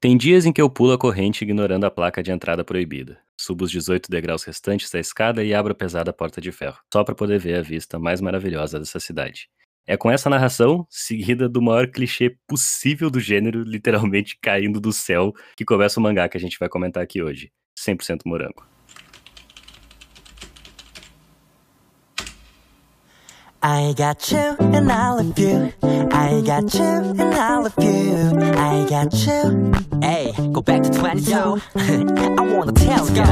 Tem dias em que eu pulo a corrente ignorando a placa de entrada proibida. Subo os 18 degraus restantes da escada e abro a pesada porta de ferro, só para poder ver a vista mais maravilhosa dessa cidade. É com essa narração, seguida do maior clichê possível do gênero, literalmente caindo do céu, que começa o mangá que a gente vai comentar aqui hoje. 100% morango. I got you and I love you. I got you and I love you. I got you. Hey, go back to 22. I wanna tell you.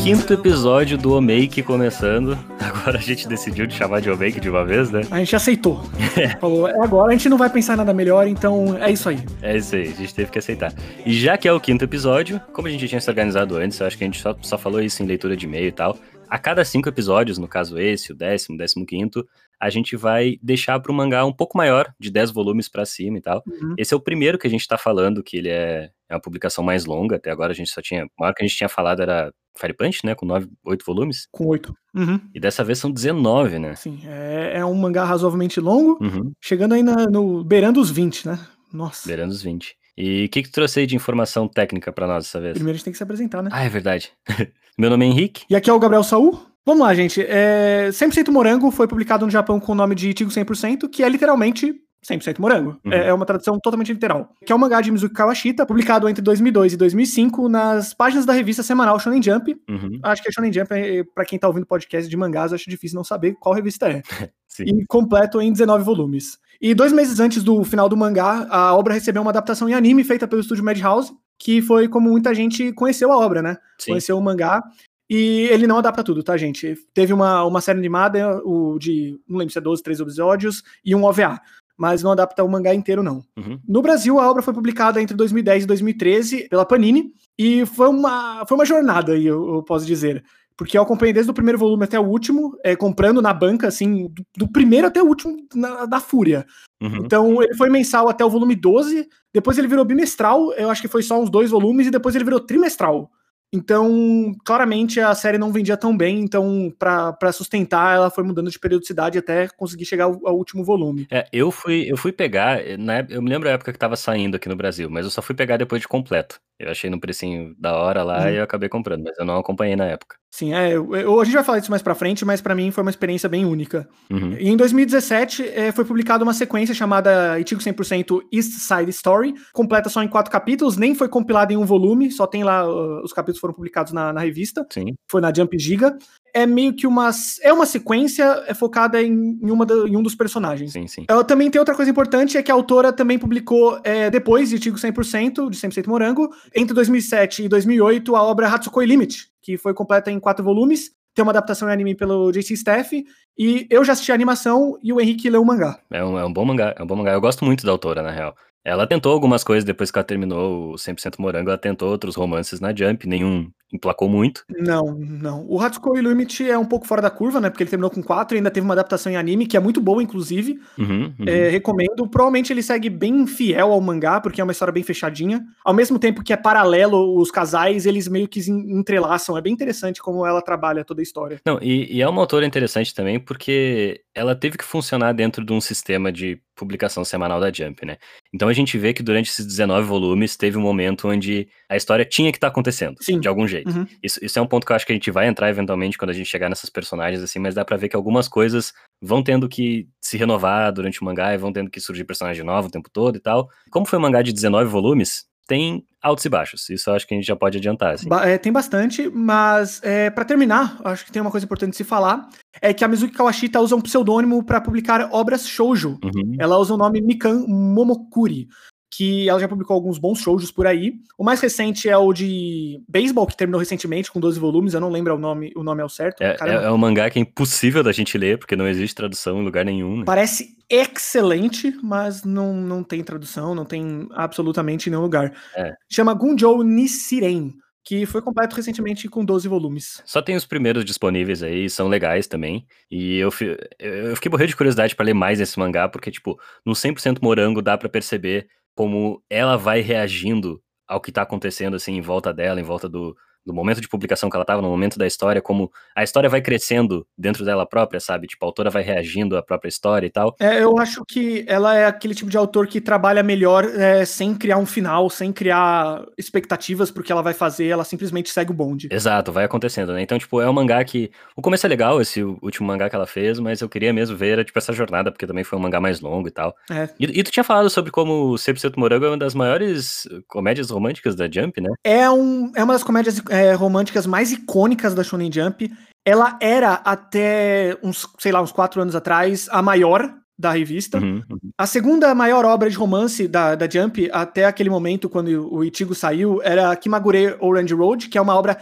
Quinto episódio do Omake começando. Agora a gente decidiu de chamar de Omake de uma vez, né? A gente aceitou. Falou, é agora, a gente não vai pensar nada melhor, então é isso aí. É isso aí, a gente teve que aceitar. E já que é o quinto episódio, como a gente tinha se organizado antes, eu acho que a gente só, só falou isso em leitura de e-mail e tal a cada cinco episódios, no caso esse, o décimo, décimo quinto, a gente vai deixar para o mangá um pouco maior, de 10 volumes para cima e tal. Uhum. Esse é o primeiro que a gente está falando, que ele é, é uma publicação mais longa, até agora a gente só tinha, o maior que a gente tinha falado era Fire Punch, né, com 9, 8 volumes. Com 8. Uhum. E dessa vez são 19, né? Sim, é, é um mangá razoavelmente longo, uhum. chegando aí na, no, beirando os 20, né? Nossa. Beirando os 20. E o que, que tu trouxe aí de informação técnica para nós dessa vez? Primeiro a gente tem que se apresentar, né? Ah, é verdade. Meu nome é Henrique. E aqui é o Gabriel Saul. Vamos lá, gente. É... 100% Morango foi publicado no Japão com o nome de Tigo 100%, que é literalmente 100% morango. Uhum. É, é uma tradução totalmente literal. Que é um mangá de Mizuki Kawashita, publicado entre 2002 e 2005 nas páginas da revista semanal Shonen Jump. Uhum. Acho que a Shonen Jump, é, para quem tá ouvindo podcast de mangás, acho difícil não saber qual revista é. e completo em 19 volumes. E dois meses antes do final do mangá, a obra recebeu uma adaptação em anime feita pelo estúdio Madhouse, que foi como muita gente conheceu a obra, né? Sim. Conheceu o mangá. E ele não adapta tudo, tá, gente? Teve uma, uma série animada, o de, não lembro se é 12, 13 episódios, e um OVA mas não adapta o mangá inteiro, não. Uhum. No Brasil, a obra foi publicada entre 2010 e 2013 pela Panini, e foi uma, foi uma jornada, aí, eu, eu posso dizer. Porque eu acompanhei desde o primeiro volume até o último, é, comprando na banca, assim, do, do primeiro até o último, na, da Fúria. Uhum. Então, ele foi mensal até o volume 12, depois ele virou bimestral, eu acho que foi só uns dois volumes, e depois ele virou trimestral. Então, claramente a série não vendia tão bem, então para sustentar ela foi mudando de periodicidade até conseguir chegar ao, ao último volume. É, eu fui eu fui pegar, na, eu me lembro a época que tava saindo aqui no Brasil, mas eu só fui pegar depois de completo. Eu achei no precinho da hora lá uhum. e eu acabei comprando, mas eu não acompanhei na época. Sim, é, eu, eu, a gente vai falar disso mais pra frente, mas para mim foi uma experiência bem única. Uhum. E em 2017 é, foi publicada uma sequência chamada Itigo 100% East Side Story, completa só em quatro capítulos, nem foi compilada em um volume, só tem lá, uh, os capítulos foram publicados na, na revista. Sim. Foi na Jump Giga é meio que uma. É uma sequência é focada em, em, uma em um dos personagens. Sim, sim. Ela também tem outra coisa importante, é que a autora também publicou, é, depois de Tigo 100%, de 100% Morango, entre 2007 e 2008, a obra Hatsukoi Limit, que foi completa em quatro volumes. Tem uma adaptação em anime pelo JC Staff. E eu já assisti a animação e o Henrique leu o mangá. É um, é um bom mangá, é um bom mangá. Eu gosto muito da autora, na real. Ela tentou algumas coisas depois que ela terminou o 100% Morango, ela tentou outros romances na Jump, nenhum emplacou muito. Não, não. O Hatsukoi Limit é um pouco fora da curva, né? Porque ele terminou com 4 e ainda teve uma adaptação em anime, que é muito boa, inclusive. Uhum, uhum. É, recomendo. Provavelmente ele segue bem fiel ao mangá, porque é uma história bem fechadinha. Ao mesmo tempo que é paralelo, os casais, eles meio que entrelaçam. É bem interessante como ela trabalha toda a história. Não, e, e é uma autora interessante também, porque ela teve que funcionar dentro de um sistema de publicação semanal da Jump, né? Então a gente vê que durante esses 19 volumes teve um momento onde a história tinha que estar tá acontecendo, Sim. de algum jeito. Uhum. Isso, isso é um ponto que eu acho que a gente vai entrar eventualmente quando a gente chegar nessas personagens, assim, mas dá pra ver que algumas coisas vão tendo que se renovar durante o mangá e vão tendo que surgir personagem novo o tempo todo e tal. Como foi um mangá de 19 volumes, tem altos e baixos. Isso eu acho que a gente já pode adiantar. Assim. É, tem bastante, mas é, para terminar, acho que tem uma coisa importante de se falar, é que a Mizuki Kawashita usa um pseudônimo para publicar obras shoujo. Uhum. Ela usa o nome Mikan Momokuri que ela já publicou alguns bons shows por aí. O mais recente é o de beisebol, que terminou recentemente, com 12 volumes, eu não lembro o nome, o nome ao certo. É, é, é um mangá que é impossível da gente ler, porque não existe tradução em lugar nenhum. Né? Parece excelente, mas não, não tem tradução, não tem absolutamente nenhum lugar. É. Chama Gunjou Nisiren que foi completo recentemente com 12 volumes. Só tem os primeiros disponíveis aí, são legais também. E eu, eu fiquei morrendo de curiosidade para ler mais esse mangá, porque, tipo, no 100% morango dá para perceber como ela vai reagindo ao que tá acontecendo, assim, em volta dela, em volta do, no momento de publicação que ela tava, no momento da história, como a história vai crescendo dentro dela própria, sabe? Tipo, a autora vai reagindo à própria história e tal. É, eu acho que ela é aquele tipo de autor que trabalha melhor é, sem criar um final, sem criar expectativas pro que ela vai fazer, ela simplesmente segue o bonde. Exato, vai acontecendo, né? Então, tipo, é um mangá que. O começo é legal, esse último mangá que ela fez, mas eu queria mesmo ver, tipo, essa jornada, porque também foi um mangá mais longo e tal. É. E, e tu tinha falado sobre como 100% Morango é uma das maiores comédias românticas da Jump, né? É, um, é uma das comédias é, românticas mais icônicas da Shonen Jump. Ela era até uns, sei lá, uns quatro anos atrás, a maior da revista. Uhum, uhum. A segunda maior obra de romance da, da Jump, até aquele momento, quando o Ichigo saiu, era Kimagure Orange Road, que é uma obra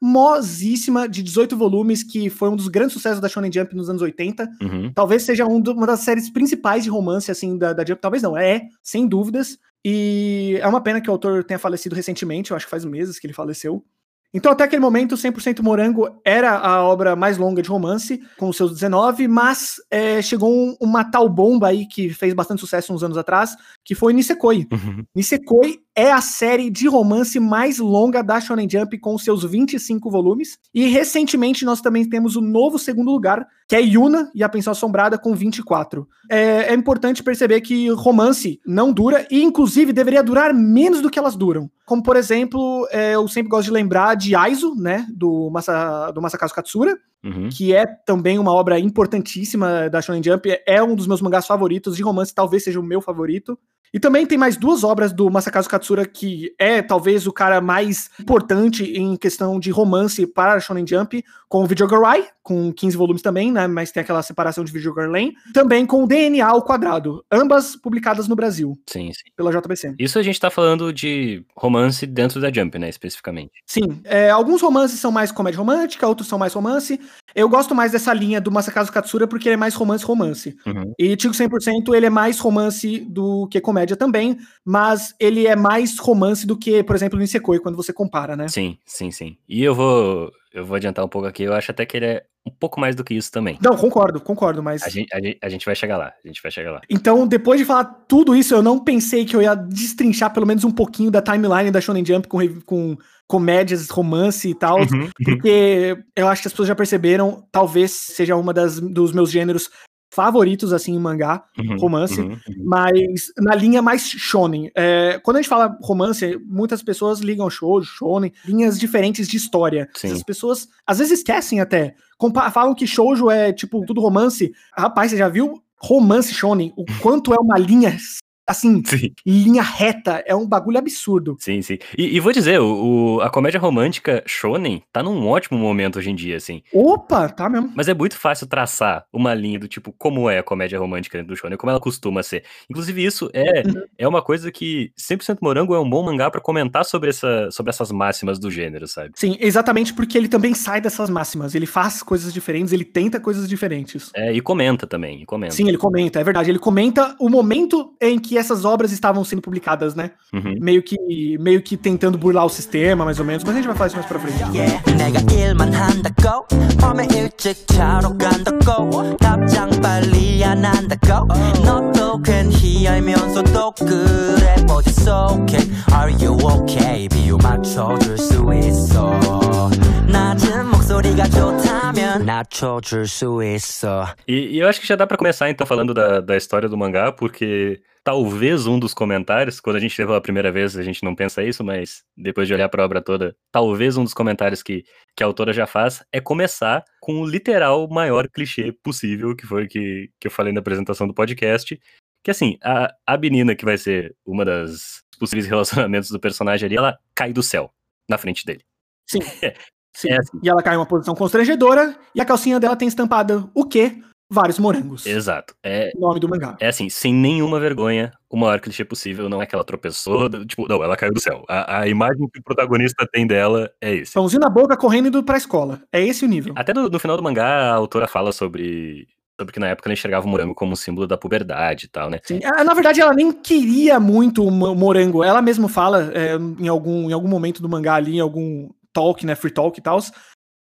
famosíssima de 18 volumes, que foi um dos grandes sucessos da Shonen Jump nos anos 80. Uhum. Talvez seja um do- uma das séries principais de romance, assim, da, da Jump. Talvez não, é, sem dúvidas. E é uma pena que o autor tenha falecido recentemente, eu acho que faz meses que ele faleceu. Então, até aquele momento, 100% Morango era a obra mais longa de romance, com os seus 19, mas é, chegou um- uma tal bomba aí que fez bastante sucesso uns anos atrás, que foi Nisekoi. Uhum. Nisekoi é a série de romance mais longa da Shonen Jump, com seus 25 volumes. E recentemente nós também temos o novo segundo lugar, que é Yuna e a Pensão Assombrada, com 24. É, é importante perceber que romance não dura, e inclusive deveria durar menos do que elas duram. Como, por exemplo, é, eu sempre gosto de lembrar de Aizo, né, do, Masa, do Masakazu Katsura, Uhum. que é também uma obra importantíssima da Shonen Jump, é um dos meus mangás favoritos de romance, talvez seja o meu favorito. E também tem mais duas obras do Masakazu Katsura que é talvez o cara mais importante em questão de romance para a Shonen Jump, com o Videogarai, com 15 volumes também, né, mas tem aquela separação de Videogar Lane, também com o DNA ao quadrado, ambas publicadas no Brasil, Sim, sim. pela JBC. Isso a gente tá falando de romance dentro da Jump, né, especificamente. Sim, é, alguns romances são mais comédia romântica, outros são mais romance. Eu gosto mais dessa linha do Masakazu Katsura porque ele é mais romance-romance. Uhum. E Tigo 100% ele é mais romance do que comédia também, mas ele é mais romance do que, por exemplo, o Nisekoi, quando você compara, né? Sim, sim, sim. E eu vou, eu vou adiantar um pouco aqui, eu acho até que ele é um pouco mais do que isso também. Não, concordo, concordo, mas... A gente, a, gente, a gente vai chegar lá, a gente vai chegar lá. Então, depois de falar tudo isso, eu não pensei que eu ia destrinchar pelo menos um pouquinho da timeline da Shonen Jump com, com comédias, romance e tal, Uhum. porque eu acho que as pessoas já perceberam, talvez seja uma das dos meus gêneros favoritos assim em mangá, Uhum, romance, uhum, uhum. mas na linha mais shonen. É, quando a gente fala romance, muitas pessoas ligam shoujo, shonen, linhas diferentes de história. Sim. As pessoas às vezes esquecem até, Compa- falam que shoujo é tipo tudo romance. Rapaz, você já viu romance shonen? O quanto é uma linha assim, Sim, linha reta, é um bagulho absurdo. sim, sim. E, e vou dizer, o, o- a comédia romântica shonen tá num ótimo momento hoje em dia, assim. Opa, tá mesmo. Mas é muito fácil traçar uma linha do tipo como é a comédia romântica dentro do shonen, como ela costuma ser. Inclusive isso é, é uma coisa que 100% Morango é um bom mangá pra comentar sobre, essa, sobre essas máximas do gênero, sabe? Sim, exatamente porque ele também sai dessas máximas. Ele faz coisas diferentes, ele tenta coisas diferentes. É, e comenta também, e comenta. Sim, ele comenta, é verdade. Ele comenta o momento em que essas obras estavam sendo publicadas, né? Uhum. Meio que, meio que tentando burlar o sistema, mais ou menos. Mas a gente vai falar isso mais pra frente. yeah. 내 Uhum. E, e, eu acho que já dá para começar, então, falando da, da história do mangá, porque talvez um dos comentários, quando a gente leu a primeira vez, a gente não pensa isso, mas depois de olhar a obra toda, talvez um dos comentários que, que a autora já faz é começar com o literal maior clichê possível, que foi que, que eu falei na apresentação do podcast. Que assim, a, a menina que vai ser uma das possíveis relacionamentos do personagem ali, ela cai do céu na frente dele. Sim. É, Sim. É assim. E ela cai em uma posição constrangedora e a calcinha dela tem estampada o quê? Vários morangos. Exato. É, Nome do mangá. É assim, sem nenhuma vergonha, o maior clichê possível. Não é que ela tropeçou, tipo, não, ela caiu do céu. A, a imagem que o protagonista tem dela é esse. Pãozinho na boca correndo indo pra escola. É esse o nível. Até no, no final do mangá, a autora fala sobre, sobre que na época ela enxergava o morango como um símbolo da puberdade e tal, né? Sim. Ah, Na verdade, ela nem queria muito o mo- morango. Ela mesma fala é, em, algum, em algum momento do mangá ali, em algum talk, né? Free talk e tal,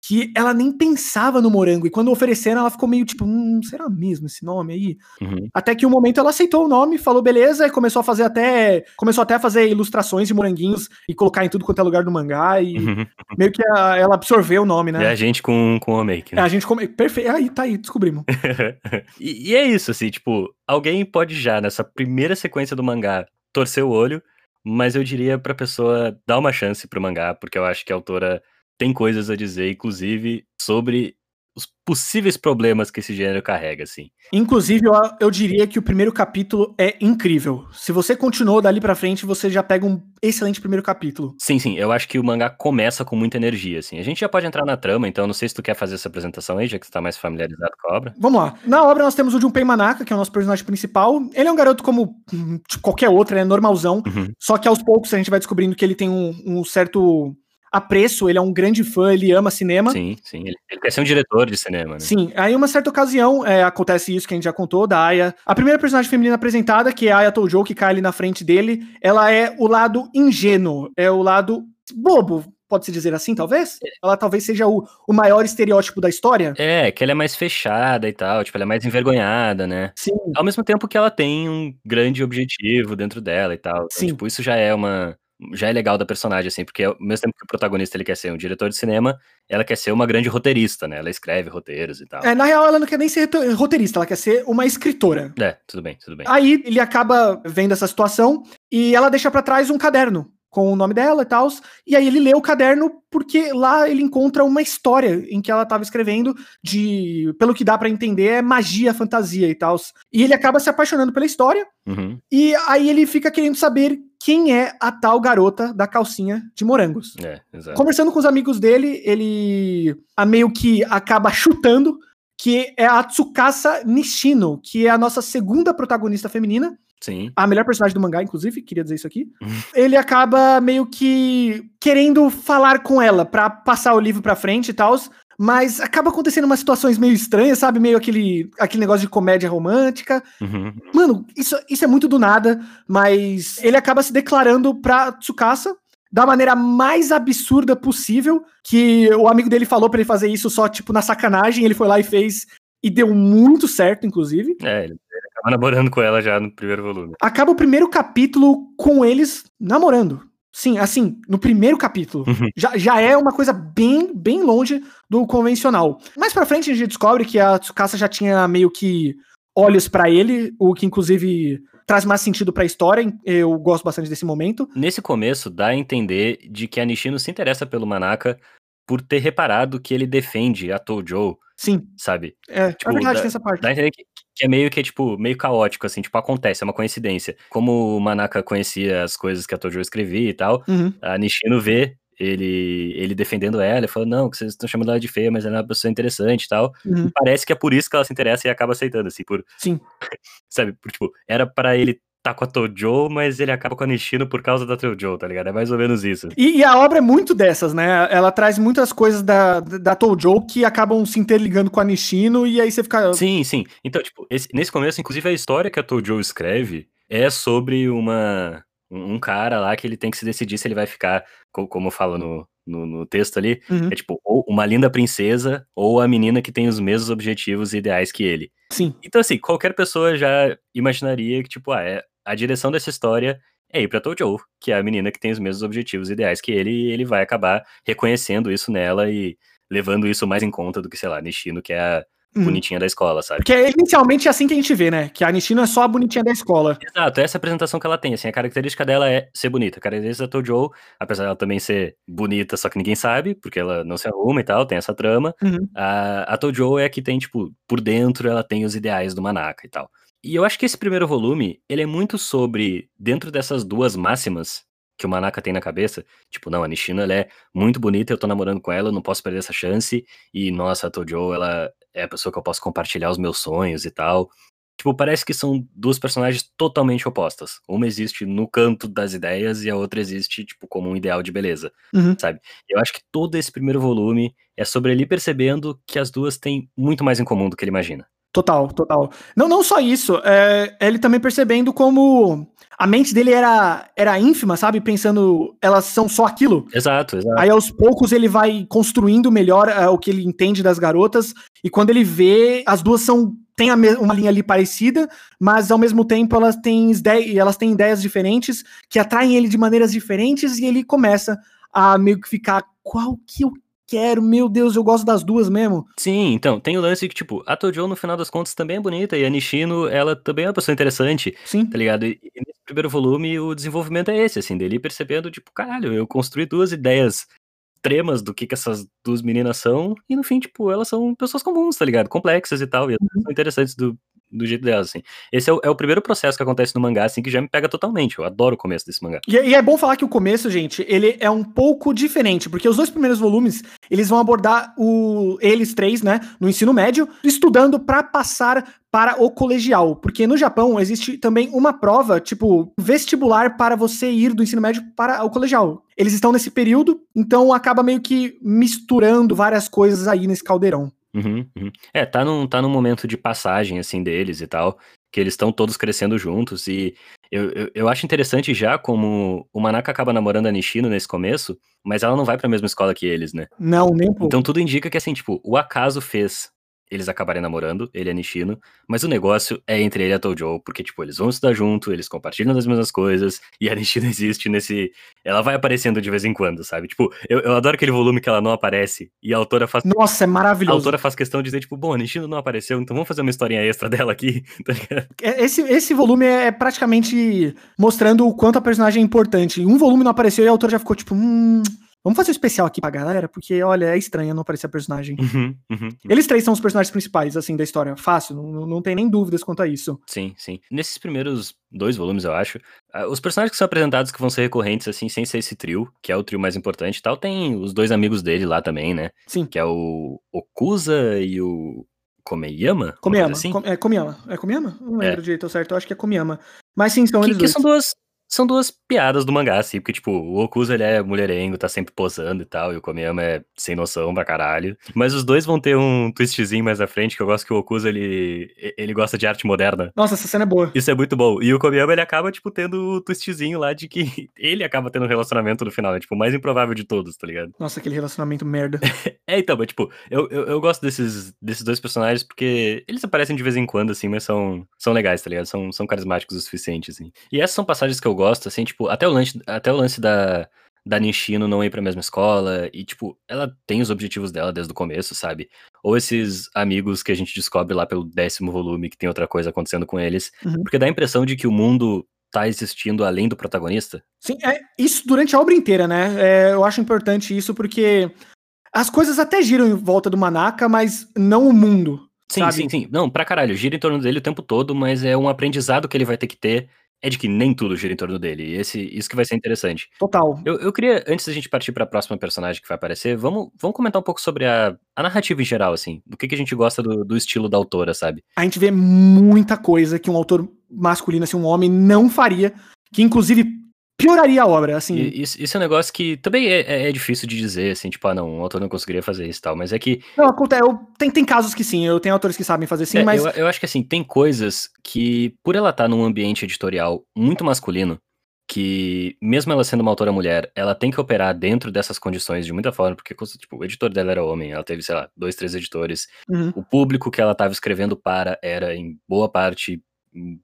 que ela nem pensava no morango. E quando ofereceram, ela ficou meio tipo, hum, será mesmo esse nome aí? Uhum. Até que um momento ela aceitou o nome, falou beleza, e começou a fazer até. Começou até a fazer ilustrações de moranguinhos e colocar em tudo quanto é lugar do mangá. E Uhum. meio que a- ela absorveu o nome, É né? a gente com, com o make, É, né? a gente come... Perfeito. Aí, tá aí, descobrimos. e, e é isso, assim, tipo, alguém pode já, nessa primeira sequência do mangá, torcer o olho, mas eu diria pra pessoa dar uma chance pro mangá, porque eu acho que a autora tem coisas a dizer, inclusive, sobre os possíveis problemas que esse gênero carrega, assim. Inclusive, eu, eu diria que o primeiro capítulo é incrível. Se você continuou dali pra frente, você já pega um excelente primeiro capítulo. Sim, sim, eu acho que o mangá começa com muita energia, assim. A gente já pode entrar na trama, então não sei se tu quer fazer essa apresentação aí, já que tu tá mais familiarizado com a obra. Vamos lá. Na obra nós temos o Junpei Manaka, que é o nosso personagem principal. Ele é um garoto como hum, qualquer outro, ele é normalzão. Uhum. Só que aos poucos a gente vai descobrindo que ele tem um, um certo apreço, ele é um grande fã, ele ama cinema. Sim, sim. Ele, ele quer ser um diretor de cinema, né? Sim, aí uma certa ocasião é, acontece isso que a gente já contou, da Aya. A primeira personagem feminina apresentada, que é a Aya Tojo, que cai ali na frente dele, ela é o lado ingênuo, é o lado bobo, pode-se dizer assim, talvez? Ela talvez seja o, o maior estereótipo da história. É, que ela é mais fechada e tal, tipo, ela é mais envergonhada, né? Sim, Ao mesmo tempo que ela tem um grande objetivo dentro dela e tal. Então, Sim. tipo, isso já é uma. Já é legal da personagem, assim, porque ao mesmo tempo que o protagonista ele quer ser um diretor de cinema, ela quer ser uma grande roteirista, né? Ela escreve roteiros e tal. É, na real, ela não quer nem ser rote- roteirista, ela quer ser uma escritora. É, tudo bem, tudo bem. Aí ele acaba vendo essa situação e ela deixa pra trás um caderno com o nome dela e tal. E aí ele lê o caderno porque lá ele encontra uma história em que ela tava escrevendo de, pelo que dá pra entender, é magia, fantasia e tal. E ele acaba se apaixonando pela história Uhum, e aí ele fica querendo saber quem é a tal garota da calcinha de morangos. é, exato. Conversando com os amigos dele, ele a meio que acaba chutando que é a Tsukasa Nishino, que é a nossa segunda protagonista feminina, Sim. a melhor personagem do mangá, inclusive, queria dizer isso aqui. Uhum. Ele acaba meio que querendo falar com ela pra passar o livro pra frente e tal, mas acaba acontecendo umas situações meio estranhas, sabe? Meio aquele, aquele negócio de comédia romântica. Uhum. Mano, isso, isso é muito do nada, mas ele acaba se declarando pra Tsukasa da maneira mais absurda possível, que o amigo dele falou pra ele fazer isso só, tipo, na sacanagem, ele foi lá e fez, e deu muito certo, inclusive. É, ele acaba namorando com ela já no primeiro volume. Acaba o primeiro capítulo com eles namorando. Sim, assim, no primeiro capítulo. Uhum. já, já é uma coisa bem, bem longe do convencional. Mais pra frente a gente descobre que a Tsukasa já tinha meio que olhos pra ele, o que inclusive traz mais sentido pra história. Eu gosto bastante desse momento. Nesse começo, dá a entender de que a Nishino se interessa pelo Manaka por ter reparado que ele defende a Tojo, Sim, sabe? é, Tipo, é verdade, dá- tem essa parte. Dá a entender que, que é meio que, tipo, meio caótico, assim, tipo, acontece, é uma coincidência. Como o Manaka conhecia as coisas que a Tojo escrevia e tal, Uhum. a Nishino vê ele, ele defendendo ela e fala, não, que vocês estão chamando ela de feia, mas ela é uma pessoa interessante e tal. Uhum. E parece que é por isso que ela se interessa e acaba aceitando, assim, por, Sim. sabe, por, tipo, era pra ele tá com a Tojo, mas ele acaba com a Nishino por causa da Tojo, tá ligado? É mais ou menos isso. E, e a obra é muito dessas, né? Ela traz muitas coisas da, da Tojo que acabam se interligando com a Nishino, e aí você fica. Sim, sim. Então, tipo, esse- nesse começo, inclusive, a história que a Tojo escreve é sobre uma um cara lá que ele tem que se decidir se ele vai ficar, co- como fala no, no, no texto ali, Uhum. é tipo, ou uma linda princesa ou a menina que tem os mesmos objetivos e ideais que ele. Sim. Então, assim, qualquer pessoa já imaginaria que, tipo, ah, é, a direção dessa história é ir pra Tojo, que é a menina que tem os mesmos objetivos ideais que ele, e ele vai acabar reconhecendo isso nela e levando isso mais em conta do que, sei lá, Nishino, que é a Uhum. bonitinha da escola, sabe? Porque inicialmente é assim que a gente vê, né? Que a Nishino é só a bonitinha da escola. Exato, essa é a apresentação que ela tem, assim, a característica dela é ser bonita. A característica da Tojo, apesar dela também ser bonita, só que ninguém sabe, porque ela não se arruma e tal, tem essa trama. Uhum. A, a Tojo é a que tem, tipo, por dentro ela tem os ideais do Manaka e tal. E eu acho que esse primeiro volume, ele é muito sobre, dentro dessas duas máximas que o Manaka tem na cabeça, tipo, não, a Nishino, ela é muito bonita, eu tô namorando com ela, eu não posso perder essa chance, e, nossa, a Tojo, ela é a pessoa que eu posso compartilhar os meus sonhos e tal. Tipo, parece que são duas personagens totalmente opostas. Uma existe no canto das ideias e a outra existe, tipo, como um ideal de beleza, Uhum. sabe? Eu acho que todo esse primeiro volume é sobre ele percebendo que as duas têm muito mais em comum do que ele imagina. Total, total. Não, não só isso, é, ele também percebendo como a mente dele era, era ínfima, sabe? Pensando, elas são só aquilo. Exato, exato. Aí aos poucos ele vai construindo melhor uh, o que ele entende das garotas, e quando ele vê, as duas são. Tem uma linha ali parecida, mas ao mesmo tempo elas têm, elas têm ideias diferentes que atraem ele de maneiras diferentes e ele começa a meio que ficar qual que eu quero, meu Deus, eu gosto das duas mesmo. Sim, então, tem o lance que, tipo, a Tojo, no final das contas, também é bonita, e a Nishino, ela também é uma pessoa interessante, Sim. tá ligado? E, e nesse primeiro volume, o desenvolvimento é esse, assim, dele percebendo, tipo, caralho, eu construí duas ideias extremas do que, que essas duas meninas são, e no fim, tipo, elas são pessoas comuns, tá ligado? Complexas e tal, e uhum. são interessantes do, do jeito delas, assim. Esse é o, é o, primeiro processo que acontece no mangá, assim, que já me pega totalmente. Eu adoro o começo desse mangá. E, e, é bom falar que o começo, gente, ele é um pouco diferente, porque os dois primeiros volumes, eles vão abordar o, eles três, né, no ensino médio, estudando para passar para o colegial, porque no Japão existe também uma prova, tipo, vestibular para você ir do ensino médio para o colegial. Eles estão nesse período, então acaba meio que misturando várias coisas aí nesse caldeirão. Uhum, uhum. É, tá num, tá num momento de passagem, assim, deles e tal, que eles estão todos crescendo juntos, e eu, eu, eu, acho interessante já como o Manaka acaba namorando a Nishino nesse começo, mas ela não vai pra mesma escola que eles, né? Não, nem pouco. Então tudo indica que, assim, tipo, o acaso fez eles acabarem namorando, ele a Nishino, mas o negócio é entre ele e a Tojo, porque, tipo, eles vão estudar junto, eles compartilham das mesmas coisas, e a Nishino existe nesse... Ela vai aparecendo de vez em quando, sabe? Tipo, eu, eu adoro aquele volume que ela não aparece, e a autora faz... Nossa, é maravilhoso! A autora faz questão de dizer, tipo, bom, a Nishino não apareceu, então vamos fazer uma historinha extra dela aqui, tá é, esse, esse volume é praticamente mostrando o quanto a personagem é importante. Um volume não apareceu e a autora já ficou, tipo, hum... Vamos fazer um especial aqui pra galera, porque, olha, é estranho não aparecer a personagem. Uhum, uhum. Eles três são os personagens principais, assim, da história. Fácil, não, não tem nem dúvidas quanto a isso. Sim, sim. Nesses primeiros dois volumes, eu acho, os personagens que são apresentados que vão ser recorrentes, assim, sem ser esse trio, que é o trio mais importante e tal, tem os dois amigos dele lá também, né? Sim. Que é o Okusa e o Komeyama? Komeyama. Assim? é Komeyama. É Komeyama? Não lembro é. direito certo, eu acho que é Komeyama. Mas sim, são que, eles que dois. são duas são duas piadas do mangá, assim, porque, tipo, o Okusa, ele é mulherengo, tá sempre posando e tal, e o Komiyama é sem noção pra caralho. Mas os dois vão ter um twistzinho mais à frente, que eu gosto que o Okusa, ele, ele gosta de arte moderna. Nossa, essa cena é boa. Isso é muito bom. E o Komiyama, ele acaba, tipo, tendo o twistzinho lá de que ele acaba tendo um relacionamento no final, é, tipo, o mais improvável de todos, tá ligado? Nossa, aquele relacionamento merda. é, então, mas, tipo, eu, eu, eu, gosto desses, desses dois personagens porque eles aparecem de vez em quando, assim, mas são, são legais, tá ligado? São, são carismáticos o suficiente, assim. E essas são passagens que eu gosto, assim, tipo, até o lance, até o lance da, da Nishino não ir pra mesma escola, e, tipo, ela tem os objetivos dela desde o começo, sabe? Ou esses amigos que a gente descobre lá pelo décimo volume que tem outra coisa acontecendo com eles, uhum. porque dá a impressão de que o mundo tá existindo além do protagonista. Sim, é isso durante a obra inteira, né? É, eu acho importante isso porque as coisas até giram em volta do Manaka, mas não o mundo. Sim, sabe? sim, sim. Não, pra caralho, gira em torno dele o tempo todo, mas é um aprendizado que ele vai ter que ter é de que nem tudo gira em torno dele. E esse, isso que vai ser interessante. Total. Eu, eu queria, antes da gente partir para a próxima personagem que vai aparecer, vamos, vamos comentar um pouco sobre a, a narrativa em geral, assim. Do que, que a gente gosta do, do estilo da autora, sabe? A gente vê muita coisa que um autor masculino, assim, um homem, não faria. Que inclusive pioraria a obra, assim. Isso, isso é um negócio que também é, é, é, difícil de dizer, assim, tipo, ah, não, um autor não conseguiria fazer isso e tal, mas é que... Não, acontece, eu, tem, tem casos que sim, eu tenho autores que sabem fazer sim, é, mas... Eu, eu acho que, assim, tem coisas que, por ela estar num ambiente editorial muito masculino, que, mesmo ela sendo uma autora mulher, ela tem que operar dentro dessas condições de muita forma, porque, tipo, o editor dela era homem, ela teve, sei lá, dois, três editores, uhum. o público que ela estava escrevendo para era, em boa parte,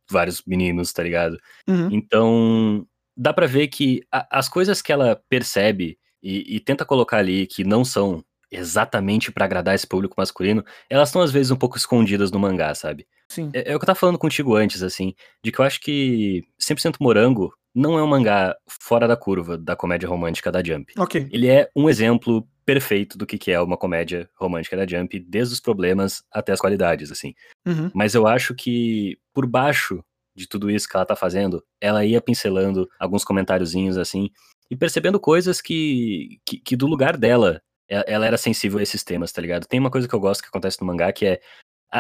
vários meninos, tá ligado? Uhum. Então, dá para ver que a, as coisas que ela percebe e, e, tenta colocar ali que não são exatamente para agradar esse público masculino, elas estão às vezes um pouco escondidas no mangá, sabe? Sim. É, é, o que eu tava falando contigo antes, assim, de que eu acho que 100% Morango não é um mangá fora da curva da comédia romântica da Jump. Ok. Ele é um exemplo perfeito do que é uma comédia romântica da Jump, desde os problemas até as qualidades, assim. Uhum. Mas eu acho que por baixo de tudo isso que ela tá fazendo, ela ia pincelando alguns comentáriozinhos assim e percebendo coisas que, que, que, do lugar dela ela era sensível a esses temas, tá ligado? Tem uma coisa que eu gosto que acontece no mangá que é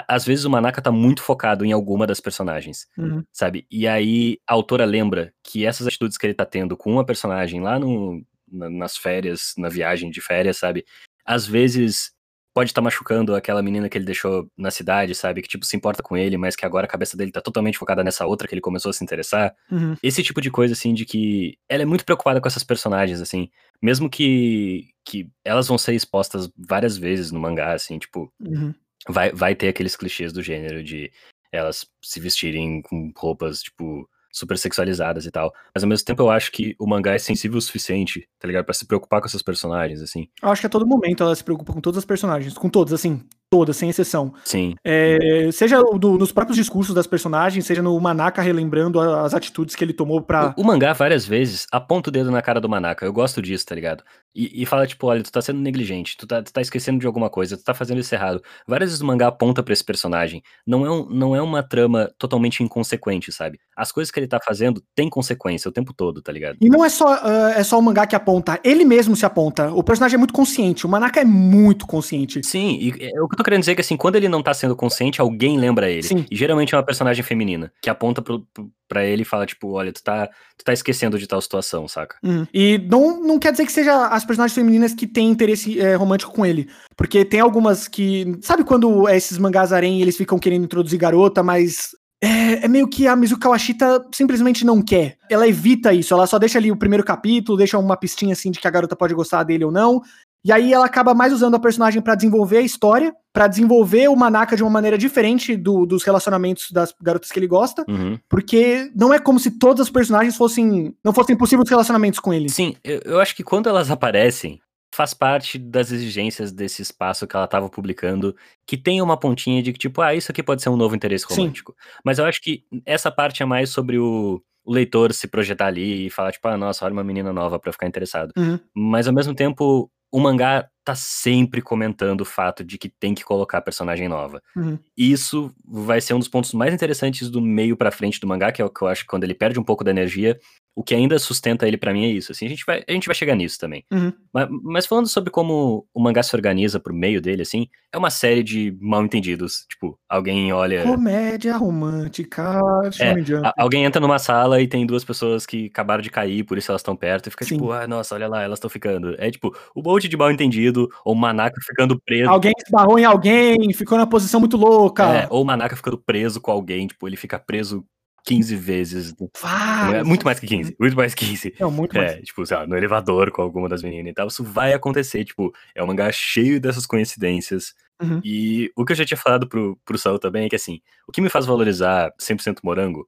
às vezes o Manaka tá muito focado em alguma das personagens, uhum. sabe? E aí a autora lembra que essas atitudes que ele tá tendo com uma personagem lá no, na, nas férias, na viagem de férias, sabe? Às vezes pode estar tá machucando aquela menina que ele deixou na cidade, sabe? Que, tipo, se importa com ele, mas que agora a cabeça dele tá totalmente focada nessa outra que ele começou a se interessar. Uhum. Esse tipo de coisa, assim, de que ela é muito preocupada com essas personagens, assim. Mesmo que, que elas vão ser expostas várias vezes no mangá, assim, tipo. Uhum. Vai, vai ter aqueles clichês do gênero de elas se vestirem com roupas, tipo, super sexualizadas e tal. Mas ao mesmo tempo eu acho que o mangá é sensível o suficiente, tá ligado? Pra se preocupar com essas personagens, assim. Eu acho que a todo momento ela se preocupa com todas as personagens. Com todos, assim todas, sem exceção. Sim. É, seja do, nos próprios discursos das personagens, seja no Manaka relembrando as atitudes que ele tomou pra. O, o, mangá, várias vezes, aponta o dedo na cara do Manaka. Eu gosto disso, tá ligado? E, e fala, tipo, olha, tu tá sendo negligente, tu tá, tu tá, esquecendo de alguma coisa, tu tá fazendo isso errado. Várias vezes o mangá aponta pra esse personagem. Não é, um, não é uma trama totalmente inconsequente, sabe? As coisas que ele tá fazendo têm consequência o tempo todo, tá ligado? E não é só, uh, é só o mangá que aponta, ele mesmo se aponta. O personagem é muito consciente, o Manaka é muito consciente. Sim, e é o que tô querendo dizer é que assim, quando ele não tá sendo consciente, alguém lembra ele. Sim. E geralmente é uma personagem feminina, que aponta pro, pro, pra ele e fala, tipo, olha, tu tá, tu tá esquecendo de tal situação, saca? Uhum. E não, não quer dizer que seja as personagens femininas que têm interesse é, romântico com ele. Porque tem algumas que. Sabe quando esses mangás harem eles ficam querendo introduzir garota, mas é, é, meio que a Mizuki Kawashita simplesmente não quer. Ela evita isso, ela só deixa ali o primeiro capítulo, deixa uma pistinha assim de que a garota pode gostar dele ou não, e aí ela acaba mais usando a personagem para desenvolver a história, para desenvolver o Manaka de uma maneira diferente do, dos relacionamentos das garotas que ele gosta, uhum. porque não é como se todas as personagens fossem não fossem possíveis relacionamentos com ele. Sim, eu, eu acho que quando elas aparecem, faz parte das exigências desse espaço que ela estava publicando, que tem uma pontinha de que, tipo, ah, isso aqui pode ser um novo interesse romântico. Sim. Mas eu acho que essa parte é mais sobre o, o leitor se projetar ali e falar, tipo, ah, nossa, olha uma menina nova para ficar interessado. Uhum. Mas ao mesmo tempo, o mangá tá sempre comentando o fato de que tem que colocar personagem nova. Uhum. Isso vai ser um dos pontos mais interessantes do meio para frente do mangá, que é o que eu acho que quando ele perde um pouco da energia, o que ainda sustenta ele para mim é isso. Assim, a gente vai, a gente vai chegar nisso também. Uhum. Mas, mas, falando sobre como o mangá se organiza pro meio dele, assim, é uma série de mal entendidos. Tipo, alguém olha. Comédia romântica. É, a, alguém entra numa sala e tem duas pessoas que acabaram de cair, por isso elas estão perto, e fica Sim. tipo, ah, nossa, olha lá, elas estão ficando. É tipo, o monte de mal entendido, ou o Manaka ficando preso. Alguém esbarrou em alguém, ficou numa posição muito louca. É, ou o Manaka ficando preso com alguém, tipo, ele fica preso 15 vezes. Várias. Muito mais que 15. Muito mais que 15. Não, muito mais. É, tipo, sei lá, no elevador com alguma das meninas e tal. Isso vai acontecer. Tipo, é um mangá cheio dessas coincidências. Uhum. E o que eu já tinha falado pro, pro Saul também é que, assim, o que me faz valorizar 100% morango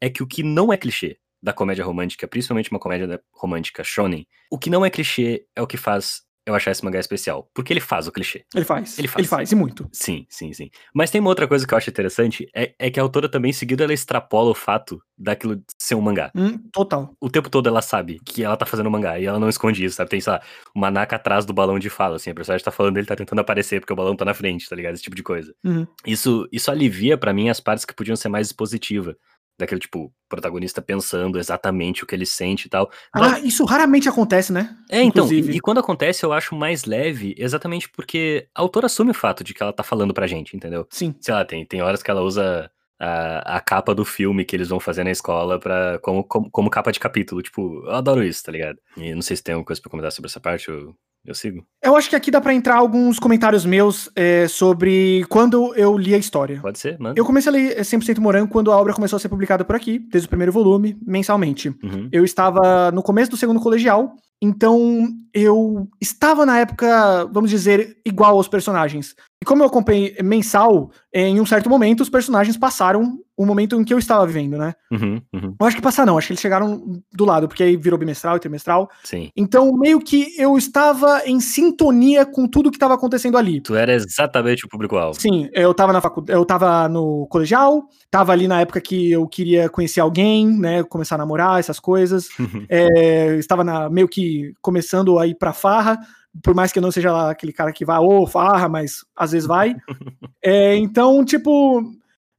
é que o que não é clichê da comédia romântica, principalmente uma comédia romântica shonen, o que não é clichê é o que faz eu achar esse mangá especial. Porque ele faz o clichê. Ele faz. Ele faz. Ele faz, e muito. Sim, sim, sim. Mas tem uma outra coisa que eu acho interessante, é, é que a autora também, seguido, ela extrapola o fato daquilo ser um mangá. Hum, total. O tempo todo ela sabe que ela tá fazendo um mangá, e ela não esconde isso, sabe? Tem, sei lá, uma naca atrás do balão de fala, assim, a personagem tá falando, ele tá tentando aparecer porque o balão tá na frente, tá ligado? Esse tipo de coisa. Uhum. Isso, isso alivia para mim as partes que podiam ser mais expositivas daquele, tipo, protagonista pensando exatamente o que ele sente e tal. Ah, isso raramente acontece, né? É, então, e, e, quando acontece eu acho mais leve, exatamente porque a autora assume o fato de que ela tá falando pra gente, entendeu? Sim. Sei lá, tem, tem horas que ela usa a, a capa do filme que eles vão fazer na escola pra, como, como, como capa de capítulo, tipo, eu adoro isso, tá ligado? E não sei se tem alguma coisa pra comentar sobre essa parte, eu eu sigo. Eu acho que aqui dá para entrar alguns comentários meus é, sobre quando eu li a história. Pode ser, mano. Eu comecei a ler 100% Morango quando a obra começou a ser publicada por aqui, desde o primeiro volume, mensalmente. Uhum. Eu estava no começo do segundo colegial, então eu estava na época, vamos dizer, igual aos personagens. E como eu acompanhei mensal, em um certo momento os personagens passaram o momento em que eu estava vivendo, né? Uhum, uhum. Eu acho que passar não, acho que eles chegaram do lado, porque aí virou bimestral e trimestral. Sim. Então, meio que eu estava em sintonia com tudo que estava acontecendo ali. Tu era exatamente o público-alvo. Sim, eu estava na faculdade, eu estava no colegial, estava ali na época que eu queria conhecer alguém, né? Começar a namorar, essas coisas. Uhum. É, estava na, meio que começando a ir pra farra por mais que eu não seja lá aquele cara que vai, ô, oh, farra, mas às vezes vai. é, então, tipo,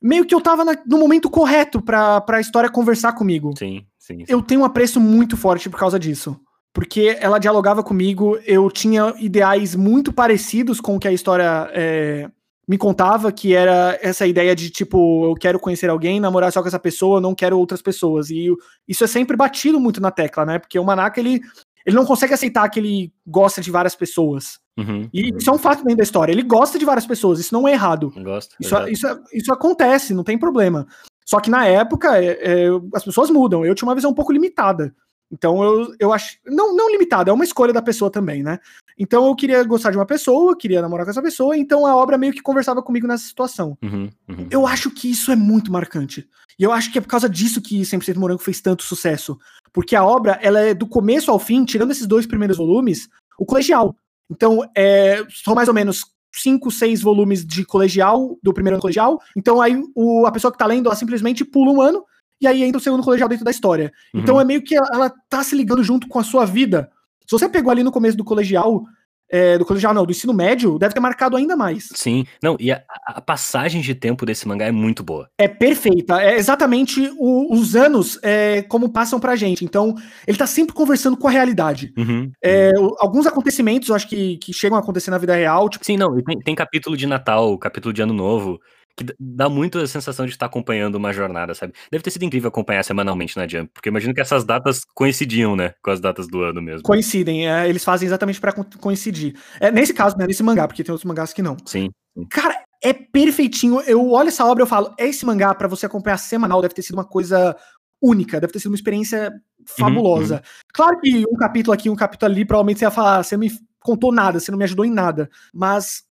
meio que eu tava na, no momento correto pra, pra história conversar comigo. Sim, sim, sim. Eu tenho um apreço muito forte por causa disso. Porque ela dialogava comigo, eu tinha ideais muito parecidos com o que a história é, me contava, que era essa ideia de, tipo, eu quero conhecer alguém, namorar só com essa pessoa, não quero outras pessoas. E isso é sempre batido muito na tecla, né? Porque o Manaka, ele ele não consegue aceitar que ele gosta de várias pessoas. Uhum. E isso é um fato dentro da história. Ele gosta de várias pessoas, isso não é errado. Gosto. Isso, isso, isso acontece, não tem problema. Só que na época, é, é, as pessoas mudam. Eu tinha uma visão um pouco limitada. Então eu, eu acho. Não, não limitada, é uma escolha da pessoa também, né? Então eu queria gostar de uma pessoa, queria namorar com essa pessoa, então a obra meio que conversava comigo nessa situação. Uhum, uhum. Eu acho que isso é muito marcante. E eu acho que é por causa disso que 100% Morango fez tanto sucesso. Porque a obra, ela é do começo ao fim, tirando esses dois primeiros volumes, o colegial. Então, é, são mais ou menos cinco, seis volumes de colegial, do primeiro ano colegial. Então aí o, a pessoa que tá lendo, ela simplesmente pula um ano e aí entra o segundo colegial dentro da história. Uhum. Então é meio que ela, tá se ligando junto com a sua vida. Se você pegou ali no começo do colegial, é, do colegial não, do ensino médio, deve ter marcado ainda mais. Sim, não, e a, a passagem de tempo desse mangá é muito boa. É perfeita, é exatamente o, os anos é, como passam pra gente. Então, ele tá sempre conversando com a realidade. Uhum. É, alguns acontecimentos, eu acho que, que chegam a acontecer na vida real. Tipo... Sim, não, tem, tem capítulo de Natal, capítulo de Ano Novo, que dá muito a sensação de estar acompanhando uma jornada, sabe? Deve ter sido incrível acompanhar semanalmente na Jump, porque imagino que essas datas coincidiam, né, com as datas do ano mesmo. Coincidem, é, eles fazem exatamente para coincidir. É, nesse caso, né, nesse mangá, porque tem outros mangás que não. Sim, sim. Cara, é perfeitinho. Eu olho essa obra e falo, esse mangá para você acompanhar semanal deve ter sido uma coisa única, deve ter sido uma experiência fabulosa. Uhum, uhum. Claro que um capítulo aqui, um capítulo ali, provavelmente você ia falar, você não me contou nada, você não me ajudou em nada, mas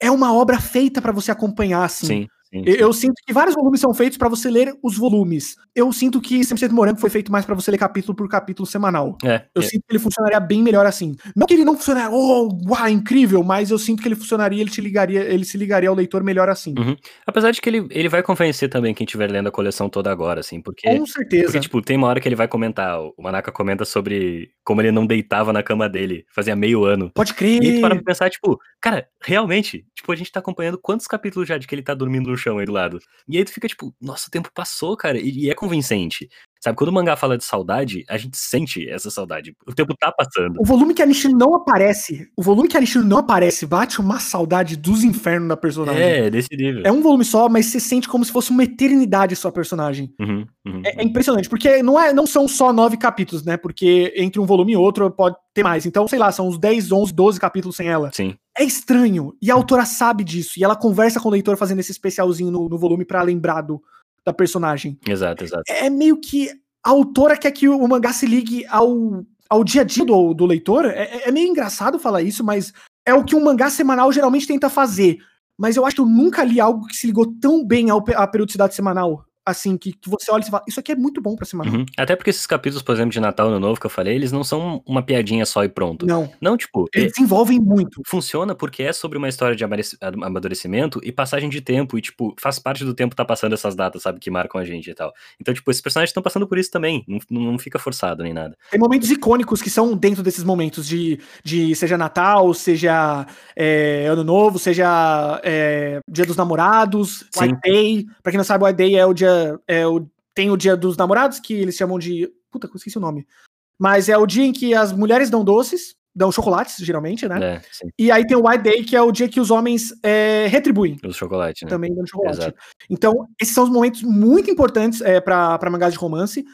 é uma obra feita para você acompanhar, assim. Sim. Sim, sim. Eu, sinto que vários volumes são feitos para você ler os volumes. Eu sinto que 100% Morango foi feito mais para você ler capítulo por capítulo semanal. É, eu é. sinto que ele funcionaria bem melhor assim. Não que ele não funcionaria, oh, uau, incrível, mas eu sinto que ele funcionaria, ele te ligaria, ele se ligaria ao leitor melhor assim. Uhum. Apesar de que ele, ele vai convencer também quem estiver lendo a coleção toda agora, assim, porque. Com certeza. Porque, tipo, tem uma hora que ele vai comentar, o Manaka comenta sobre como ele não deitava na cama dele, fazia meio ano. Pode crer. E aí tu para pensar, tipo, cara, realmente, tipo, a gente tá acompanhando quantos capítulos já de que ele tá dormindo no chão aí do lado. E aí tu fica tipo, nossa, o tempo passou, cara, e, e é convincente. Sabe, quando o mangá fala de saudade, a gente sente essa saudade. O tempo tá passando. O volume que a Nishino não aparece, o volume que a Nishino não aparece, bate uma saudade dos infernos da personagem. É, desse nível. É um volume só, mas você sente como se fosse uma eternidade sua personagem. Uhum, uhum, é, é, impressionante, porque não, é, não são só nove capítulos, né? Porque entre um volume e outro pode ter mais. Então, sei lá, são uns 10, 11, 12 capítulos sem ela. Sim. É estranho. E a autora sabe disso. E ela conversa com o leitor fazendo esse especialzinho no, no volume para lembrar do, da personagem. Exato, exato. É, é meio que a autora quer que o mangá se ligue ao, ao dia a dia do, do leitor. É, é, meio engraçado falar isso, mas é o que um mangá semanal geralmente tenta fazer. Mas eu acho que eu nunca li algo que se ligou tão bem ao, à periodicidade semanal assim, que, que você olha e fala, isso aqui é muito bom pra semana. Uhum. Até porque esses capítulos, por exemplo, de Natal no Novo que eu falei, eles não são uma piadinha só e pronto. Não. Não, tipo. Eles é, desenvolvem muito. Funciona porque é sobre uma história de amadurecimento e passagem de tempo, e, tipo, faz parte do tempo tá passando essas datas, sabe, que marcam a gente e tal. Então, tipo, esses personagens estão passando por isso também. Não, não fica forçado nem nada. Tem momentos icônicos que são dentro desses momentos de, de seja Natal, seja é, Ano Novo, seja é, Dia dos Namorados. White Day. Pra quem não sabe, White Day é o dia. É o tem o dia dos namorados, que eles chamam de. Puta, esqueci o nome. Mas é o dia em que as mulheres dão doces, dão chocolates, geralmente, né? É, e aí tem o White Day, que é o dia que os homens é, retribuem. Os chocolates, né? Também dando chocolate. Exato. Então, esses são os momentos muito importantes é, para mangás de romance.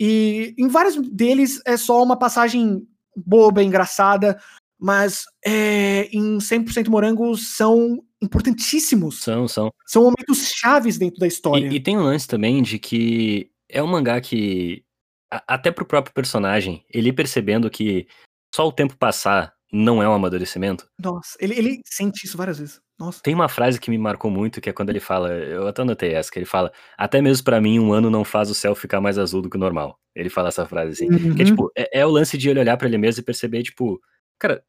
E em vários deles é só uma passagem boba, engraçada, mas é, em 100% Morango são importantíssimos. São, são. São momentos chaves dentro da história. E, e tem um lance também de que é um mangá que, a, até pro próprio personagem, ele percebendo que só o tempo passar não é um amadurecimento. Nossa, ele, ele sente isso várias vezes. Nossa. Tem uma frase que me marcou muito, que é quando ele fala, eu até anotei essa, que ele fala, até mesmo para mim um ano não faz o céu ficar mais azul do que o normal. Ele fala essa frase assim, uhum. que é tipo, é, é, o lance de ele olhar para ele mesmo e perceber, tipo, cara,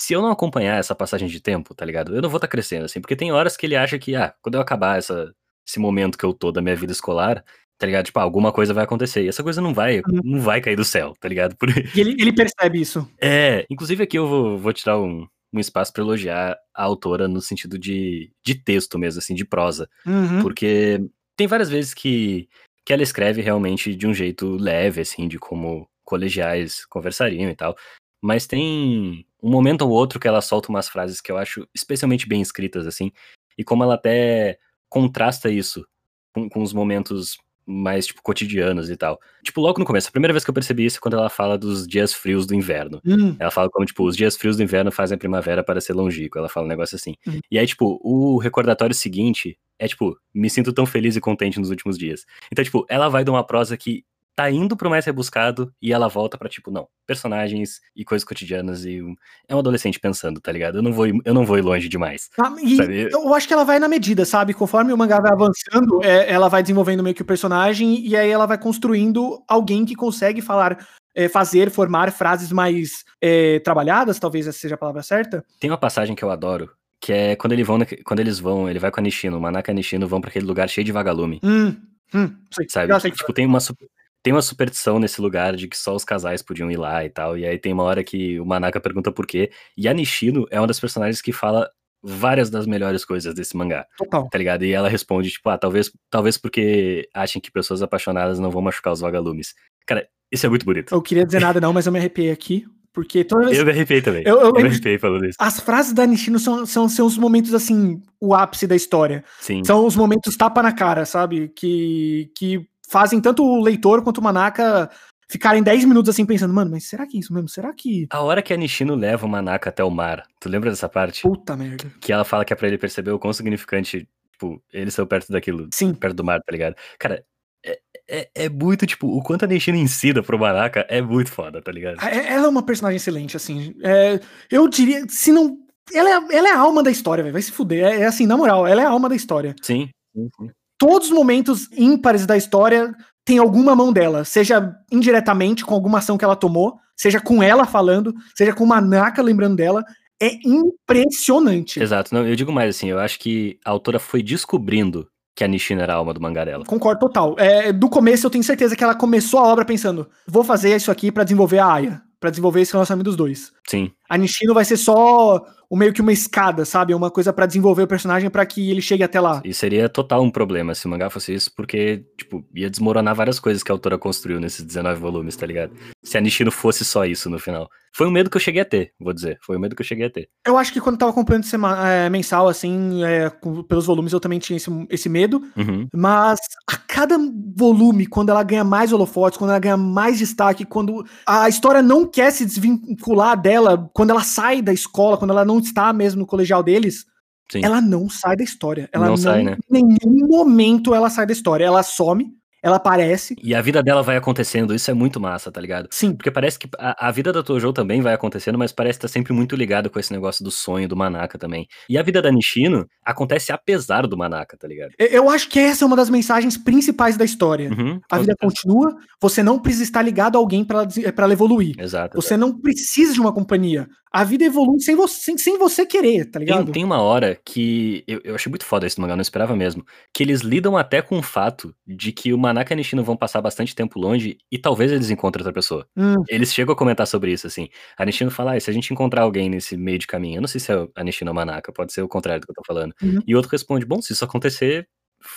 se eu não acompanhar essa passagem de tempo, tá ligado? Eu não vou estar tá crescendo, assim, porque tem horas que ele acha que, ah, quando eu acabar essa, esse momento que eu tô da minha vida escolar, tá ligado? Tipo, ah, alguma coisa vai acontecer. E essa coisa não vai, uhum. não vai cair do céu, tá ligado? Por... E ele, ele percebe isso. É, inclusive aqui eu vou, vou tirar um, um espaço para elogiar a autora no sentido de, de texto mesmo, assim, de prosa. Uhum. Porque tem várias vezes que, que ela escreve realmente de um jeito leve, assim, de como colegiais conversariam e tal. Mas tem um momento ou outro que ela solta umas frases que eu acho especialmente bem escritas, assim, e como ela até contrasta isso com, com os momentos mais, tipo, cotidianos e tal. Tipo, logo no começo, a primeira vez que eu percebi isso é quando ela fala dos dias frios do inverno. Hum, Ela fala como, tipo, os dias frios do inverno fazem a primavera para ser longínquo. Ela fala um negócio assim. Uhum. E aí, tipo, o recordatório seguinte é, tipo, me sinto tão feliz e contente nos últimos dias. Então, tipo, ela vai de uma prosa que tá indo pro mais rebuscado e ela volta pra, tipo, não, personagens e coisas cotidianas e é um adolescente pensando, tá ligado? Eu não vou ir, eu não vou ir longe demais. Ah, e Sabe? eu acho que ela vai na medida, sabe? Conforme o mangá vai avançando, é, ela vai desenvolvendo meio que o personagem e aí ela vai construindo alguém que consegue falar, é, fazer, formar frases mais é, trabalhadas, talvez essa seja a palavra certa. Tem uma passagem que eu adoro, que é quando, ele vão, quando eles vão, ele vai com a Nishino, o Manaka e a Nishino vão pra aquele lugar cheio de vagalume. Hum, hum, sei. sabe? Sei tipo, tem uma, tem uma superstição nesse lugar de que só os casais podiam ir lá e tal. E aí tem uma hora que o Manaka pergunta por quê. E a Nishino é uma das personagens que fala várias das melhores coisas desse mangá, total. tá ligado? E ela responde, tipo, ah, talvez, talvez porque achem que pessoas apaixonadas não vão machucar os vagalumes. Cara, isso é muito bonito. Eu queria dizer nada não, mas eu me arrepiei aqui, porque toda vez... Eu me arrepiei também. Eu- eu Eu, me arrepiei falando isso. As frases da Nishino são, são, são os momentos, assim, o ápice da história. Sim. São os momentos tapa na cara, sabe? Que, que fazem tanto o leitor quanto o Manaka ficarem 10 minutos assim pensando, mano, mas será que é isso mesmo? Será que. A hora que a Nishino leva o Manaka até o mar, tu lembra dessa parte? Puta merda. Que ela fala que é pra ele perceber o quão significante, tipo, ele saiu perto daquilo. Sim. perto do mar, tá ligado? Cara, é, é, é muito, tipo, o quanto a Nishino ensina pro Manaka é muito foda, tá ligado? É- Ela é uma personagem excelente, assim. É, eu diria, se não. Ela é, ela é a alma da história, velho. Vai se fuder. É, é assim, na moral, ela é a alma da história. Sim, sim, sim. Todos os momentos ímpares da história tem alguma mão dela, seja indiretamente com alguma ação que ela tomou, seja com ela falando, seja com o Manaka lembrando dela. É impressionante. Exato. Não, eu digo mais assim, eu acho que a autora foi descobrindo que a Nishino era a alma do mangá dela. Concordo total. É, do começo eu tenho certeza que ela começou a obra pensando: vou fazer isso aqui pra desenvolver a Aya, pra desenvolver esse relacionamento dos dois. Sim, A Nishino vai ser só o meio que uma escada, sabe? Uma coisa pra desenvolver o personagem pra que ele chegue até lá. e seria total um problema se o mangá fosse isso, porque, tipo, ia desmoronar várias coisas que a autora construiu nesses 19 volumes, tá ligado? Se a Nishino fosse só isso no final. Foi um medo que eu cheguei a ter, vou dizer. Foi um medo que eu cheguei a ter. Eu acho que quando eu tava acompanhando é, mensal, assim, é, com- pelos volumes, eu também tinha esse, esse medo. Uhum. Mas a cada volume, quando ela ganha mais holofotes, quando ela ganha mais destaque, quando a história não quer se desvincular dela, quando ela sai da escola, quando ela não está mesmo no colegial deles, Sim. ela não sai da história. Ela Não não, sai, né? Em nenhum momento ela sai da história. Ela some, ela aparece. E a vida dela vai acontecendo, isso é muito massa, tá ligado? Sim, Porque parece que a, a vida da Tojo também vai acontecendo, mas parece estar sempre muito ligado com esse negócio do sonho do Manaka também. E a vida da Nishino acontece apesar do Manaka, tá ligado? eu- acho que essa é uma das mensagens principais da história. Uhum, A vida certeza. continua, você não precisa estar ligado a alguém para ela evoluir. Exato. Você não precisa de uma companhia. A vida evolui sem você, sem, sem você querer, tá Tem, ligado? tem uma hora que eu, eu achei muito foda esse mangá, não esperava mesmo. Que eles lidam até com o fato de que o Manaka e a Nishino vão passar bastante tempo longe e talvez eles encontrem outra pessoa. Hum, Eles chegam a comentar sobre isso, assim. A Nishino fala, ah, se a gente encontrar alguém nesse meio de caminho, eu não sei se é a Nishino ou Manaka, pode ser o contrário do que eu tô falando. Uhum. E o outro responde, bom, se isso acontecer,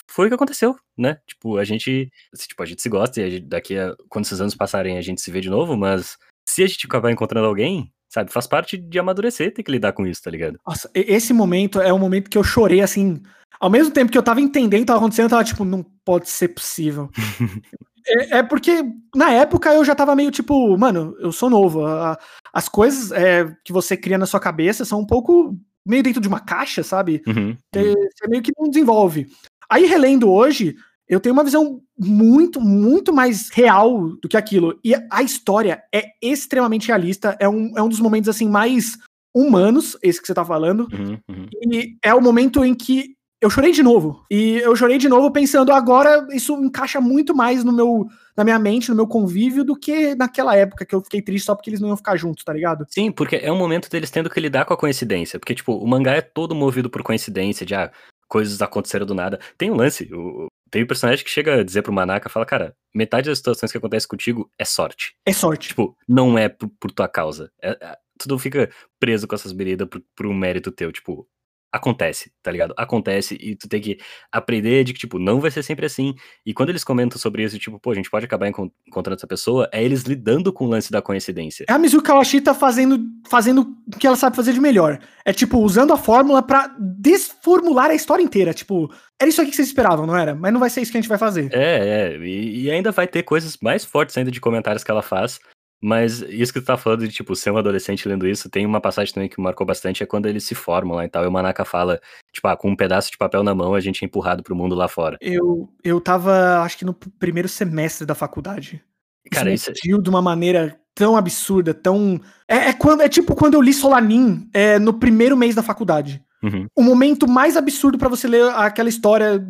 foi o que aconteceu, né? Tipo, a gente, tipo, a gente se gosta e a gente- daqui a, quando esses anos passarem, a gente se vê de novo, mas se a gente acabar encontrando alguém, sabe, faz parte de amadurecer, ter que lidar com isso, tá ligado? Nossa, esse momento é um momento que eu chorei assim. Ao mesmo tempo que eu tava entendendo o que tava acontecendo, eu tava tipo, não pode ser possível. é, é porque na época eu já tava meio tipo, mano, eu sou novo. a- as coisas é, que você cria na sua cabeça são um pouco meio dentro de uma caixa, sabe? Uhum, Você você meio que não desenvolve. Aí, relendo hoje, eu tenho uma visão muito, muito mais real do que aquilo. E a história é extremamente realista. É um, é um dos momentos, assim, mais humanos, esse que você tá falando. uhum, uhum. E é o momento em que eu chorei de novo. E eu chorei de novo pensando, agora isso encaixa muito mais no meu, na minha mente, no meu convívio, do que naquela época que eu fiquei triste só porque eles não iam ficar juntos, tá ligado? Sim, porque é um momento deles tendo que lidar com a coincidência. Porque, tipo, o mangá é todo movido por coincidência, de ah, coisas aconteceram do nada. Tem um lance, o, tem um personagem que chega a dizer pro Manaka, fala, cara, metade das situações que acontecem contigo é sorte. É sorte. Tipo, não é por, por tua causa. É, é- tu não fica preso com essas bebidas por, por um mérito teu, tipo, acontece, tá ligado? Acontece e tu tem que aprender de que, tipo, não vai ser sempre assim. E quando eles comentam sobre isso, tipo, pô, a gente pode acabar encon- encontrando essa pessoa, é eles lidando com o lance da coincidência. É a Mizuki Kawashita fazendo, fazendo o que ela sabe fazer de melhor. É tipo, usando a fórmula pra desformular a história inteira. Tipo, era isso aqui que vocês esperavam, não era? Mas não vai ser isso que a gente vai fazer. É, é. E, e ainda vai ter coisas mais fortes ainda de comentários que ela faz. Mas isso que tu tá falando de, tipo, ser um adolescente lendo isso, tem uma passagem também que marcou bastante, é quando eles se formam lá e tal, e o Manaka fala, tipo, ah, com um pedaço de papel na mão, a gente é empurrado pro mundo lá fora. Eu, eu tava, acho que no primeiro semestre da faculdade. Cara, isso isso, me atingiu de uma maneira tão absurda, tão... É, é quando, é tipo quando eu li Solanin é, no primeiro mês da faculdade. Uhum. O momento mais absurdo pra você ler aquela história,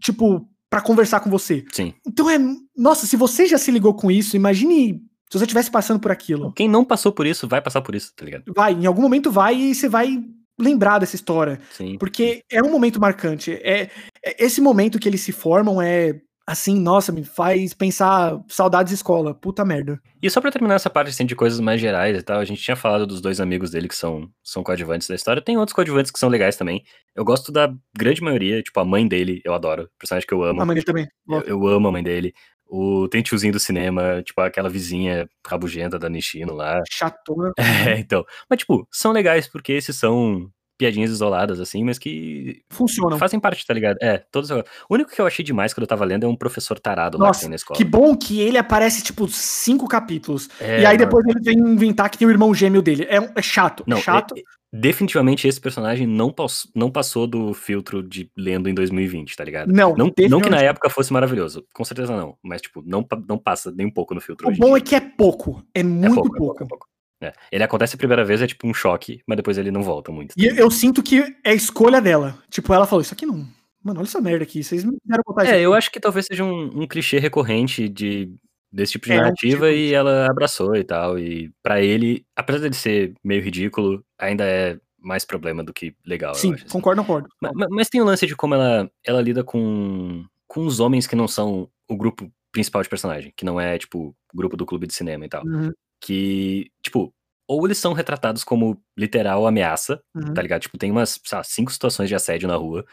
tipo, pra conversar com você. Sim. Então é... Nossa, se você já se ligou com isso, imagine se você estivesse passando por aquilo. Quem não passou por isso, vai passar por isso, tá ligado? Vai, em algum momento vai e você vai lembrar dessa história. Sim. Porque é um momento marcante. É, é- esse momento que eles se formam é assim, nossa, me faz pensar saudades escola. Puta merda. E só pra terminar essa parte assim, de coisas mais gerais e tal, a gente tinha falado dos dois amigos dele que são, são coadjuvantes da história. Tem outros coadjuvantes que são legais também. Eu gosto da grande maioria, tipo, a mãe dele, eu adoro. Personagem que eu amo. A mãe dele também. Eu, eu amo a mãe dele. O, tem tiozinho do cinema, tipo, aquela vizinha rabugenta da Nishino lá. Chatona. É, então. Mas, tipo, são legais porque esses são piadinhas isoladas, assim, mas que Funcionam. fazem parte, tá ligado? É, todos. O único que eu achei demais quando eu tava lendo é um professor tarado lá que Nossa, tem na escola. Que bom que ele aparece, tipo, cinco capítulos. É, e aí depois ele vem inventar que tem o irmão gêmeo dele. É, é chato. Não, é chato. É- definitivamente esse personagem não, pass- não passou do filtro de lendo em 2020, tá ligado? Não, Não, não que na época fosse maravilhoso, com certeza não. Mas, tipo, não, não passa nem um pouco no filtro O bom dia. é que é pouco. É É muito pouco, é pouco. é pouco. É. Ele acontece a primeira vez, é tipo um choque, mas depois ele não volta muito. E eu sinto que é escolha dela. Tipo, ela falou: Isso aqui não. Mano, olha essa merda aqui. Vocês me fizeram botar isso É, aqui. eu acho que talvez seja um, um clichê recorrente de, desse tipo de É, narrativa tipo e ela abraçou e tal. E pra ele, apesar dele ser meio ridículo, ainda é mais problema do que legal. Sim, acho, assim. concordo, concordo. Ma- ma- Mas, tem o lance de como ela, ela lida com, com os homens que não são o grupo principal de personagem, que não é, tipo, grupo do clube de cinema e tal. Uhum, Que, tipo, ou eles são retratados como literal ameaça, uhum. tá ligado? Tipo, tem umas, sei lá, cinco situações de assédio na rua,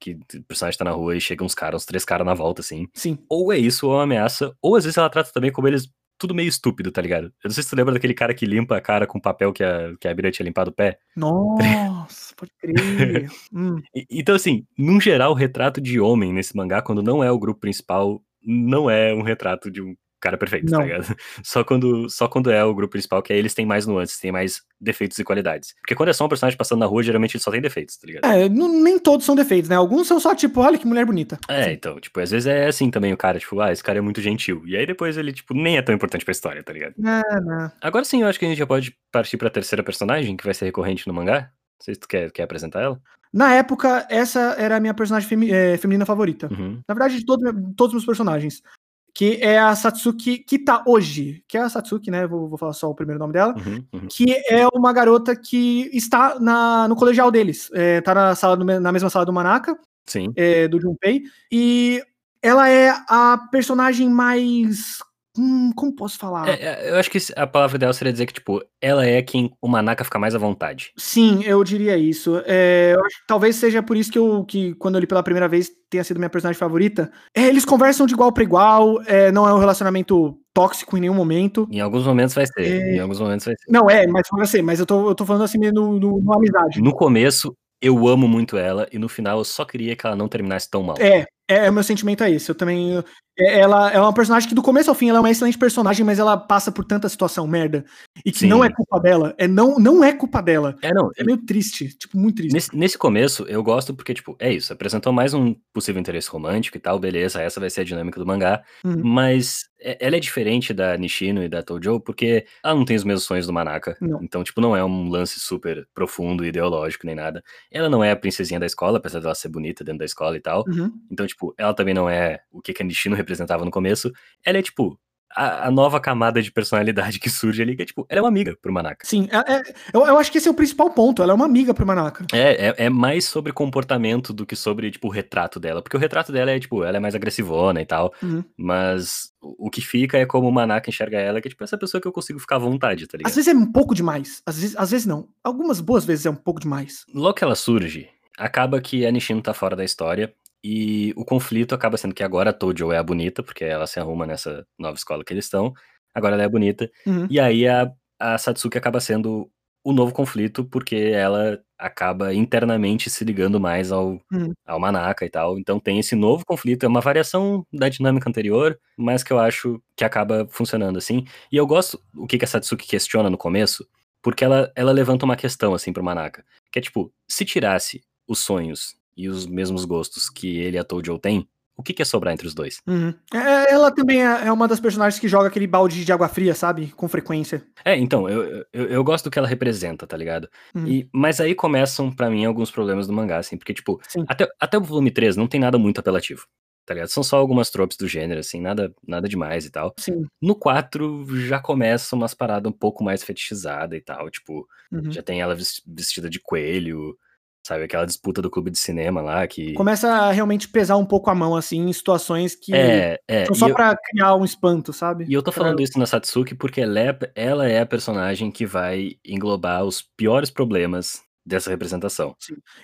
que o personagem tá na rua e chegam uns caras, uns três caras na volta, assim. Sim. Ou é isso, ou é uma ameaça, ou às vezes ela trata também como eles tudo meio estúpido, tá ligado? Eu não sei se tu lembra daquele cara que limpa a cara com papel que a, que a Bira tinha limpado o pé. Nossa, pode crer. Hum, então, assim, num geral, o retrato de homem nesse mangá, quando não é o grupo principal, não é um retrato de um cara perfeito, Não. tá ligado? Só quando, só quando é o grupo principal, que aí eles têm mais nuances, têm mais defeitos e qualidades. Porque quando é só um personagem passando na rua, geralmente ele só tem defeitos, tá ligado? É, não- nem todos são defeitos, né? Alguns são só tipo, olha que mulher bonita. É, então, tipo, às vezes é assim também o cara, tipo, ah, esse cara é muito gentil. E aí depois ele, tipo, nem é tão importante pra história, tá ligado? É, né? Agora sim, eu acho que a gente já pode partir pra terceira personagem, que vai ser recorrente no mangá. Não sei se tu quer, quer apresentar ela. Na época, essa era a minha personagem femi- é, feminina favorita. Uhum. Na verdade, de todo, todos os meus personagens. Que é a Satsuki Kita hoje. Que é a Satsuki, né? Vou, vou falar só o primeiro nome dela. Uhum, uhum. Que é uma garota que está na, no colegial deles. É, tá na, sala do na mesma sala do Manaka, Sim. é, do Junpei. E ela é a personagem mais. Hum, como posso falar? É, é, eu acho que a palavra ideal seria dizer que, tipo, ela é quem o Manaka fica mais à vontade. Sim, eu diria isso. É, eu acho que talvez seja por isso que eu, que quando eu li pela primeira vez, tenha sido minha personagem favorita. É, eles conversam de igual para igual, é, não é um relacionamento tóxico em nenhum momento. Em alguns momentos vai ser. É. Em alguns momentos vai ser. Não, é, mas vai ser, mas eu tô, eu tô falando assim no, no, no amizade. No começo, eu amo muito ela, e no final eu só queria que ela não terminasse tão mal. É, é, o meu sentimento é esse. Eu também. é, ela é uma personagem que do começo ao fim ela é uma excelente personagem, mas ela passa por tanta situação merda. E que Sim. não é culpa dela. É, não, não é culpa dela. É, não. É meio triste, tipo, muito triste. Nesse, nesse começo, eu gosto porque, tipo, é isso. Apresentou mais um possível interesse romântico e tal, beleza, essa vai ser a dinâmica do mangá. Uhum. Mas é- ela é diferente da Nishino e da Tojo porque ela não tem os mesmos sonhos do Manaka. Não. Então, tipo, não é um lance super profundo, ideológico, nem nada. Ela não é a princesinha da escola, apesar dela ser bonita dentro da escola e tal. Uhum. Então, tipo, ela também não é o que que a Nishino representava no começo. Ela é, tipo, a, a nova camada de personalidade que surge ali, que é, tipo, ela é uma amiga pro Manaka. Sim, é- é- eu, eu acho que esse é o principal ponto. Ela é uma amiga pro Manaka. É, é, é mais sobre comportamento do que sobre, tipo, o retrato dela. Porque o retrato dela é, tipo, ela é mais agressivona e tal. Uhum. Mas o o que fica é como o Manaka enxerga ela, que é, tipo, essa pessoa que eu consigo ficar à vontade, tá ligado? Às vezes é um pouco demais. Às vezes, às vezes não. Algumas boas vezes é um pouco demais. Logo que ela surge, acaba que a Nishino tá fora da história. E o conflito acaba sendo que agora a Tojo é a bonita, porque ela se arruma nessa nova escola que eles estão. Agora ela é a bonita. Uhum. E aí a, a Satsuki acaba sendo o novo conflito, porque ela acaba internamente se ligando mais ao, Uhum. ao Manaka e tal. Então tem esse novo conflito, é uma variação da dinâmica anterior, mas que eu acho que acaba funcionando assim. E eu gosto o que, que a Satsuki questiona no começo, porque ela, ela levanta uma questão assim pro Manaka, que é tipo, se tirasse os sonhos e os mesmos gostos que ele e a Tojo têm, o que, que ia sobrar entre os dois? Uhum. É, ela também é é uma das personagens que joga aquele balde de água fria, sabe? Com frequência. É, então, eu, eu, eu gosto do que ela representa, tá ligado? Uhum. E, mas aí começam, pra mim, alguns problemas do mangá, assim, porque, tipo, Sim. até, até o volume 3 não tem nada muito apelativo, tá ligado? São só algumas tropes do gênero, assim, nada, nada demais e tal. Sim. No 4 já começa umas paradas um pouco mais fetichizadas e tal, tipo, Uhum. já tem ela ves- vestida de coelho, sabe? Aquela disputa do clube de cinema lá que. Começa a realmente pesar um pouco a mão, assim, em situações que É, é. são e só eu- pra criar um espanto, sabe? E eu tô Pra- falando isso na Satsuki porque ela é, ela é a personagem que vai englobar os piores problemas dessa representação.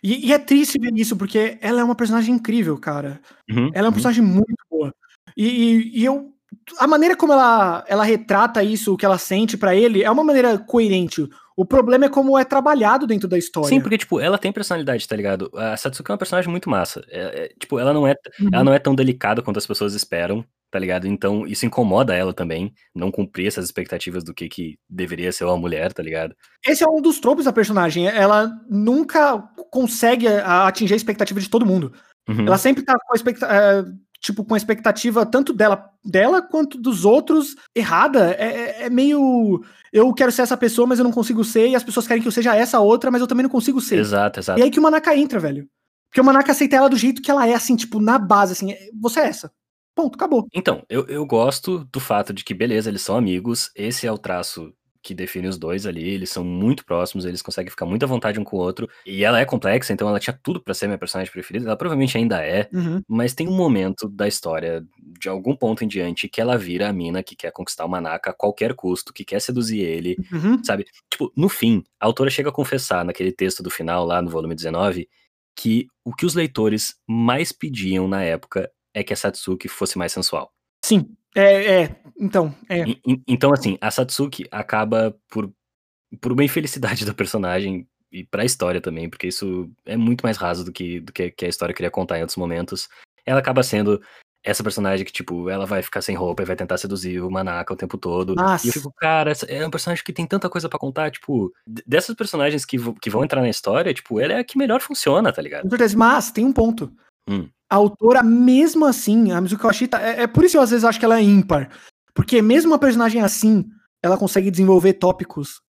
E, e é triste ver isso, porque ela é uma personagem incrível, cara. Uhum, Ela é uma uhum. personagem muito boa. E, e- e eu. A maneira como ela, ela retrata isso, o que ela sente pra ele, é uma maneira coerente. O problema é como é trabalhado dentro da história. Sim, porque, tipo, ela tem personalidade, tá ligado? A Satsuki é uma personagem muito massa. É- é, tipo, ela não é, Uhum. ela não é tão delicada quanto as pessoas esperam, tá ligado? Então, isso incomoda ela também, não cumprir essas expectativas do que, que deveria ser uma mulher, tá ligado? Esse é um dos tropos da personagem. Ela nunca consegue atingir a expectativa de todo mundo. Uhum. Ela sempre tá com a expectativa. Tipo, com a expectativa tanto dela, dela quanto dos outros errada. É, é- é meio. Eu quero ser essa pessoa, mas eu não consigo ser, e as pessoas querem que eu seja essa outra, mas eu também não consigo ser. Exato, exato. E aí que o Manaka entra, velho. Porque o Manaka aceita ela do jeito que ela é, assim, tipo, na base, assim, é- você é essa. Ponto, acabou. Então, eu, eu gosto do fato de que, beleza, eles são amigos, esse é o traço que define os dois ali, eles são muito próximos, eles conseguem ficar muito à vontade um com o outro, e ela é complexa, então ela tinha tudo pra ser minha personagem preferida, ela provavelmente ainda é, Uhum. mas tem um momento da história, de algum ponto em diante, que ela vira a mina que quer conquistar o Manaka a qualquer custo, que quer seduzir ele, Uhum. sabe? Tipo, no fim, a autora chega a confessar naquele texto do final, lá no volume 19, que o que os leitores mais pediam na época é que a Satsuki fosse mais sensual. Sim. É, é. Então, é. E- Então, assim, a Satsuki acaba por, por uma infelicidade da personagem e pra história também, porque isso é muito mais raso do que, do que, que a história queria contar em outros momentos. Ela acaba sendo essa personagem que, tipo, ela vai ficar sem roupa e vai tentar seduzir o Manaka o tempo todo. Nossa. E eu fico, cara, é um personagem que tem tanta coisa pra contar, tipo, dessas personagens que, que vão entrar na história, tipo, ela é a que melhor funciona, tá ligado? Com certeza. Mas tem um ponto. Hum. A autora, mesmo assim, a Mizuki Kawashita, é, é por isso que eu às vezes acho que ela é ímpar. Porque mesmo uma personagem assim, ela consegue desenvolver tópicos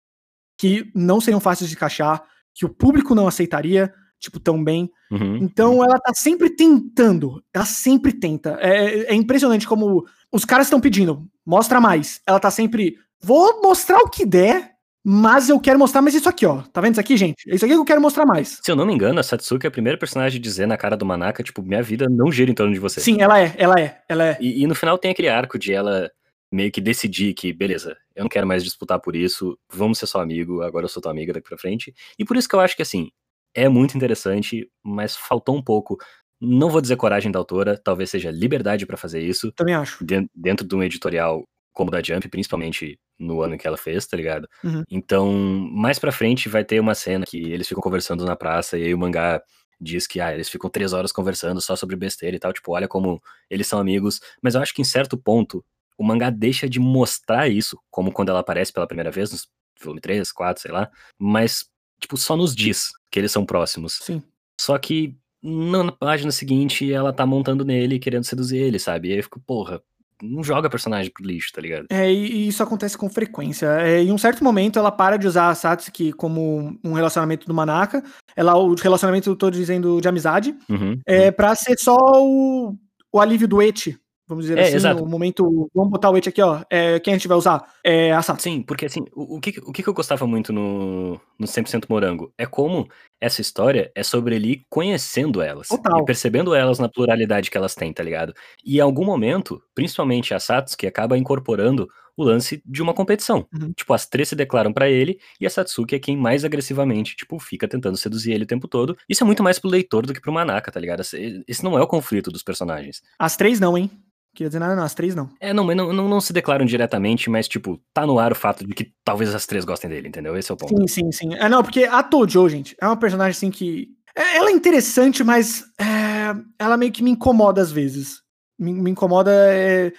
que não seriam fáceis de encaixar, que o público não aceitaria, tipo, tão bem. Uhum, Então ela tá sempre tentando. Ela sempre tenta. É, é impressionante como os caras estão pedindo, mostra mais. Ela tá sempre, vou mostrar o que der, mas eu quero mostrar mais isso aqui, ó. Tá vendo isso aqui, gente? É isso aqui que eu quero mostrar mais. Se eu não me engano, a Satsuki é a primeira personagem a dizer na cara do Manaka, tipo, minha vida não gira em torno de você. Sim, ela é, ela é, ela é. E, e no final tem aquele arco de ela meio que decidir que, beleza, eu não quero mais disputar por isso, vamos ser só amigo, agora eu sou tua amiga daqui pra frente. E por isso que eu acho que, assim, é muito interessante, mas faltou um pouco. Não vou dizer coragem da autora, talvez seja liberdade pra fazer isso, Também acho. den- dentro de um editorial como da Jump, principalmente no ano que ela fez, tá ligado? Uhum. Então, mais pra frente vai ter uma cena que eles ficam conversando na praça e aí o mangá diz que ah, eles ficam três horas conversando só sobre besteira e tal, tipo, olha como eles são amigos, mas eu acho que em certo ponto o mangá deixa de mostrar isso, como quando ela aparece pela primeira vez, no volume 3, 4, sei lá, mas, tipo, só nos diz que eles são próximos. Sim. Só que na na página seguinte ela tá montando nele, querendo seduzir ele, sabe? E aí eu fico, porra, não joga personagem pro lixo, tá ligado? É, e isso acontece com frequência. É, em um certo momento, ela para de usar a Satsuki como um relacionamento do Manaka. Ela, o relacionamento, eu tô dizendo, de amizade. Uhum. É pra ser só o, o alívio do Eti. Vamos dizer É, assim, exato. o momento. Vamos botar o Eti aqui, ó. É, quem a gente vai usar? É a Satsuki. Sim, porque assim, o, o que, o que eu gostava muito no, no 100% Morango é como essa história é sobre ele conhecendo elas. Total. E percebendo elas na pluralidade que elas têm, tá ligado? E em algum momento, principalmente a Satsuki acaba incorporando o lance de uma competição. Uhum. Tipo, as três se declaram pra ele e a Satsuki é quem mais agressivamente, tipo, fica tentando seduzir ele o tempo todo. Isso é muito mais pro leitor do que pro Manaka, tá ligado? Esse não é o conflito dos personagens. As três não, hein? Queria dizer nada, não, as três não. É, não, mas não, não, não se declaram diretamente, mas, tipo, tá no ar o fato de que talvez as três gostem dele, entendeu? Esse é o ponto. Sim, sim, sim. É, não, porque a Tojo, gente, é uma personagem assim que. é- ela é interessante, mas é, ela meio que me incomoda às vezes. Me, me incomoda. é,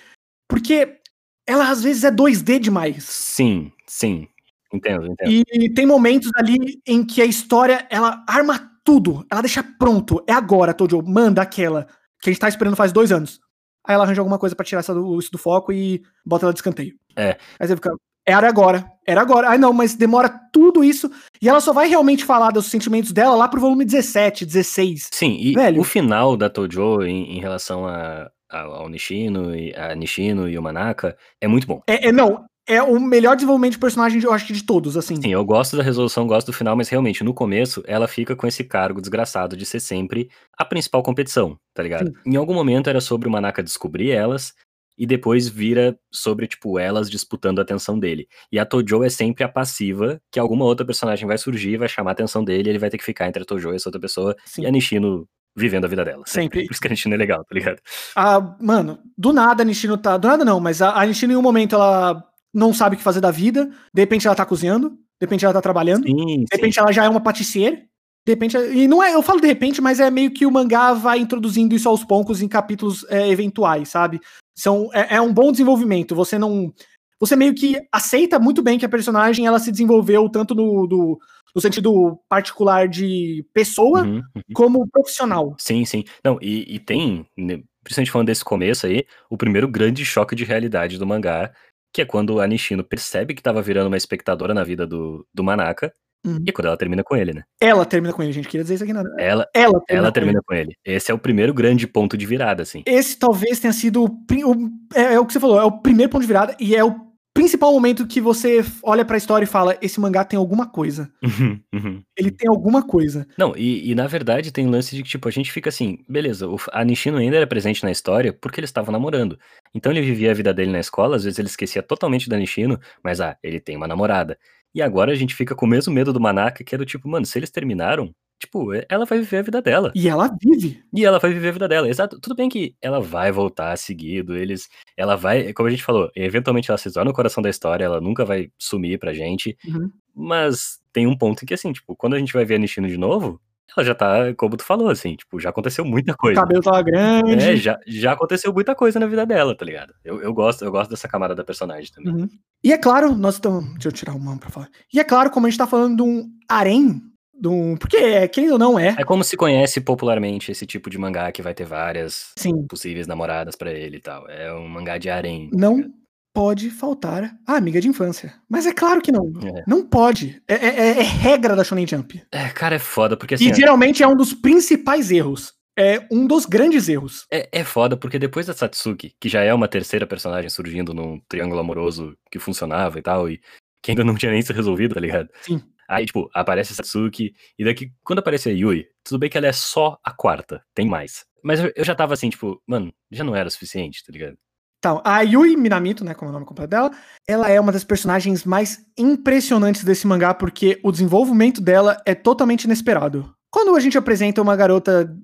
porque ela às vezes é 2D demais. Sim, sim. Entendo, entendo. E tem momentos ali em que a história ela arma tudo. Ela deixa pronto. É agora, Tojo. Manda aquela que a gente tá esperando faz dois anos. Aí ela arranja alguma coisa pra tirar do, isso do foco e bota ela de escanteio. É. Aí você fica. Era agora, era agora. Ai não, mas demora tudo isso. E ela só vai realmente falar dos sentimentos dela lá pro volume 17, 16. Sim, e Velho. o final da Tojo em, em relação a, a- ao Nishino, e, a Nishino e o Manaka é muito bom. É, é, não, é o melhor desenvolvimento de personagem, eu acho que de todos, assim. Sim, eu gosto da resolução, gosto do final, mas realmente, no começo, ela fica com esse cargo desgraçado de ser sempre a principal competição, tá ligado? Em algum momento era sobre o Manaka descobrir elas, e depois vira sobre, tipo, elas disputando a atenção dele. E a Tojo é sempre a passiva, que alguma outra personagem vai surgir, vai chamar a atenção dele, e ele vai ter que ficar entre a Tojo e essa outra pessoa, Sim. e a Nishino vivendo a vida dela. Sempre. Por isso que a Nishino é legal, tá ligado? Ah, mano, do nada a Nishino tá. Do nada não, mas a, a Nishino em um momento ela não sabe o que fazer da vida. De repente ela tá cozinhando. De repente ela tá trabalhando. Sim, De sim. repente ela já é uma patissier. De repente. E não é. Eu falo de repente, mas é meio que o mangá vai introduzindo isso aos poucos em capítulos é, eventuais, sabe? São, é, é um bom desenvolvimento. Você não. Você meio que aceita muito bem que a personagem ela se desenvolveu tanto no, do- no sentido particular de pessoa Uhum, uhum. como profissional. Sim, sim. Não, e, e tem, né, principalmente falando desse começo aí, o primeiro grande choque de realidade do mangá, que é quando a Nishino percebe que tava virando uma espectadora na vida do, do Manaka, Uhum. e quando ela termina com ele, né? Ela termina com ele, gente. Queria dizer isso aqui nada. Ela, Ela termina ela com termina com ele. Esse é o primeiro grande ponto de virada, assim. esse talvez tenha sido o, o- é, é o que você falou, é o primeiro ponto de virada e é o principal momento que você olha pra história e fala: esse mangá tem alguma coisa. Uhum, uhum. Ele tem alguma coisa. Não, e, e na verdade tem um lance de que, tipo, a gente fica assim, beleza, o- a Nishino ainda era presente na história porque eles estavam namorando. Então ele vivia a vida dele na escola, às vezes ele esquecia totalmente da Nishino, mas ah, ele tem uma namorada. E agora a gente fica com o mesmo medo do Manaka, que é do tipo, mano, se eles terminaram, tipo, é- ela vai viver a vida dela. E ela vive. E ela vai viver a vida dela, exato. Tudo bem que ela vai voltar seguido, eles. Ela vai, como a gente falou, eventualmente ela se torna o coração da história, ela nunca vai sumir pra gente. Uhum. Mas tem um ponto em que, assim, tipo, quando a gente vai ver a Nishino de novo, ela já tá, como tu falou, assim, tipo, já aconteceu muita O coisa. cabelo tava grande. É, já, já aconteceu muita coisa na vida dela, tá ligado? Eu, eu gosto, eu gosto dessa camada da personagem também. Uhum. E é claro, nós estamos. Deixa eu tirar o mão pra falar. E é claro, como a gente tá falando de um harém, um. Porque, é, querendo ou não, é. É como se conhece popularmente esse tipo de mangá que vai ter várias Sim. possíveis namoradas pra ele e tal. É um mangá de harém. Não pode faltar a amiga de infância. Mas é claro que não. É. Não pode. É, é- é- é regra da Shonen Jump. É, cara, é foda, porque assim. E geralmente é um dos principais erros. É um dos grandes erros. É, é foda, porque depois da Satsuki, que já é uma terceira personagem surgindo num triângulo amoroso que funcionava e tal, e que ainda não tinha nem se resolvido, tá ligado? Sim. Aí, tipo, aparece a Satsuki, e daqui, quando aparece a Yui, tudo bem que ela é só a quarta, tem mais. Mas eu, já tava assim, tipo, mano, já não era o suficiente, tá ligado? Então, a Yui Minamito, né, como é o nome completo dela, ela é uma das personagens mais impressionantes desse mangá, porque o desenvolvimento dela é totalmente inesperado. Quando a gente apresenta uma garota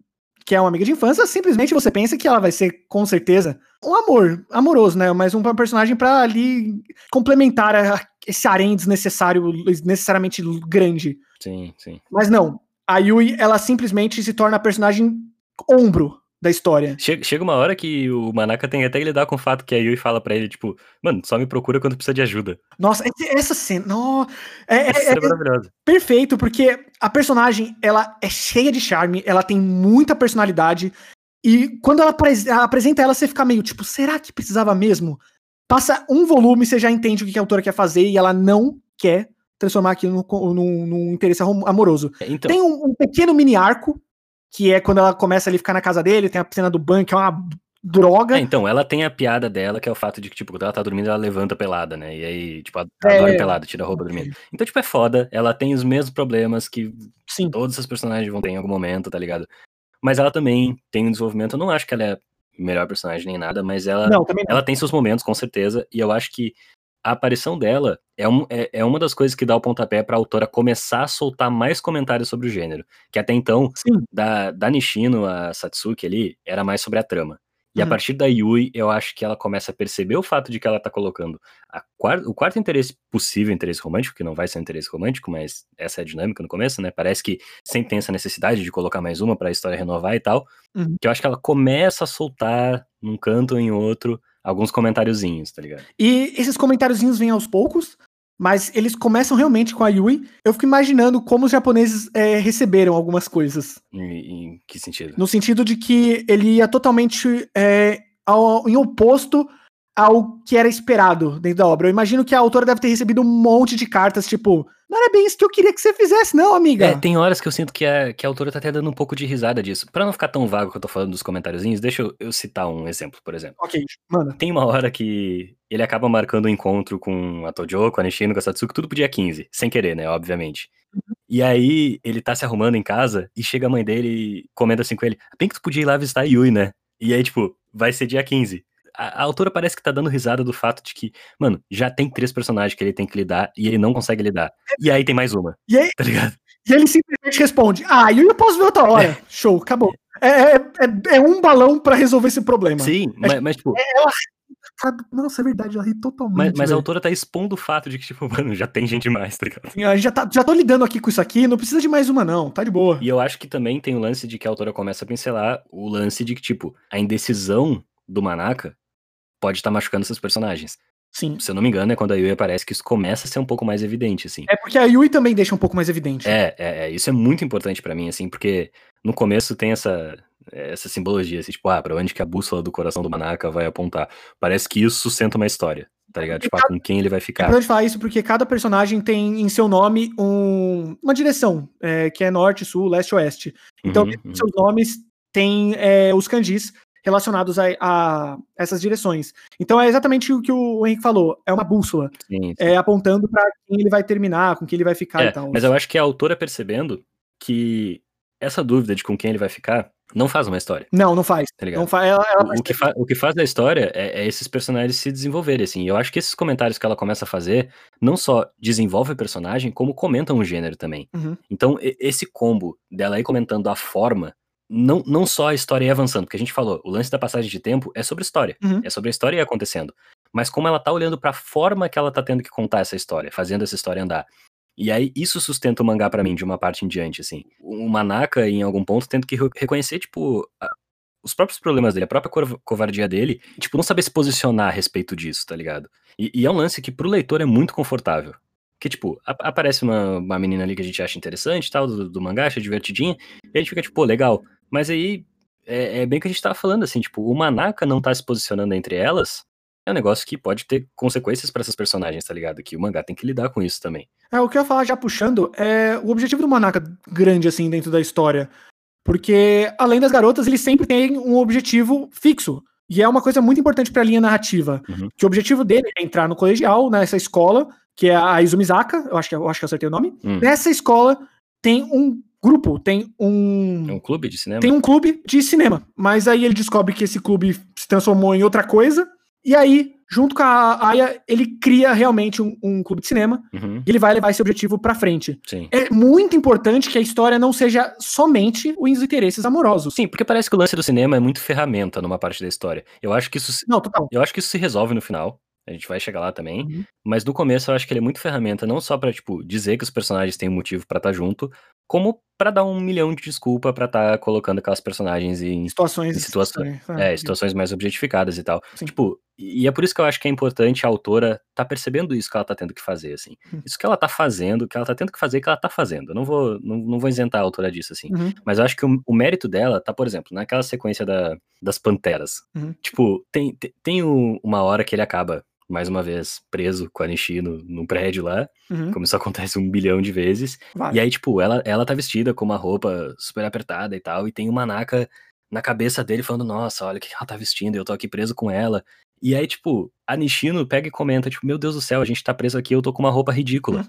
que é uma amiga de infância, simplesmente você pensa que ela vai ser, com certeza, um amor, amoroso, né? Mas um personagem pra ali complementar a- esse harém desnecessário, necessariamente grande. Sim, sim. Mas não, a Yui, ela simplesmente se torna a personagem ombro da história. Chega, uma hora que o Manaka tem até que lidar com o fato que a Yui fala pra ele, tipo, mano, só me procura quando precisa de ajuda. Nossa, essa cena, no, é, é- Essa é- cena é maravilhosa. perfeito, porque a personagem, ela é cheia de charme, ela tem muita personalidade, e quando ela apresenta ela, você fica meio tipo, será que precisava mesmo? Passa um volume, você já entende o que a autora quer fazer, e ela não quer transformar aquilo num, co- num- num interesse amo- amoroso. Então, Tem um, um pequeno mini arco, que é quando ela começa ali a ficar na casa dele, tem a cena do banco, que é uma droga. É, então, ela tem a piada dela, que é o fato de que, tipo, quando ela tá dormindo, ela levanta pelada, né? E aí, tipo, ela É. dorme pelada, tira a roupa dormindo. Então, tipo, é foda. Ela tem os mesmos problemas que Sim. todos os personagens vão ter em algum momento, tá ligado? Mas ela também tem um desenvolvimento. Eu não acho que ela é melhor personagem nem nada, mas ela, Não, não. ela tem seus momentos, com certeza. E eu acho que a aparição dela é, um, é, é uma das coisas que dá o pontapé pra autora começar a soltar mais comentários sobre o gênero. Que até então, Sim. da, da Nishino a Satsuki ali, era mais sobre a trama. E a Uhum. partir da Yui, eu acho que ela começa a perceber o fato de que ela tá colocando a quar- o quarto interesse possível, interesse romântico, que não vai ser um interesse romântico, mas essa é a dinâmica no começo, né? Parece que sempre tem essa necessidade de colocar mais uma pra história renovar e tal. Uhum. Que eu acho que ela começa a soltar num canto ou em outro alguns comentáriozinhos, tá ligado? E esses comentáriozinhos vêm aos poucos, mas eles começam realmente com a Yui. Eu fico imaginando como os japoneses é, receberam algumas coisas. Em, em que sentido? No sentido de que ele ia totalmente é, ao- em oposto ao que era esperado dentro da obra. Eu imagino que a autora deve ter recebido um monte de cartas, tipo, não era bem isso que eu queria que você fizesse, não, amiga. É, tem horas que eu sinto que a, que a autora tá até dando um pouco de risada disso. Pra não ficar tão vago que eu tô falando dos comentáriozinhos, deixa eu, eu citar um exemplo, por exemplo. Ok, mano. Tem uma hora que ele acaba marcando um encontro com a Tojo, com a Nishino, com a Satsuki, tudo pro dia 15, sem querer, né, obviamente. E aí ele tá se arrumando em casa e chega a mãe dele e comenta assim com ele: bem que tu podia ir lá visitar a Yui, né? E aí, tipo, vai ser dia 15. A, a autora parece que tá dando risada do fato de que, mano, já tem três personagens que ele tem que lidar e ele não consegue lidar. E aí tem mais uma. E aí- Tá ligado? E ele simplesmente responde: Ah, eu posso ver outra hora. Show, acabou. É, é, é- é um balão pra resolver esse problema. Sim, mas, mas, tipo, Sabe? Nossa, é verdade, ela ri totalmente. mas, mas a autora tá expondo o fato de que, tipo, mano, já tem gente mais, tá ligado? Já, tá, já tô lidando aqui com isso aqui, não precisa de mais uma, não. Tá de boa. E eu acho que também tem o lance de que a autora começa a pincelar o lance de que, tipo, a indecisão do Manaka pode estar machucando seus personagens. Sim. Se eu não me engano, é quando a Yui aparece que isso começa a ser um pouco mais evidente, assim. É porque a Yui também deixa um pouco mais evidente. É, é, é, isso é muito importante pra mim, assim, porque no começo tem essa, essa simbologia, assim, tipo, ah, pra onde que a bússola do coração do Manaka vai apontar. Parece que isso sustenta uma história, tá ligado? Tipo, ah, com quem ele vai É ficar. importante falar isso porque cada personagem tem em seu nome um- uma direção, é, que é norte, sul, leste, oeste. Então, Uhum, uhum. seus nomes tem é, os kanjis relacionados a, a essas direções. Então é exatamente o que o Henrique falou, é uma bússola, Sim, sim. é apontando pra quem ele vai terminar, com quem ele vai ficar É, e tal. mas eu acho que a autora percebendo que essa dúvida de com quem ele vai ficar não faz uma história. Não, não faz. Tá não faz ela, ela O, o que fa- o que faz da história é, é esses personagens se desenvolverem, assim. E eu acho que esses comentários que ela começa a fazer não só desenvolve o personagem, como comentam o gênero também. Uhum. Então, esse combo dela aí comentando a forma, não, não só a história ir avançando, porque a gente falou, o lance da passagem de tempo é sobre história. Uhum. É sobre a história ir acontecendo. Mas como ela tá olhando pra forma que ela tá tendo que contar essa história, fazendo essa história andar. E aí, isso sustenta o mangá pra mim, de uma parte em diante, assim. O Manaka, em algum ponto, tendo que re- reconhecer, tipo, a- os próprios problemas dele, a própria covardia dele, tipo, não saber se posicionar a respeito disso, tá ligado? E, e é um lance que pro leitor é muito confortável. Que, tipo, a- aparece uma, uma menina ali que a gente acha interessante, tal, do, do mangá, acha divertidinha, e a gente fica, tipo, pô, legal. Mas aí, é, é bem o que a gente tava falando, assim, tipo, o Manaka não tá se posicionando entre elas, é um negócio que pode ter consequências pra essas personagens, tá ligado? Que o mangá tem que lidar com isso também. É, o que eu ia falar já puxando é o objetivo do Manaka grande, assim, dentro da história. Porque, além das garotas, ele sempre tem um objetivo fixo. E é uma coisa muito importante pra linha narrativa. Uhum. Que o objetivo dele é entrar no colegial, nessa escola, que é a Izumizaka, eu acho que, eu acho que acertei o nome. Hum. Nessa escola tem um grupo, tem um. É um clube de cinema? Tem um clube de cinema. Mas aí ele descobre que esse clube se transformou em outra coisa. E aí, junto com a Aya, ele cria realmente um, um clube de cinema. Uhum, E ele vai levar esse objetivo pra frente. sim. É muito importante que a história não seja somente os interesses amorosos. Sim, porque parece que o lance do cinema é muito ferramenta numa parte da história. Eu acho que isso, se- Não, total. eu acho que isso se resolve no final. A gente vai chegar lá também. Uhum. Mas no começo eu acho que ele é muito ferramenta, não só pra, tipo, dizer que os personagens têm um motivo pra estar junto, como pra dar um milhão de desculpa pra estar colocando aquelas personagens em Situações. Em situação- é, é, situações mais objetificadas e tal. Sim. Tipo, e é por isso que eu acho que é importante a autora tá percebendo isso que ela tá tendo que fazer, assim. Hum. Isso que ela tá fazendo, que ela tá tendo que fazer, que ela tá fazendo. Eu não vou, não, não vou isentar a autora disso, assim. Uhum. Mas eu acho que o, o mérito dela tá, por exemplo, naquela sequência da, das panteras. Uhum. Tipo, tem, tem, tem o- uma hora que ele acaba, mais uma vez, preso com a Nishi no, num prédio lá, Uhum. como isso acontece um bilhão de vezes. Vai. E aí, tipo, ela, ela tá vestida com uma roupa super apertada e tal, e tem uma naca na cabeça dele falando, nossa, olha o que ela tá vestindo, eu tô aqui preso com ela. E aí, tipo, a Nishino pega e comenta, tipo, meu Deus do céu, a gente tá preso aqui, eu tô com uma roupa ridícula.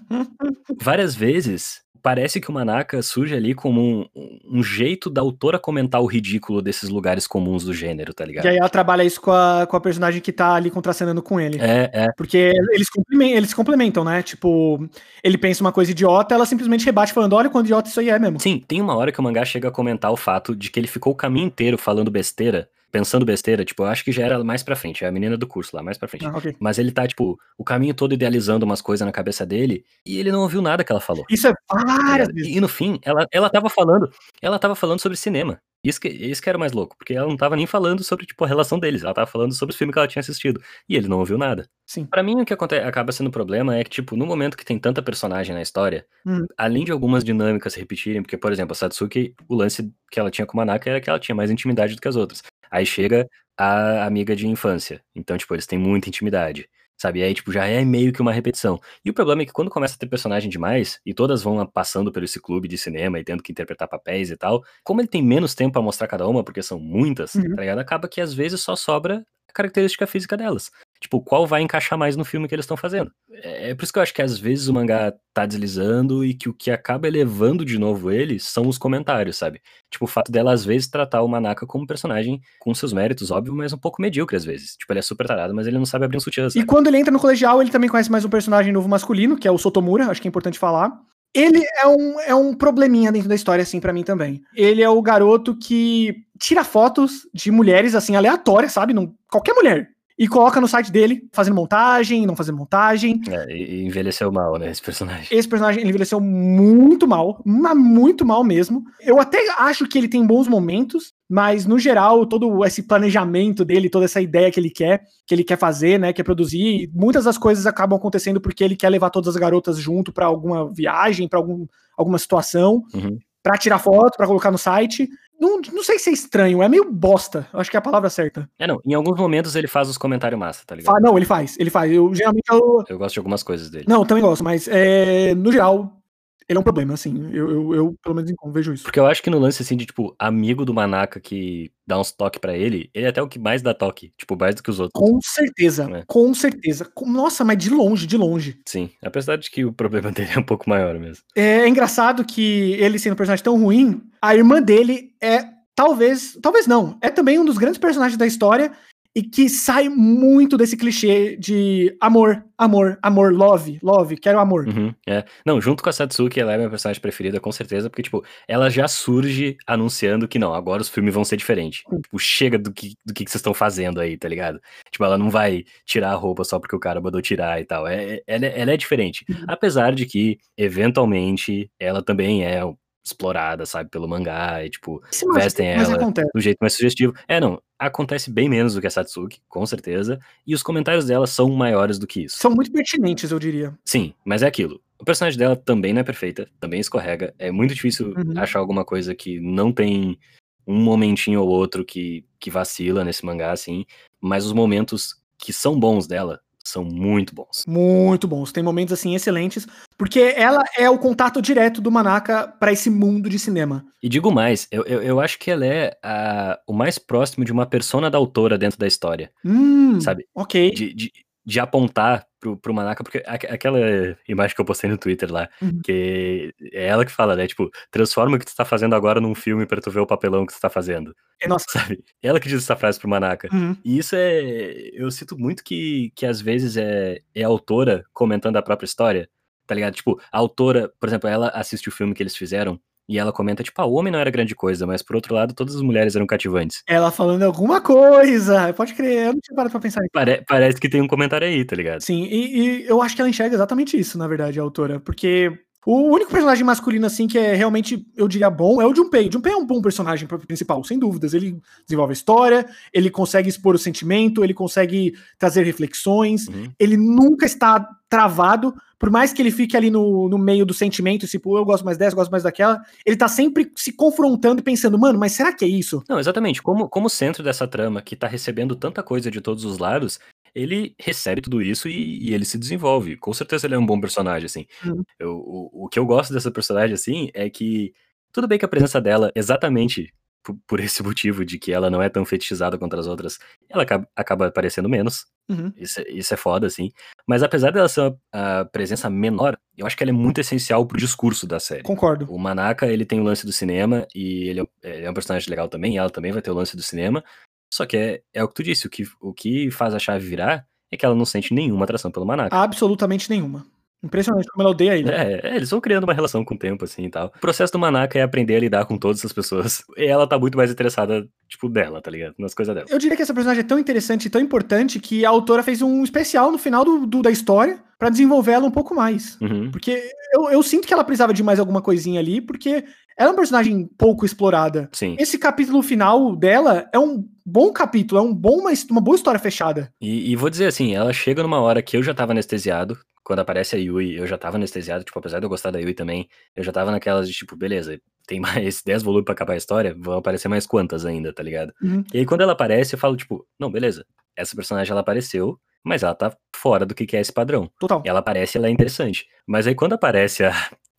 Várias vezes, parece que o Manaka surge ali como um, um jeito da autora comentar o ridículo desses lugares comuns do gênero, tá ligado? E aí ela trabalha isso com a, com a personagem que tá ali contracenando com ele. É, é. Porque eles complementam, eles complementam, né? Tipo, ele pensa uma coisa idiota, ela simplesmente rebate falando: olha quanto idiota isso aí é mesmo. Sim, tem uma hora que o mangá chega a comentar o fato de que ele ficou o caminho inteiro falando besteira pensando besteira, tipo, eu acho que já era mais pra frente, é a menina do curso lá, mais pra frente. Ah, ok. Mas ele tá, tipo, o caminho todo idealizando umas coisas na cabeça dele e ele não ouviu nada que ela falou. Isso é várias vezes. E no fim, ela, ela tava falando, ela tava falando sobre cinema. Isso que, isso que era mais louco, porque ela não tava nem falando sobre, tipo, a relação deles, ela tava falando sobre o filme que ela tinha assistido. E ele não ouviu nada. Sim. Pra mim, o que aconte- acaba sendo o problema é que, tipo, no momento que tem tanta personagem na história, Hum. além de algumas dinâmicas se repetirem, porque, por exemplo, a Satsuki, o lance que ela tinha com o Manaka era que ela tinha mais intimidade do que as outras. Aí chega a amiga de infância. Então, tipo, eles têm muita intimidade. Sabe? E aí, tipo, já é meio que uma repetição. E o problema é que quando começa a ter personagem demais, e todas vão passando por esse clube de cinema e tendo que interpretar papéis e tal, como ele tem menos tempo pra mostrar cada uma, porque são muitas, Uhum. tá ligado? Acaba que às vezes só sobra a característica física delas. Tipo, qual vai encaixar mais no filme que eles estão fazendo. É, é por isso que eu acho que às vezes o mangá tá deslizando e que o que acaba elevando de novo ele são os comentários, sabe? Tipo, o fato dela às vezes tratar o Manaka como personagem com seus méritos, óbvio, mas um pouco medíocre às vezes. Tipo, ele é super tarado, mas ele não sabe abrir um sutiã, E sabe? quando ele entra no colegial, ele também conhece mais um personagem novo masculino, que é o Sotomura, acho que é importante falar. Ele é um, é um probleminha dentro da história, assim, pra mim também. Ele é o garoto que tira fotos de mulheres, assim, aleatórias, sabe? Não, qualquer mulher. E coloca no site dele, fazendo montagem, não fazendo montagem. É, e envelheceu mal, né, esse personagem. Esse personagem ele envelheceu muito mal, mas muito mal mesmo. Eu até acho que ele tem bons momentos, mas no geral, todo esse planejamento dele, toda essa ideia que ele quer, que ele quer fazer, né, quer produzir, muitas das coisas acabam acontecendo porque ele quer levar todas as garotas junto pra alguma viagem, pra algum, alguma situação, Uhum. pra tirar foto, pra colocar no site. Não, não sei se é estranho, é meio bosta. Acho que é a palavra certa. É, não, em alguns momentos ele faz os comentários massa, tá ligado? Fa- não, ele faz, ele faz. Eu geralmente eu, Eu gosto de algumas coisas dele. Não, também gosto, mas é, no geral, ele é um problema, assim. Eu, eu, eu, pelo menos, vejo isso. Porque eu acho que no lance, assim, de, tipo, amigo do Manaka que dá uns toques pra ele, ele é até o que mais dá toque, tipo, mais do que os outros. Com certeza, É. com certeza. Nossa, mas de longe, de longe. Sim, apesar de que o problema dele é um pouco maior mesmo. É, é engraçado que ele sendo um personagem tão ruim, a irmã dele é talvez, talvez não, é também um dos grandes personagens da história e que sai muito desse clichê de amor, amor, amor, love, love, quero amor. Uhum, é. Não, junto com a Satsuki, ela é minha personagem preferida, com certeza, porque, tipo, ela já surge anunciando que não, agora os filmes vão ser diferentes. Tipo, chega do que, do que vocês estão fazendo aí, tá ligado? Tipo, ela não vai tirar a roupa só porque o cara mandou tirar e tal. É, é- ela, é- ela é diferente. Apesar de que, eventualmente, ela também é explorada, sabe, pelo mangá, e, tipo, Sim, mas- vestem mas ela acontece. do jeito mais sugestivo. É, não, acontece bem menos do que a Satsuki, com certeza, e os comentários dela são maiores do que isso. São muito pertinentes, eu diria. Sim, mas é aquilo. O personagem dela também não é perfeita, também escorrega. É muito difícil Uhum. achar alguma coisa que não tem um momentinho ou outro que, que vacila nesse mangá, assim. Mas os momentos que são bons dela são muito bons. Muito bons. Tem momentos assim excelentes, porque ela é o contato direto do Manaka pra esse mundo de cinema. E digo mais, eu, eu, eu acho que ela é a- o mais próximo de uma persona da autora dentro da história, Hum, sabe? ok. de, de, de apontar pro, pro Manaka, porque aque- aquela imagem que eu postei no Twitter lá, Uhum. que é ela que fala, né? Tipo, transforma o que tu tá fazendo agora num filme pra tu ver o papelão que tu tá fazendo, É, Nossa. sabe? Ela que diz essa frase pro Manaka. Uhum. E isso é. Eu sinto muito que, que às vezes é, é a autora comentando a própria história, tá ligado? Tipo, a autora, por exemplo, ela assiste o filme que eles fizeram e ela comenta, tipo, ah, o homem não era grande coisa, mas por outro lado, todas as mulheres eram cativantes. Ela falando alguma coisa. Pode crer, eu não tinha parado pra pensar nisso. Pare- parece que tem um comentário aí, tá ligado? Sim, e, e eu acho que ela enxerga exatamente isso, na verdade, a autora. Porque o único personagem masculino, assim, que é realmente, eu diria, bom, é o Junpei. O Junpei é um bom personagem principal, sem dúvidas. Ele desenvolve a história, ele consegue expor o sentimento, ele consegue trazer reflexões, Uhum. ele nunca está travado, por mais que ele fique ali no, no meio do sentimento, tipo, eu gosto mais dessa, eu gosto mais daquela, ele tá sempre se confrontando e pensando, mano, mas será que é isso? Não, exatamente. Como, como centro dessa trama que tá recebendo tanta coisa de todos os lados, ele recebe tudo isso e, e ele se desenvolve. Com certeza ele é um bom personagem, assim. Uhum. Eu- o, o que eu gosto dessa personagem, assim, é que tudo bem que a presença dela, exatamente por, por esse motivo de que ela não é tão fetichizada contra as outras, ela acaba, acaba aparecendo menos. Uhum. Isso, é- isso é foda, assim. Mas apesar dela ser uma a presença menor, eu acho que ela é muito essencial pro discurso da série. Concordo. O Manaka, ele tem o lance do cinema e ele é, ele é um personagem legal também, ela também vai ter o lance do cinema. Só que é, é o que tu disse, o que, o que faz a chave virar é que ela não sente nenhuma atração pelo Manaka. Absolutamente nenhuma. Impressionante como ela odeia ele. É, é, eles vão criando uma relação com o tempo, assim e tal. O processo do Manaka é aprender a lidar com todas as pessoas. E ela tá muito mais interessada, tipo, dela, tá ligado? Nas coisas dela. Eu diria que essa personagem é tão interessante e tão importante que a autora fez um especial no final do, do- da história pra desenvolver ela um pouco mais. Uhum. Porque eu, eu sinto que ela precisava de mais alguma coisinha ali, porque ela é uma personagem pouco explorada. Sim. Esse capítulo final dela é um bom capítulo, é um bom, uma, uma boa história fechada. E, e vou dizer assim, ela chega numa hora que eu já tava anestesiado. Quando aparece a Yui, eu já tava anestesiado. Tipo, apesar de eu gostar da Yui também, eu já tava naquelas de tipo, beleza, tem mais 10 volumes pra acabar a história, vão aparecer mais quantas ainda, tá ligado? Uhum. E aí quando ela aparece, eu falo, tipo, não, beleza, essa personagem ela apareceu, mas ela tá fora do que que é esse padrão. Total. Ela aparece, ela é interessante. Mas aí quando aparece a,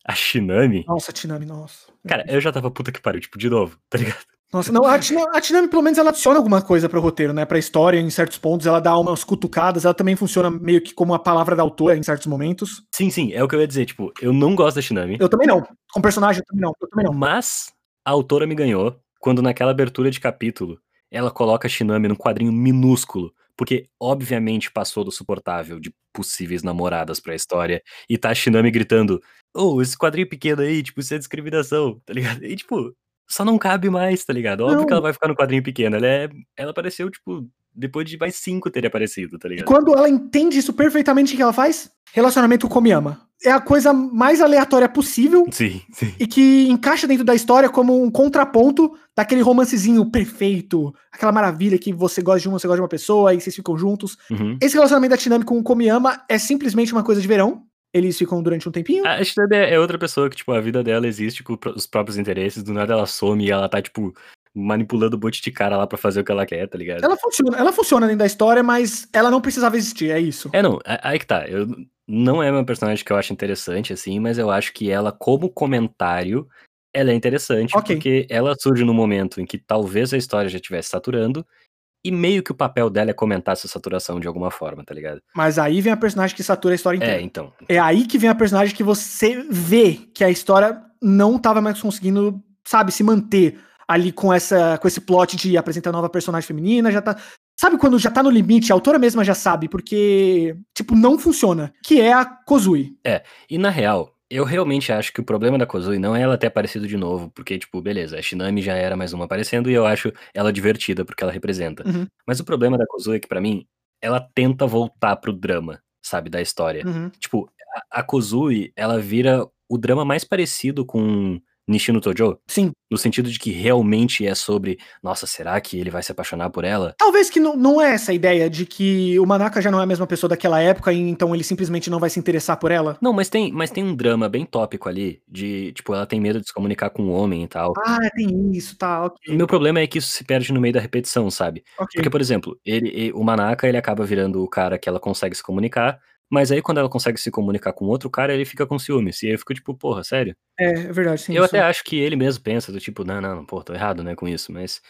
a Shinami, Nossa, Tinami, nossa. cara, eu já tava puta que pariu, tipo, de novo, tá ligado? Nossa, não, a Tina- a Tinami, pelo menos, ela adiciona alguma coisa pro roteiro, né? Pra história, em certos pontos, ela dá umas cutucadas, ela também funciona meio que como a palavra da autora em certos momentos. Sim, sim, é o que eu ia dizer, tipo, eu não gosto da Shinami. Eu também não. Com personagem, eu também não. Eu também não. Mas a autora me ganhou quando naquela abertura de capítulo ela coloca a Shinami num quadrinho minúsculo, porque obviamente passou do suportável de possíveis namoradas pra história e tá a Shinami gritando: "Oh, esse quadrinho pequeno aí, tipo, isso é discriminação", tá ligado? E tipo, só não cabe mais, tá ligado? Óbvio Não. que ela vai ficar no quadrinho pequeno, ela é ela apareceu tipo depois de mais cinco terem aparecido, tá E ligado? quando ela entende isso perfeitamente, o que ela faz? Relacionamento com Komiyama. É a coisa mais aleatória possível Sim, sim. e que encaixa dentro da história como um contraponto daquele romancezinho perfeito, aquela maravilha que você gosta de uma, você gosta de uma pessoa e vocês ficam juntos. Uhum. Esse relacionamento da Tinami com o Komiyama é simplesmente uma coisa de verão. Eles ficam durante um tempinho. A Shinami é outra pessoa que, tipo, a vida dela existe com os próprios interesses, do nada ela some e ela tá, tipo, manipulando um monte de cara lá pra fazer o que ela quer, tá ligado? Ela funciona, ela funciona dentro da história, mas ela não precisava existir, é isso. É, não, a- aí que tá. Eu, não é uma personagem que eu acho interessante, assim, mas eu acho que ela, como comentário, ela é interessante, Ok. porque ela surge num momento em que talvez a história já estivesse saturando, e meio que o papel dela é comentar essa saturação de alguma forma, tá ligado? Mas aí vem a personagem que satura a história inteira. É, então. É aí que vem a personagem que você vê que a história não tava mais conseguindo, sabe, se manter ali com essa com esse plot de apresentar nova personagem feminina, já tá Sabe quando já tá no limite, a autora mesma já sabe, porque tipo não funciona, que é a Kozui. E na real, eu realmente acho que o problema da Kozui não é ela ter aparecido de novo, porque, tipo, beleza, a Shinami já era mais uma aparecendo e eu acho ela divertida porque ela representa. Uhum. Mas o problema da Kozui é que, pra mim, ela tenta voltar pro drama, sabe, da história. Uhum. Tipo, a, a Kozui, ela vira o drama mais parecido com Nishino Tojo, Sim. no sentido de que realmente é sobre, nossa, será que ele vai se apaixonar por ela? Talvez que não, não é essa ideia de que o Manaka já não é a mesma pessoa daquela época e então ele simplesmente não vai se interessar por ela. Não, mas tem, mas tem um drama bem tópico ali, de, tipo, ela tem medo de se comunicar com o homem e tal. Ah, tem isso, tá, O ok. meu problema é que isso se perde no meio da repetição, sabe? ok. Porque, por exemplo, ele, o Manaka, ele acaba virando o cara que ela consegue se comunicar, mas aí quando ela consegue se comunicar com outro cara, ele fica com ciúmes. E aí eu fico tipo, porra, sério? É, é verdade, sim. eu até acho que ele mesmo pensa do tipo, não, não, pô, tô errado, né, com isso, mas...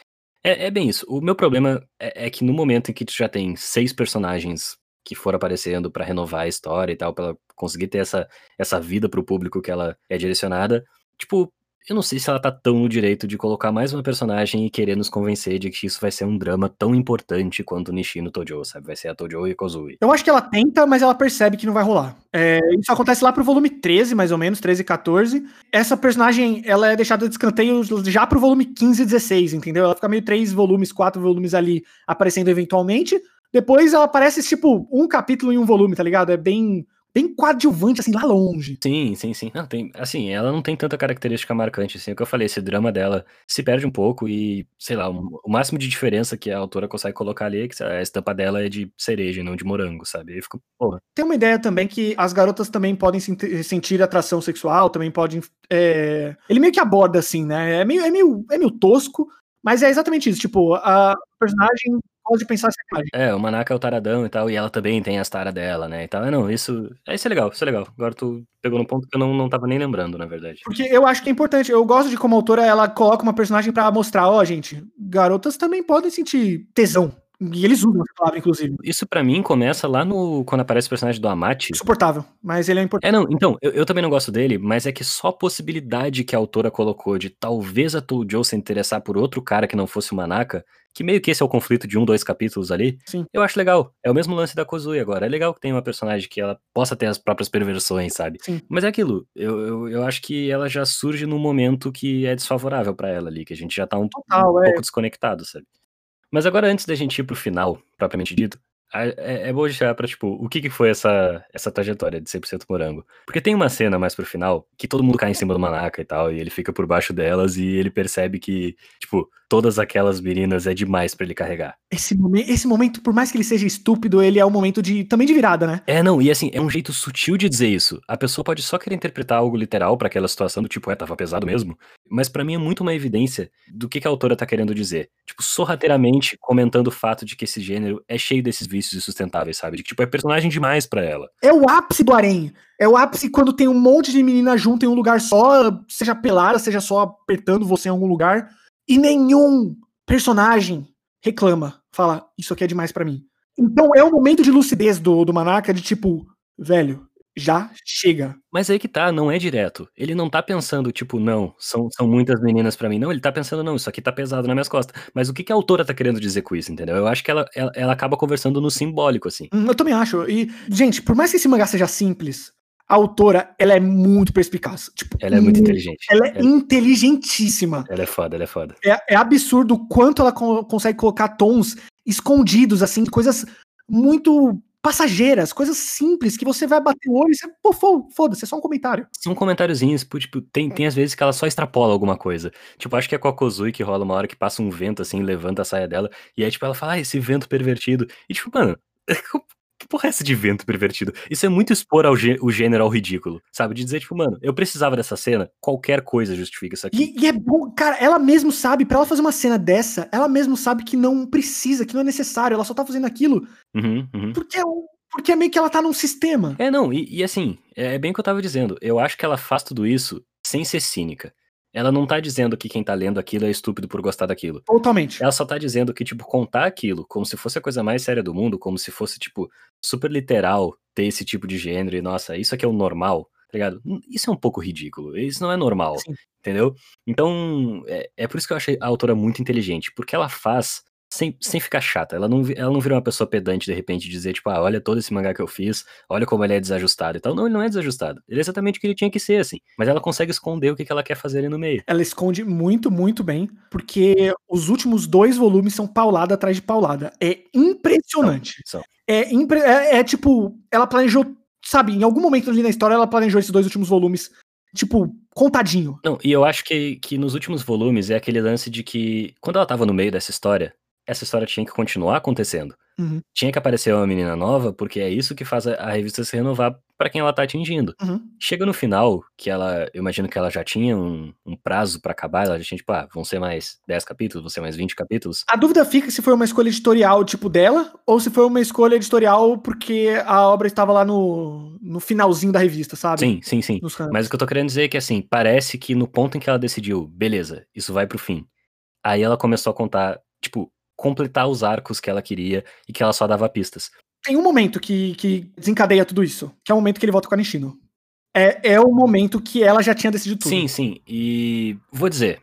É, é bem isso. O meu problema é, é que no momento em que tu já tem seis personagens que foram aparecendo pra renovar a história e tal, pra ela conseguir ter essa, essa vida pro público que ela é direcionada, tipo, eu não sei se ela tá tão no direito de colocar mais uma personagem e querer nos convencer de que isso vai ser um drama tão importante quanto o Nishino Tojo, sabe? Vai ser a Tojo e a Kozui. Eu acho que ela tenta, mas ela percebe que não vai rolar. É, isso acontece lá pro volume 13, mais ou menos, 13 e 14. Essa personagem, ela é deixada de escanteio já pro volume 15 e 16, entendeu? Ela fica meio três volumes, quatro volumes ali aparecendo eventualmente. Depois ela aparece, tipo, um capítulo em um volume, tá ligado? É bem, bem coadjuvante, assim, lá longe. Sim, sim, sim. Não, tem, assim, ela não tem tanta característica marcante, assim, é o que eu falei, esse drama dela se perde um pouco e, sei lá, um- o máximo de diferença que a autora consegue colocar ali é que a estampa dela é de cereja e não de morango, sabe? Aí fica, porra. Tem uma ideia também que as garotas também podem senti- sentir atração sexual, também podem. é, Ele meio que aborda assim, né? É meio, é, meio, é meio tosco, mas é exatamente isso. Tipo, a personagem pode pensar sacanagem. É, o Manaka é o taradão e tal, e ela também tem as taras dela, né, e tal. É, não, isso, é, isso é legal, isso é legal. Agora tu pegou num ponto que eu não, não tava nem lembrando, na verdade. Porque eu acho que é importante. Eu gosto de como a autora ela coloca uma personagem pra mostrar, ó, gente, garotas também podem sentir tesão E eles usam essa palavra, inclusive. Isso pra mim começa lá no. quando aparece o personagem do Amati. Insuportável, mas ele é importante. É, não, então, eu, eu também não gosto dele, mas é que só a possibilidade que a autora colocou de talvez a Tojo se interessar por outro cara que não fosse o Manaka, que meio que esse é o conflito de um, dois capítulos ali, Sim. eu acho legal. É o mesmo lance da Kozui agora. É legal que tenha uma personagem que ela possa ter as próprias perversões, sabe? Sim. Mas é aquilo, eu, eu, eu acho que ela já surge num momento que é desfavorável pra ela ali, que a gente já tá um, Total, um é. pouco desconectado, sabe? Mas agora, antes da gente ir pro final, propriamente dito, é, é bom deixar pra, tipo, o que que foi essa, essa trajetória de 100% morango. Porque tem uma cena mais pro final que todo mundo cai em cima do Manaka e tal, e ele fica por baixo delas e ele percebe que, tipo, todas aquelas meninas é demais pra ele carregar. Esse, momen esse momento, por mais que ele seja estúpido, ele é um momento de também de virada, né? É, não, e assim, é um jeito sutil de dizer isso. A pessoa pode só querer interpretar algo literal pra aquela situação do tipo, é, tava pesado mesmo. Mas pra mim é muito uma evidência do que, que a autora tá querendo dizer. Tipo, sorrateiramente comentando o fato de que esse gênero é cheio desses vícios insustentáveis, sabe? De que, tipo, é personagem demais pra ela. É o ápice do harém. É o ápice quando tem um monte de menina junto em um lugar só, seja pelada, seja só apertando você em algum lugar, e nenhum personagem reclama, fala, isso aqui é demais pra mim. Então é o momento de lucidez do, do Manaka de tipo, velho, já chega. Mas aí que tá, não é direto. Ele não tá pensando, tipo, não, são, são muitas meninas pra mim. Não, ele tá pensando, não, isso aqui tá pesado nas minhas costas. Mas o que, que a autora tá querendo dizer com isso, entendeu? Eu acho que ela, ela, ela acaba conversando no simbólico, assim. Hum, Eu também acho. E, gente, por mais que esse mangá seja simples, a autora, ela é muito perspicaz. Tipo, Ela é muito inteligente. Ela é Ela, inteligentíssima. ela é foda, ela é foda. É, é absurdo o quanto ela co- consegue colocar tons escondidos, assim, coisas muito passageiras, coisas simples que você vai bater o olho e você, pô, fo- foda-se, é só um comentário. São comentáriozinhos, tipo, tipo, tem, tem às vezes que ela só extrapola alguma coisa. Tipo, acho que é com a Kozui que rola uma hora que passa um vento, assim, levanta a saia dela, e aí, tipo, ela fala, ah, esse vento pervertido. E, tipo, mano, que porra é essa de vento pervertido? Isso é muito expor ao gê- o gênero ao ridículo, sabe? De dizer, tipo, mano, eu precisava dessa cena, qualquer coisa justifica isso aqui. E, e é bom, cara, ela mesmo sabe, pra ela fazer uma cena dessa, ela mesmo sabe que não precisa, que não é necessário, ela só tá fazendo aquilo Uhum, uhum. porque é, porque é meio que ela tá num sistema. É, não, e, e assim, é é bem o que eu tava dizendo. Eu acho que ela faz tudo isso sem ser cínica. Ela não tá dizendo que quem tá lendo aquilo é estúpido por gostar daquilo. Totalmente. Ela só tá dizendo que, tipo, contar aquilo como se fosse a coisa mais séria do mundo, como se fosse, tipo, super literal ter esse tipo de gênero e, nossa, isso aqui é o normal, tá ligado? Isso é um pouco ridículo, isso não é normal, Sim. entendeu? Então, é, é por isso que eu achei a autora muito inteligente, porque ela faz sem, sem ficar chata, ela não, ela não vira uma pessoa pedante de repente dizer, tipo, ah, olha todo esse mangá que eu fiz, olha como ele é desajustado e tal. Não, ele não é desajustado, ele é exatamente o que ele tinha que ser, assim, mas ela consegue esconder o que, que ela quer fazer ali no meio. Ela esconde muito, muito bem, porque os últimos dois volumes são paulada atrás de paulada. É impressionante. São. É, impre- é, é tipo, ela planejou, sabe, em algum momento ali na história, ela planejou esses dois últimos volumes, tipo, contadinho. Não, e eu acho que, que nos últimos volumes é aquele lance de que, quando ela tava no meio dessa história, essa história tinha que continuar acontecendo. Uhum, Tinha que aparecer uma menina nova, porque é isso que faz a, a revista se renovar pra quem ela tá atingindo. uhum. Chega no final, que ela, eu imagino que ela já tinha um, um prazo pra acabar, ela já tinha, tipo, ah, vão ser mais 10 capítulos, vão ser mais 20 capítulos. A dúvida fica se foi uma escolha editorial tipo dela, ou se foi uma escolha editorial porque a obra estava lá no, no finalzinho da revista, sabe? Sim, sim, sim. Mas o que eu tô querendo dizer é que, assim, parece que no ponto em que ela decidiu, beleza, isso vai pro fim. Aí ela começou a contar, tipo, completar os arcos que ela queria e que ela só dava pistas. Tem um momento que, que desencadeia tudo isso, que é o momento que ele volta com a Nishino. É, é o momento que ela já tinha decidido tudo. Sim, sim. E vou dizer,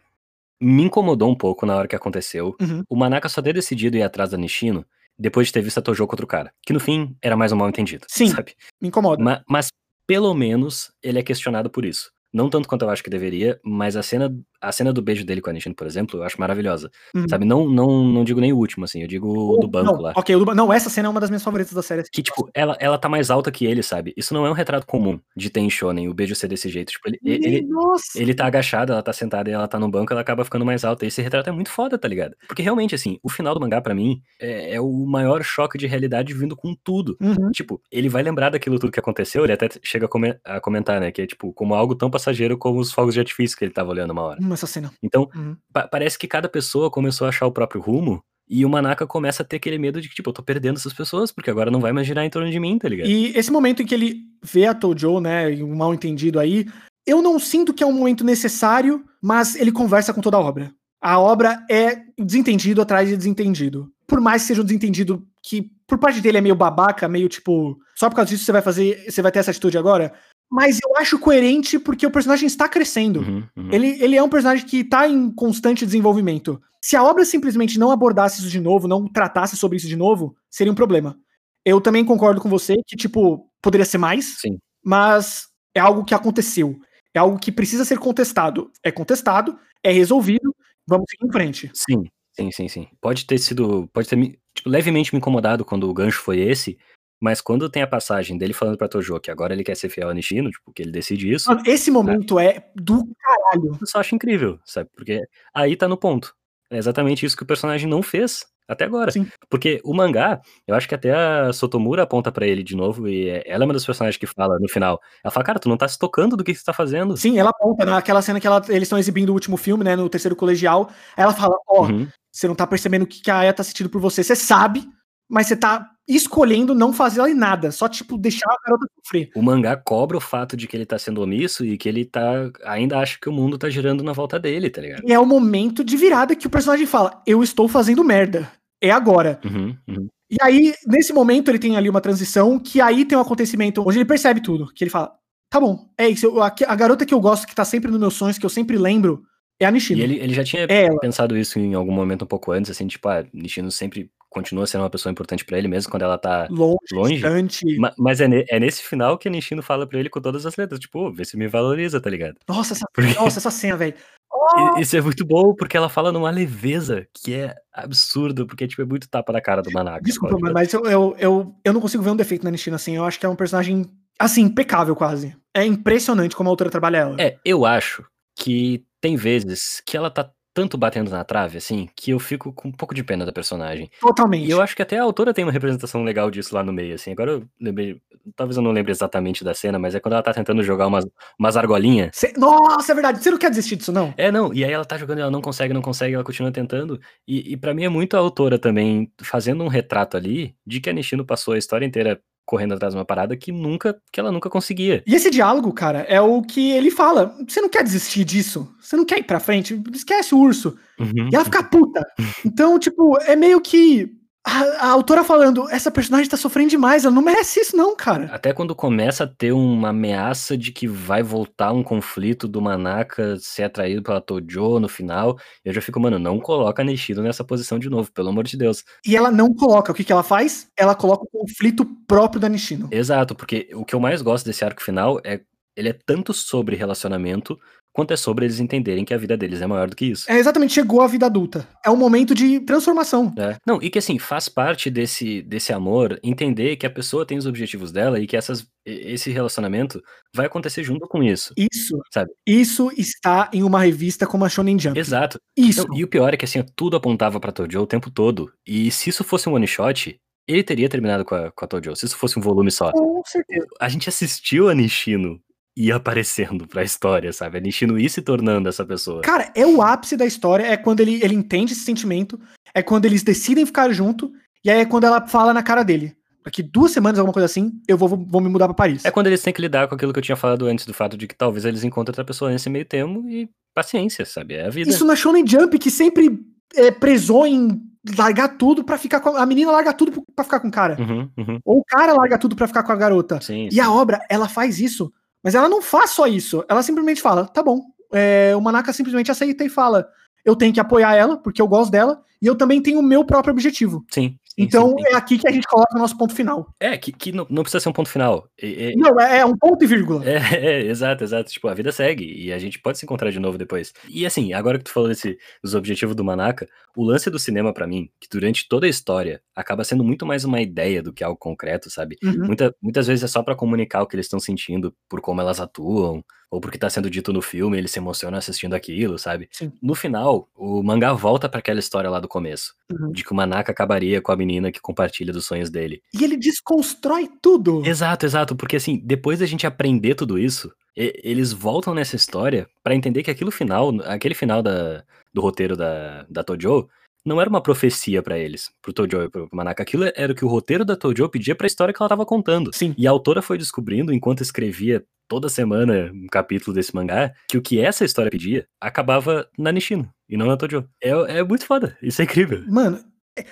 me incomodou um pouco na hora que aconteceu. Uhum. O Manaka só ter decidido ir atrás da Nishino depois de ter visto a Tojo contra o cara. Que no fim era mais um mal entendido. Sim. Sabe? Me incomoda. Ma- mas pelo menos ele é questionado por isso. Não tanto quanto eu acho que deveria, mas a cena, a cena do beijo dele com a Nishino, por exemplo, eu acho maravilhosa. Uhum. Sabe? Não, não, não digo nem o último, assim, eu digo o do banco não, lá. Ok, o do, não, essa cena é uma das minhas favoritas da série. Que, tipo, ela, ela tá mais alta que ele, sabe? Isso não é um retrato comum de em shonen, o beijo ser desse jeito. Tipo, ele, ele, ele tá agachado, ela tá sentada e ela tá no banco, ela acaba ficando mais alta. Esse retrato é muito foda, tá ligado? Porque realmente, assim, o final do mangá, pra mim, é, é o maior choque de realidade vindo com tudo. Uhum. Tipo, ele vai lembrar daquilo tudo que aconteceu, ele até chega a, come- a comentar, né? Que é, tipo, como algo tão passageiro como os fogos de artifício que ele tava olhando uma hora. Hum, essa cena. Então, Uhum. pa- parece que cada pessoa começou a achar o próprio rumo. E o Manaka começa a ter aquele medo de que, tipo, eu tô perdendo essas pessoas, porque agora não vai mais girar em torno de mim, tá ligado? E esse momento em que ele vê a Tojo, né, e um mal entendido aí, eu não sinto que é um momento necessário, mas ele conversa com toda a obra. A obra é desentendido atrás de desentendido. por mais que seja um desentendido que por parte dele é meio babaca, meio tipo, só por causa disso você vai fazer, você vai ter essa atitude agora. Mas eu acho coerente porque o personagem está crescendo. Uhum, uhum. Ele, ele é um personagem que está em constante desenvolvimento. Se a obra simplesmente não abordasse isso de novo, não tratasse sobre isso de novo, seria um problema. Eu também concordo com você que, tipo, poderia ser mais, Sim. mas é algo que aconteceu. É algo que precisa ser contestado. É contestado, é resolvido, vamos seguir em frente. Sim, sim, sim, sim. Pode ter sido. Pode ter me, tipo, levemente me incomodado quando o gancho foi esse. Mas quando tem a passagem dele falando pra Tojo que agora ele quer ser fiel a Nishino, tipo, que ele decide isso, Mano, esse momento é do caralho. eu só acho incrível, sabe? Porque aí tá no ponto. É exatamente isso que o personagem não fez até agora. Sim. Porque o mangá, eu acho que até a Sotomura aponta pra ele de novo, e ela é uma das personagens que fala no final. Ela fala, cara, tu não tá se tocando do que você tá fazendo. Sim, ela aponta naquela cena que ela- eles estão exibindo o último filme, né, no terceiro colegial. Aí ela fala: Ó, Uhum. você não tá percebendo o que que a Aya tá sentindo por você. Você sabe, mas você tá escolhendo não fazer ali nada. Só, tipo, deixar a garota sofrer. O mangá cobra o fato de que ele tá sendo omisso e que ele tá. ainda acha que o mundo tá girando na volta dele, tá ligado? E é o momento de virada que o personagem fala: Eu estou fazendo merda. É agora. Uhum, uhum. E aí, nesse momento, ele tem ali uma transição que aí tem um acontecimento onde ele percebe tudo. Que ele fala: Tá bom, é isso. eu- a, a garota que eu gosto, que tá sempre nos meus sonhos, que eu sempre lembro, é a Nishino. E ele, ele já tinha É pensado isso em algum momento um pouco antes, assim, tipo, ah, Nishino sempre continua sendo uma pessoa importante pra ele, mesmo quando ela tá. Longe, longe, distante. Ma- Mas é, ne- é nesse final que a Nishino fala pra ele com todas as letras, tipo, "Ô, vê se me valoriza, tá ligado? Nossa, essa, Porque- nossa, essa cena, velho. E- Isso é muito bom, porque ela fala numa leveza que é absurdo, porque, tipo, é muito tapa na cara do Manaka. Desculpa, sabe? mas eu, eu, eu, eu não consigo ver um defeito na Nishino assim. Eu acho que é um personagem, assim, impecável quase. É impressionante como a autora trabalha ela. É, eu acho que tem vezes que ela tá tanto batendo na trave, assim, que eu fico com um pouco de pena da personagem. Totalmente. E eu acho que até a autora tem uma representação legal disso lá no meio, assim. Agora eu lembrei, talvez eu não lembre exatamente da cena, mas é quando ela tá tentando jogar umas, umas argolinhas. Cê- Nossa, é verdade. Você não quer desistir disso, não? É, não, e aí ela tá jogando e ela não consegue, não consegue, ela continua tentando. E, e para mim é muito a autora também fazendo um retrato ali de que a Nishino passou a história inteira correndo atrás de uma parada que nunca, que ela nunca conseguia. E esse diálogo, cara, é o que ele fala. Você não quer desistir disso? Você não quer ir pra frente? Esquece o urso. Uhum. E ela fica puta. Então, tipo, é meio que. A, a autora falando, essa personagem tá sofrendo demais, ela não merece isso, não, cara. Até quando começa a ter uma ameaça de que vai voltar um conflito do Manaka ser atraído pela Tojo no final, eu já fico, mano, não coloca a Nishino nessa posição de novo, pelo amor de Deus. E ela não coloca. O que, que ela faz? Ela coloca o conflito próprio da Nishino. Exato, porque o que eu mais gosto desse arco final é ele é tanto sobre relacionamento quanto é sobre eles entenderem que a vida deles é maior do que isso. É exatamente, chegou a vida adulta. É um momento de transformação. É. Não, e que assim, faz parte desse, desse amor entender que a pessoa tem os objetivos dela e que essas, esse relacionamento vai acontecer junto com isso. Isso, Sabe? isso está em uma revista como a Shonen Jump. Exato. Isso. Não, e o pior é que assim, tudo apontava pra Tojo o tempo todo. E se isso fosse um one shot, ele teria terminado com a, com a Tojo. Se isso fosse um volume só. Com certeza. A gente assistiu a Nishino ir aparecendo pra história, sabe? A Nishino ir se tornando essa pessoa. Cara, é o ápice da história, é quando ele, ele entende esse sentimento, é quando eles decidem ficar junto, e aí é quando ela fala na cara dele. Daqui duas semanas, alguma coisa assim, eu vou, vou me mudar pra Paris. É quando eles têm que lidar com aquilo que eu tinha falado antes, do fato de que talvez eles encontrem outra pessoa nesse meio termo e paciência, sabe? É a vida. Isso na Shonen Jump, que sempre é, prezou em largar tudo pra ficar com a, a menina larga tudo pra ficar com o cara. Uhum, uhum. Ou o cara larga tudo pra ficar com a garota. Sim, E a obra, ela faz isso, mas ela não faz só isso. Ela simplesmente fala, tá bom. É, o Manaka simplesmente aceita e fala, eu tenho que apoiar ela, porque eu gosto dela, e eu também tenho o meu próprio objetivo. sim. Então sim, sim. é aqui que a gente coloca o nosso ponto final. É, que, que não, não precisa ser um ponto final. É, é- Não, é, é um ponto e vírgula. É, é, exato, exato. Tipo, a vida segue e a gente pode se encontrar de novo depois. E assim, agora que tu falou desse, dos objetivos do Manaka, o lance do cinema pra mim, que durante toda a história acaba sendo muito mais uma ideia do que algo concreto, sabe? Uhum. Muita, muitas vezes é só pra comunicar o que eles estão sentindo por como elas atuam, ou porque tá sendo dito no filme, eles se emocionam assistindo aquilo, sabe? Sim. No final, o mangá volta pra aquela história lá do começo, Uhum. de que o Manaka acabaria com a menina que compartilha dos sonhos dele. E ele desconstrói tudo. Exato, exato, porque assim, depois da gente aprender tudo isso, e- eles voltam nessa história pra entender que aquilo final, aquele final da, do roteiro da, da Tojo, não era uma profecia pra eles, pro Tojo e pro Manaka, aquilo era o que o roteiro da Tojo pedia pra história que ela tava contando. Sim. E a autora foi descobrindo, enquanto escrevia toda semana um capítulo desse mangá, que o que essa história pedia acabava na Nishino, e não na Tojo. É, é muito foda, isso é incrível. Mano, é-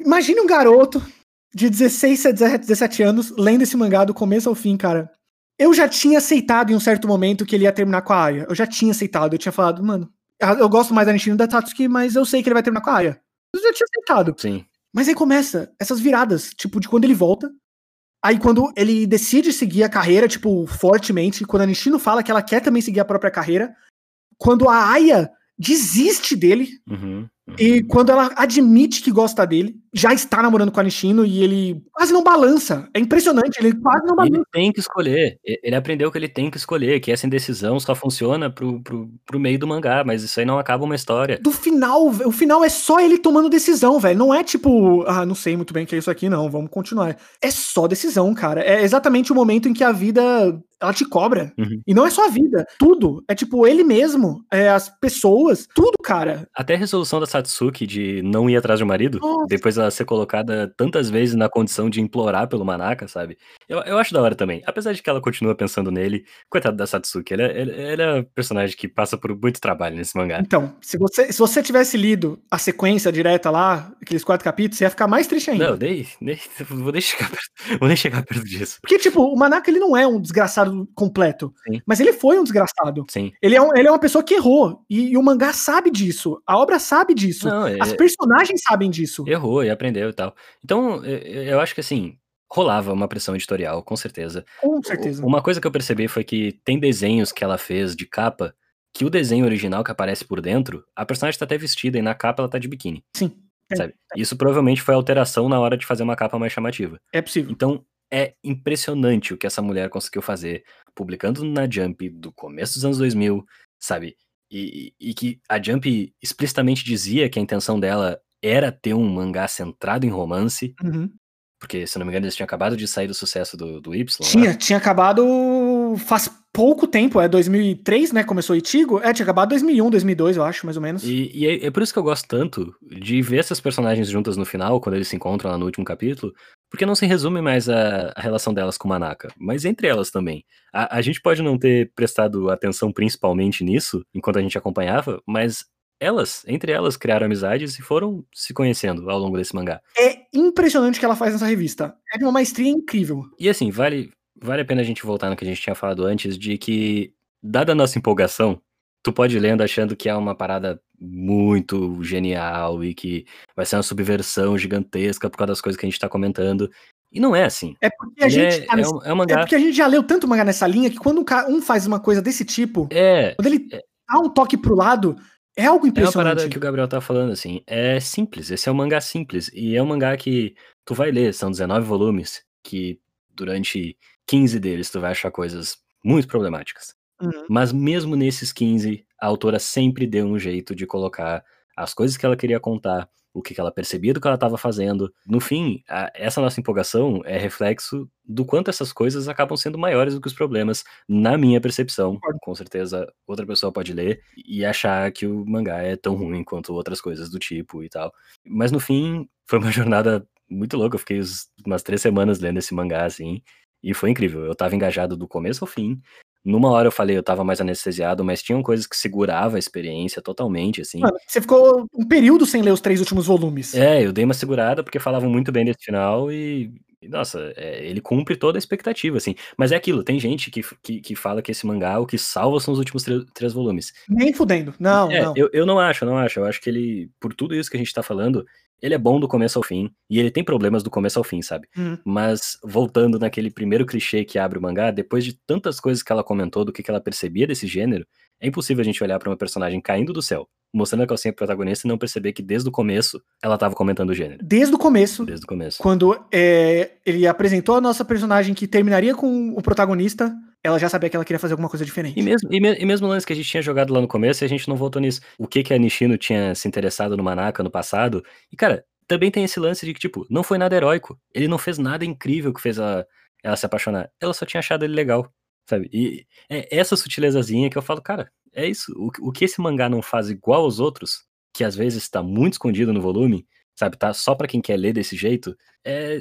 Imagine um garoto de 16 a 17 anos lendo esse mangá do começo ao fim, cara. Eu já tinha aceitado em um certo momento que ele ia terminar com a Aya. Eu já tinha aceitado. Eu tinha falado, mano, eu gosto mais da Nishino da Tatsuki, mas eu sei que ele vai terminar com a Aya. Eu já tinha aceitado. Sim. Mas aí começa essas viradas, tipo, de quando ele volta. Aí quando ele decide seguir a carreira, tipo, fortemente, quando a Nishino fala que ela quer também seguir a própria carreira, quando a Aya desiste dele, Uhum, uhum. e quando ela admite que gosta dele, já está namorando com a Nishino e ele quase não balança. É impressionante, ele quase não balança. Ele tem que escolher. Ele aprendeu que ele tem que escolher, que essa indecisão só funciona pro, pro, pro meio do mangá, mas isso aí não acaba uma história. Do final, o final é só ele tomando decisão, velho. Não é tipo, ah, não sei muito bem o que é isso aqui, não, vamos continuar. É só decisão, cara. É exatamente o momento em que a vida ela te cobra. Uhum. E não é só a vida, tudo. É tipo ele mesmo, é as pessoas, tudo, cara. Até a resolução da Satsuki de não ir atrás do marido, Nossa. depois ela ser colocada tantas vezes na condição de implorar pelo Manaka, sabe? Eu, eu acho da hora também. Apesar de que ela continua pensando nele, coitado da Satsuki, ela, ela é um personagem que passa por muito trabalho nesse mangá. Então, se você, se você tivesse lido a sequência direta lá, aqueles quatro capítulos, você ia ficar mais triste ainda. Não, nem, nem, vou, nem chegar perto, vou nem chegar perto disso. Porque, tipo, o Manaka ele não é um desgraçado completo. Sim. Mas ele foi um desgraçado. Sim. Ele é, um- ele é uma pessoa que errou. E, e o mangá sabe disso. A obra sabe disso. Não, é- As personagens sabem disso. errou e aprendeu e tal. Então, eu, acho que assim, rolava uma pressão editorial, com certeza. Com certeza. Uma coisa que eu percebi foi que tem desenhos que ela fez de capa que o desenho original que aparece por dentro, a personagem tá até vestida e na capa ela tá de biquíni, Sim. É, sabe? Isso provavelmente foi alteração na hora de fazer uma capa mais chamativa. É possível. Então, é impressionante o que essa mulher conseguiu fazer, publicando na Jump do começo dos anos 2000, sabe? E, e- e que a Jump explicitamente dizia que a intenção dela era ter um mangá centrado em romance, Uhum. porque, se não me engano, eles tinham acabado de sair do sucesso do, do Y. lá. Tinha, tinha acabado faz pouco tempo. É 2003, né? Começou o Itigo. É, tinha acabado 2001, 2002, eu acho, mais ou menos. E, e é, é por isso que eu gosto tanto de ver essas personagens juntas no final, quando eles se encontram lá no último capítulo, porque não se resume mais a, a relação delas com o Manaka, mas entre elas também. A, a gente pode não ter prestado atenção principalmente nisso, enquanto a gente acompanhava, mas elas, entre elas, criaram amizades e foram se conhecendo ao longo desse mangá. É impressionante o que ela faz nessa revista. É de uma maestria incrível. E assim, vale, vale a pena a gente voltar no que a gente tinha falado antes, de que, dada a nossa empolgação, tu pode ir lendo achando que é uma parada muito genial e que vai ser uma subversão gigantesca por causa das coisas que a gente tá comentando. E não é assim. É porque a Ele gente é, tá é nesse- um, é um É mangá. porque a gente já leu tanto mangá nessa linha que quando um, um faz uma coisa desse tipo, É, quando ele dá um toque pro lado, é algo é uma impressionante. parada que o Gabriel tá falando, assim. É simples. Esse é um mangá simples. E é um mangá que tu vai ler. São 19 volumes. Que durante 15 deles tu vai achar coisas muito problemáticas. Uhum. Mas mesmo nesses 15, a autora sempre deu um jeito de colocar as coisas que ela queria contar, o que ela percebia do que ela estava fazendo. No fim, a- essa nossa empolgação é reflexo do quanto essas coisas acabam sendo maiores do que os problemas, na minha percepção. Com certeza, outra pessoa pode ler e achar que o mangá é tão ruim quanto outras coisas do tipo e tal. Mas no fim, foi uma jornada muito louca. Eu fiquei umas três semanas lendo esse mangá, assim, e foi incrível. Eu tava engajado do começo ao fim. Numa hora eu falei, eu tava mais anestesiado, mas tinham coisas que segurava a experiência totalmente, assim. Mano, você ficou um período sem ler os três últimos volumes. É, eu dei uma segurada porque falavam muito bem desse final e, e, nossa, é, ele cumpre toda a expectativa, assim. Mas é aquilo, tem gente que, que, que fala que esse mangá, o que salva são os últimos três volumes. Nem fudendo. Não, É, não. Eu, eu não acho, eu não acho. Eu acho que ele, por tudo isso que a gente tá falando, ele é bom do começo ao fim. E ele tem problemas do começo ao fim, sabe? Uhum. Mas, voltando naquele primeiro clichê que abre o mangá, depois de tantas coisas que ela comentou do que, que ela percebia desse gênero, é impossível a gente olhar pra uma personagem caindo do céu, mostrando a calcinha pro protagonista e não perceber que desde o começo ela tava comentando o gênero. Desde o começo, Desde o começo. quando é, ele apresentou a nossa personagem que terminaria com o protagonista, ela já sabia que ela queria fazer alguma coisa diferente. E mesmo, e, me- e mesmo o lance que a gente tinha jogado lá no começo, e a gente não voltou nisso. O que que a Nishino tinha se interessado no Manaka no passado. E, cara, também tem esse lance de que, tipo, não foi nada heróico. Ele não fez nada incrível que fez ela, ela se apaixonar. Ela só tinha achado ele legal, sabe? E é essa sutilezazinha que eu falo, cara, é isso. O, que- o que esse mangá não faz igual aos outros, que às vezes tá muito escondido no volume, sabe? Tá só pra quem quer ler desse jeito, é,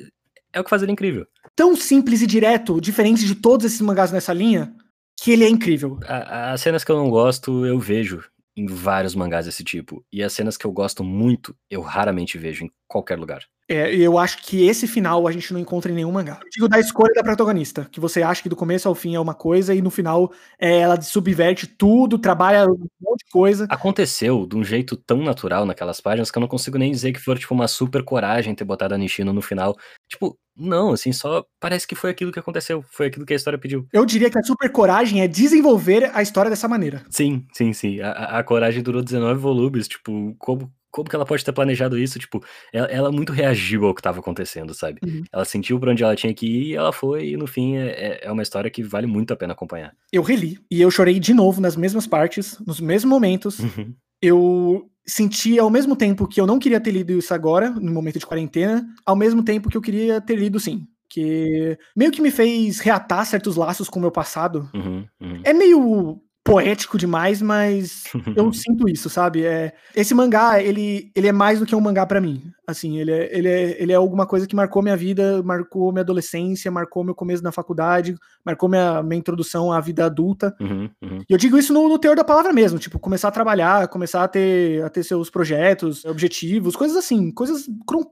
é o que faz ele incrível. Tão simples e direto, diferente de todos esses mangás nessa linha, que ele é incrível. As cenas que eu não gosto, eu vejo em vários mangás desse tipo. E as cenas que eu gosto muito, eu raramente vejo em qualquer lugar. É, eu acho que esse final a gente não encontra em nenhum mangá. Eu digo da escolha da protagonista, que você acha que do começo ao fim é uma coisa e no final é, ela subverte tudo, trabalha um monte de coisa. Aconteceu de um jeito tão natural naquelas páginas que eu não consigo nem dizer que foi tipo uma super coragem ter botado a Nishino no final. Tipo, não, assim, só parece que foi aquilo que aconteceu, foi aquilo que a história pediu. Eu diria que a super coragem é desenvolver a história dessa maneira. Sim, sim, sim. A, a coragem durou 19 volumes, tipo, como como que ela pode ter planejado isso? Tipo, ela, ela muito reagiu ao que estava acontecendo, sabe? Uhum. Ela sentiu pra onde ela tinha que ir e ela foi, e no fim é, é, é uma história que vale muito a pena acompanhar. Eu reli, e eu chorei de novo nas mesmas partes, nos mesmos momentos. Uhum. Eu senti ao mesmo tempo que eu não queria ter lido isso agora, no momento de quarentena, ao mesmo tempo que eu queria ter lido sim. Que meio que me fez reatar certos laços com o meu passado. Uhum, uhum. É meio poético demais, mas eu sinto isso, sabe? É, esse mangá, ele, ele é mais do que um mangá para mim. Assim, ele é, ele, é, ele é alguma coisa que marcou minha vida, marcou minha adolescência, marcou meu começo na faculdade, marcou minha, minha introdução à vida adulta. Uhum, uhum. E eu digo isso no, no teor da palavra mesmo, tipo, começar a trabalhar, começar a ter, a ter seus projetos, objetivos, coisas assim, coisas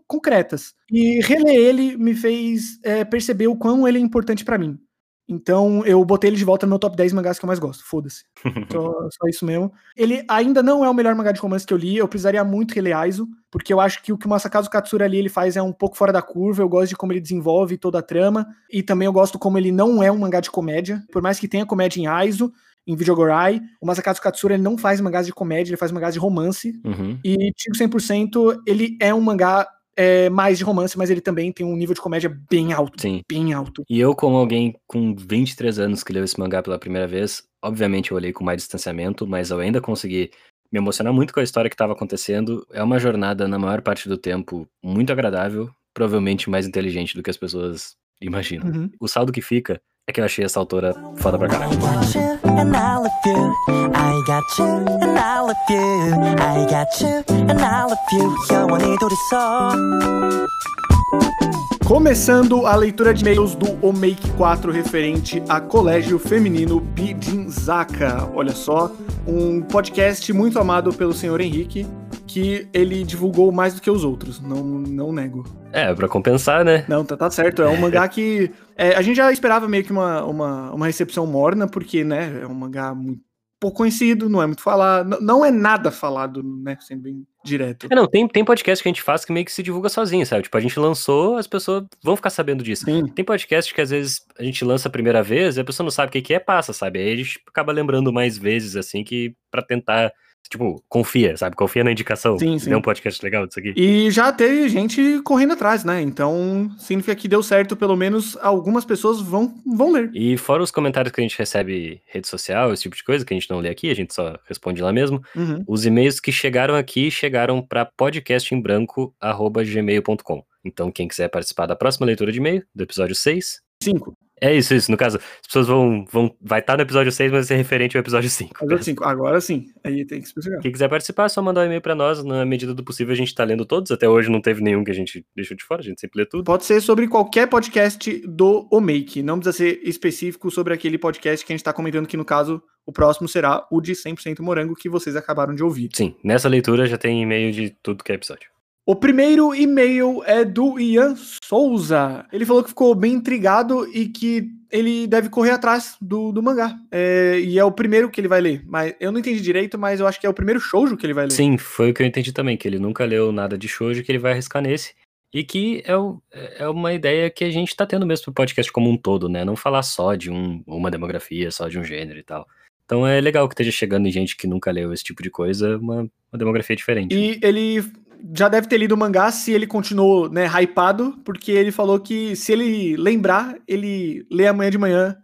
concretas. E reler ele me fez é, perceber o quão ele é importante para mim. Então eu botei ele de volta no meu top 10 mangás que eu mais gosto. Foda-se. só, só, isso mesmo. Ele ainda não é o melhor mangá de romance que eu li. Eu precisaria muito reler Aizo, porque eu acho que o que o Masakazu Katsura ali ele faz é um pouco fora da curva. Eu gosto de como ele desenvolve toda a trama. E também eu gosto como ele não é um mangá de comédia. Por mais que tenha comédia em Aizo, em Videogorai, o Masakazu Katsura ele não faz mangás de comédia, ele faz mangás de romance. Uhum. E Tigo 100% ele é um mangá é mais de romance, mas ele também tem um nível de comédia bem alto. Sim. Bem alto. E eu, como alguém com 23 anos que leu esse mangá pela primeira vez, obviamente eu olhei com mais distanciamento, mas eu ainda consegui me emocionar muito com a história que estava acontecendo. É uma jornada, na maior parte do tempo, muito agradável, provavelmente mais inteligente do que as pessoas imaginam. Uhum. O saldo que fica é que eu achei essa autora foda pra caralho. Começando a leitura de e-mails do Omake 4 referente a Colégio Feminino Bidinzaka. Olha só, um podcast muito amado pelo senhor Henrique, que ele divulgou mais do que os outros, não, não nego. É, pra compensar, né? Não, tá, tá certo. É um mangá que. É, a gente já esperava meio que uma, uma, uma recepção morna, porque, né, é um mangá muito pouco conhecido, não é muito falado, não é nada falado, né, sendo bem direto. É, não, tem, tem podcast que a gente faz que meio que se divulga sozinho, sabe? Tipo, a gente lançou, as pessoas vão ficar sabendo disso. Sim. Tem podcast que às vezes a gente lança a primeira vez e a pessoa não sabe o que, é, passa, sabe? Aí a gente acaba lembrando mais vezes, assim, que para tentar Tipo, confia, sabe? Confia na indicação. Sim, sim. Deu um podcast legal disso aqui. E já teve gente correndo atrás, né? Então, significa que deu certo, pelo menos algumas pessoas vão, vão ler. E fora os comentários que a gente recebe rede social, esse tipo de coisa, que a gente não lê aqui, a gente só responde lá mesmo. Uhum. Os e-mails que chegaram aqui chegaram para podcastembranco.gmail.com. Então, quem quiser participar da próxima leitura de e-mail, do episódio 6, 5. É isso, isso. No caso, as pessoas vão. vão vai estar tá no episódio 6, mas é referente ao episódio 5. Episódio 5. Agora sim. Aí tem que especificar. Quem quiser participar, é só mandar um e-mail pra nós. Na medida do possível, a gente tá lendo todos. Até hoje não teve nenhum que a gente deixou de fora, a gente sempre lê tudo. Pode ser sobre qualquer podcast do Omake. Não precisa ser específico sobre aquele podcast que a gente tá comentando, que no caso, o próximo será o de 100% Morango, que vocês acabaram de ouvir. Sim, nessa leitura já tem e-mail de tudo que é episódio. O primeiro e-mail é do Ian Souza. Ele falou que ficou bem intrigado e que ele deve correr atrás do, do mangá. É, e é o primeiro que ele vai ler. Mas eu não entendi direito, mas eu acho que é o primeiro shoujo que ele vai ler. Sim, foi o que eu entendi também, que ele nunca leu nada de shoujo, que ele vai arriscar nesse. E que é, o, é uma ideia que a gente está tendo mesmo pro podcast como um todo, né? Não falar só de um, uma demografia, só de um gênero e tal. Então é legal que esteja chegando em gente que nunca leu esse tipo de coisa, uma, uma demografia diferente. E ele já deve ter lido o mangá se ele continuou, né, hypado, porque ele falou que se ele lembrar, ele lê amanhã de manhã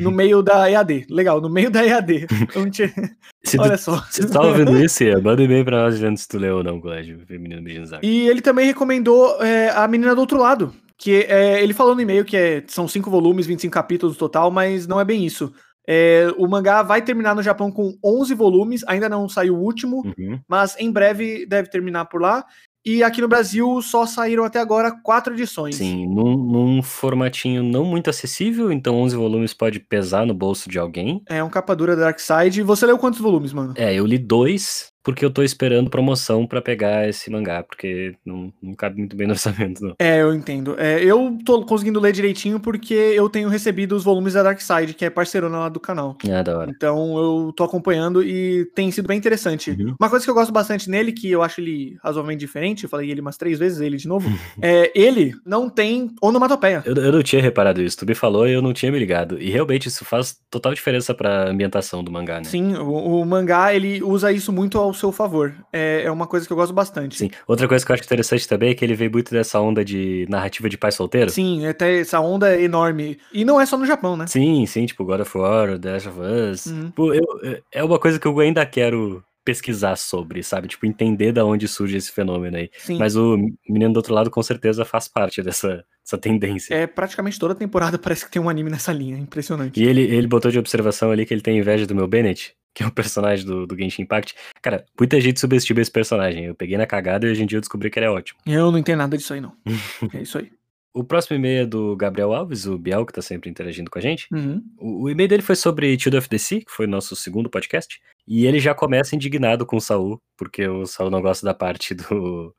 no meio da EAD. Legal, no meio da EAD. Se Olha tu, só. Se tu tá ouvindo isso, manda e-mail pra nós dizendo se tu leu ou não, Colégio Feminino Bijinzaga. E ele também recomendou é, A Menina do Outro Lado, que é, ele falou no e-mail que é, são cinco volumes, 25 capítulos total, mas não é bem isso. É, o mangá vai terminar no Japão com 11 volumes, ainda não saiu o último, uhum. mas em breve deve terminar por lá. E aqui no Brasil só saíram até agora quatro edições. Sim, num, num, formatinho não muito acessível, então 11 volumes pode pesar no bolso de alguém. É um capa dura da Dark Side. Você leu quantos volumes, mano? É, eu li dois, porque eu tô esperando promoção para pegar esse mangá, porque não, não cabe muito bem no orçamento, não. É, eu entendo. É, eu tô conseguindo ler direitinho porque eu tenho recebido os volumes da Dark Side, que é parceirona lá do canal. Ah, da hora. Então eu tô acompanhando e tem sido bem interessante. Uhum. Uma coisa que eu gosto bastante nele, que eu acho ele razoavelmente diferente, eu falei ele umas três vezes, ele de novo, é ele não tem onomatopeia. Eu, eu não tinha reparado isso, tu me falou e eu não tinha me ligado. E realmente isso faz total diferença pra ambientação do mangá, né? Sim, o, o mangá ele usa isso muito ao seu favor. É, é uma coisa que eu gosto bastante. Sim. Outra coisa que eu acho interessante também é que ele veio muito dessa onda de narrativa de pai solteiro. Sim, até essa onda é enorme. E não é só no Japão, né? Sim, sim, tipo God of War, The Last of Us. Uhum. Pô, eu- é- é uma coisa que eu ainda quero pesquisar sobre, sabe? Tipo, entender da onde surge esse fenômeno aí. Sim. Mas o menino do outro lado com certeza faz parte dessa, dessa tendência. É praticamente toda temporada parece que tem um anime nessa linha, impressionante. E ele, ele botou de observação ali que ele tem inveja do meu Bennett, que é o personagem do, do Genshin Impact. Cara, muita gente subestima esse personagem. Eu peguei na cagada e hoje em dia eu descobri que ele é ótimo. Eu não entendo nada disso aí, não. é isso aí. O próximo e-mail é do Gabriel Alves, o Biel, que tá sempre interagindo com a gente. Uhum. O, o e-mail dele foi sobre Child of the Sea, que foi o nosso segundo podcast. E ele já começa indignado com o Saul, porque o Saul não gosta da parte do.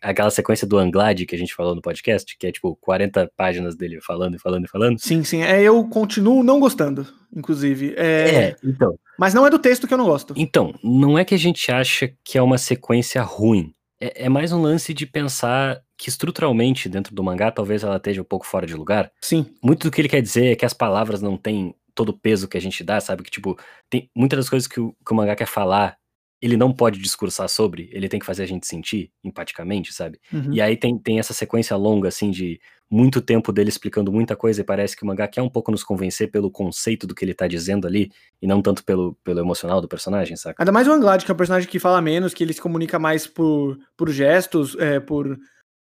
Aquela sequência do Anglade que a gente falou no podcast, que é tipo 40 páginas dele falando e falando e falando. Sim, sim. É, eu continuo não gostando, inclusive. É, então. Mas não é do texto que eu não gosto. Então, não é que a gente acha que é uma sequência ruim. É, é mais um lance de pensar que estruturalmente, dentro do mangá, talvez ela esteja um pouco fora de lugar. Sim. Muito do que ele quer dizer é que as palavras não têm todo o peso que a gente dá, sabe? Que, tipo, tem muitas das coisas que o, que o mangá quer falar, ele não pode discursar sobre, ele tem que fazer a gente sentir empaticamente, sabe? Uhum. E aí tem, tem essa sequência longa, assim, de muito tempo dele explicando muita coisa e parece que o mangá quer um pouco nos convencer pelo conceito do que ele tá dizendo ali e não tanto pelo, pelo emocional do personagem, saca? Ainda mais o Anglade, que é um personagem que fala menos, que ele se comunica mais por, por gestos, é, por,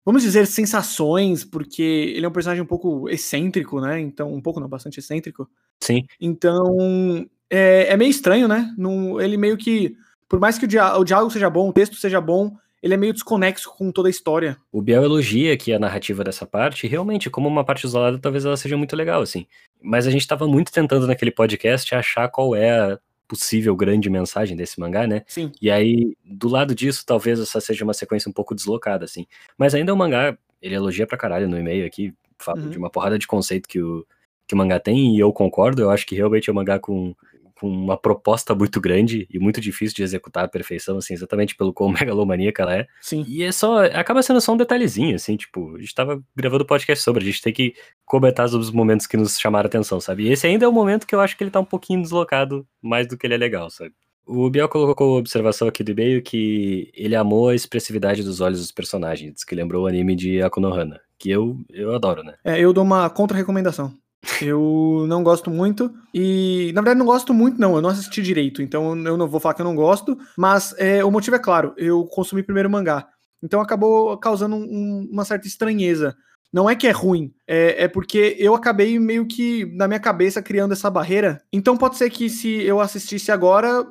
vamos dizer, sensações, porque ele é um personagem um pouco excêntrico, né? Então, um pouco não, bastante excêntrico. Sim, Então, é, é meio estranho, né? Não, ele meio que, por mais que o, dia, o diálogo seja bom, o texto seja bom, ele é meio desconexo com toda a história. O Biel elogia aqui a narrativa dessa parte, realmente, como uma parte isolada, talvez ela seja muito legal, assim. Mas a gente tava muito tentando naquele podcast achar qual é a possível grande mensagem desse mangá, né? Sim. E aí, do lado disso, talvez essa seja uma sequência um pouco deslocada, assim. Mas ainda é um mangá, ele elogia pra caralho no e-mail aqui, fala Uhum. de uma porrada de conceito que o, que o mangá tem, e eu concordo, eu acho que realmente é um mangá com, com uma proposta muito grande e muito difícil de executar à perfeição, assim, exatamente pelo quão megalomaníaca ela é. Sim. E é só, acaba sendo só um detalhezinho, assim, tipo, a gente tava gravando podcast sobre, a gente tem que comentar os momentos que nos chamaram atenção, sabe? E esse ainda é o momento que eu acho que ele tá um pouquinho deslocado, mais do que ele é legal, sabe? O Biel colocou a observação aqui do e-mail que ele amou a expressividade dos olhos dos personagens, que lembrou o anime de Akunohana, que eu, eu adoro, né? É, eu dou uma contra-recomendação. Eu não gosto muito. E, na verdade, não gosto muito, não. Eu não assisti direito. Então, eu não vou falar que eu não gosto. Mas é, o motivo é claro. Eu consumi primeiro mangá. Então, acabou causando um- uma certa estranheza. Não é que é ruim. É, é porque eu acabei meio que, na minha cabeça, criando essa barreira. Então, pode ser que se eu assistisse agora,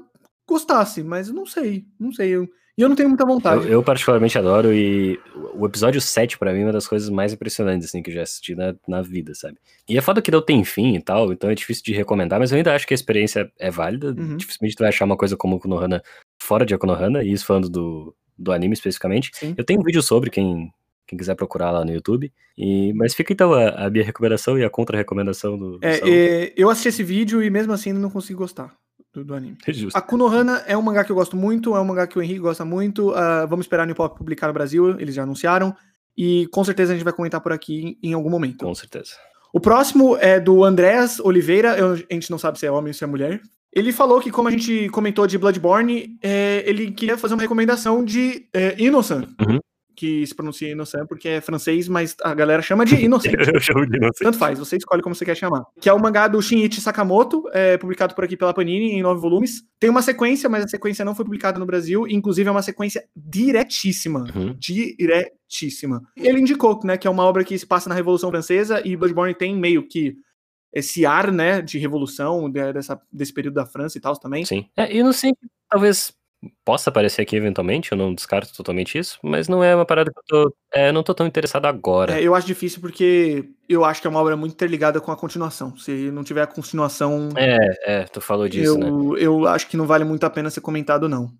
gostasse. Mas não sei. Não sei. Eu- E eu não tenho muita vontade. Eu, eu particularmente adoro e o episódio 7 pra mim é uma das coisas mais impressionantes assim que eu já assisti na, na vida, sabe? E é foda que não tem fim e tal, então é difícil de recomendar, mas eu ainda acho que a experiência é válida. Uhum. Dificilmente tu vai achar uma coisa como Konohana fora de Konohana, e isso falando do, do anime especificamente. Sim. Eu tenho um vídeo sobre quem, quem quiser procurar lá no YouTube. E, mas fica então a, a minha recomendação e a contra-recomendação do, do É, é, eu assisti esse vídeo e mesmo assim não consigo gostar do, do anime. É justo. A Kunohana é um mangá que eu gosto muito, é um mangá que o Henrique gosta muito. ah, vamos esperar o New Pop publicar no Brasil, eles já anunciaram. E com certeza a gente vai comentar por aqui em algum momento. Com certeza. O próximo é do Andréas Oliveira, eu- a gente não sabe se é homem ou se é mulher. Ele falou que, como a gente comentou de Bloodborne, é, ele queria fazer uma recomendação de é, Innocent, Uhum. Que se pronuncia Innocent porque é francês, mas a galera chama de Innocent. Eu chamo de inocente. Tanto faz, você escolhe como você quer chamar. Que é o mangá do Shinichi Sakamoto, é, publicado por aqui pela Panini em nove volumes. Tem uma sequência, mas a sequência não foi publicada no Brasil. Inclusive, é uma sequência diretíssima. Uhum. Diretíssima. Ele indicou né, que é uma obra que se passa na Revolução Francesa e Bloodborne tem meio que esse ar né, de revolução de- dessa, desse período da França e tal também. Sim. É, inocente talvez possa aparecer aqui eventualmente, eu não descarto totalmente isso, mas não é uma parada que eu tô. É, eu não tô tão interessado agora. É, eu acho difícil porque eu acho que é uma obra muito interligada com a continuação. Se não tiver a continuação, É, é, tu falou disso, eu, né? eu acho que não vale muito a pena ser comentado, não.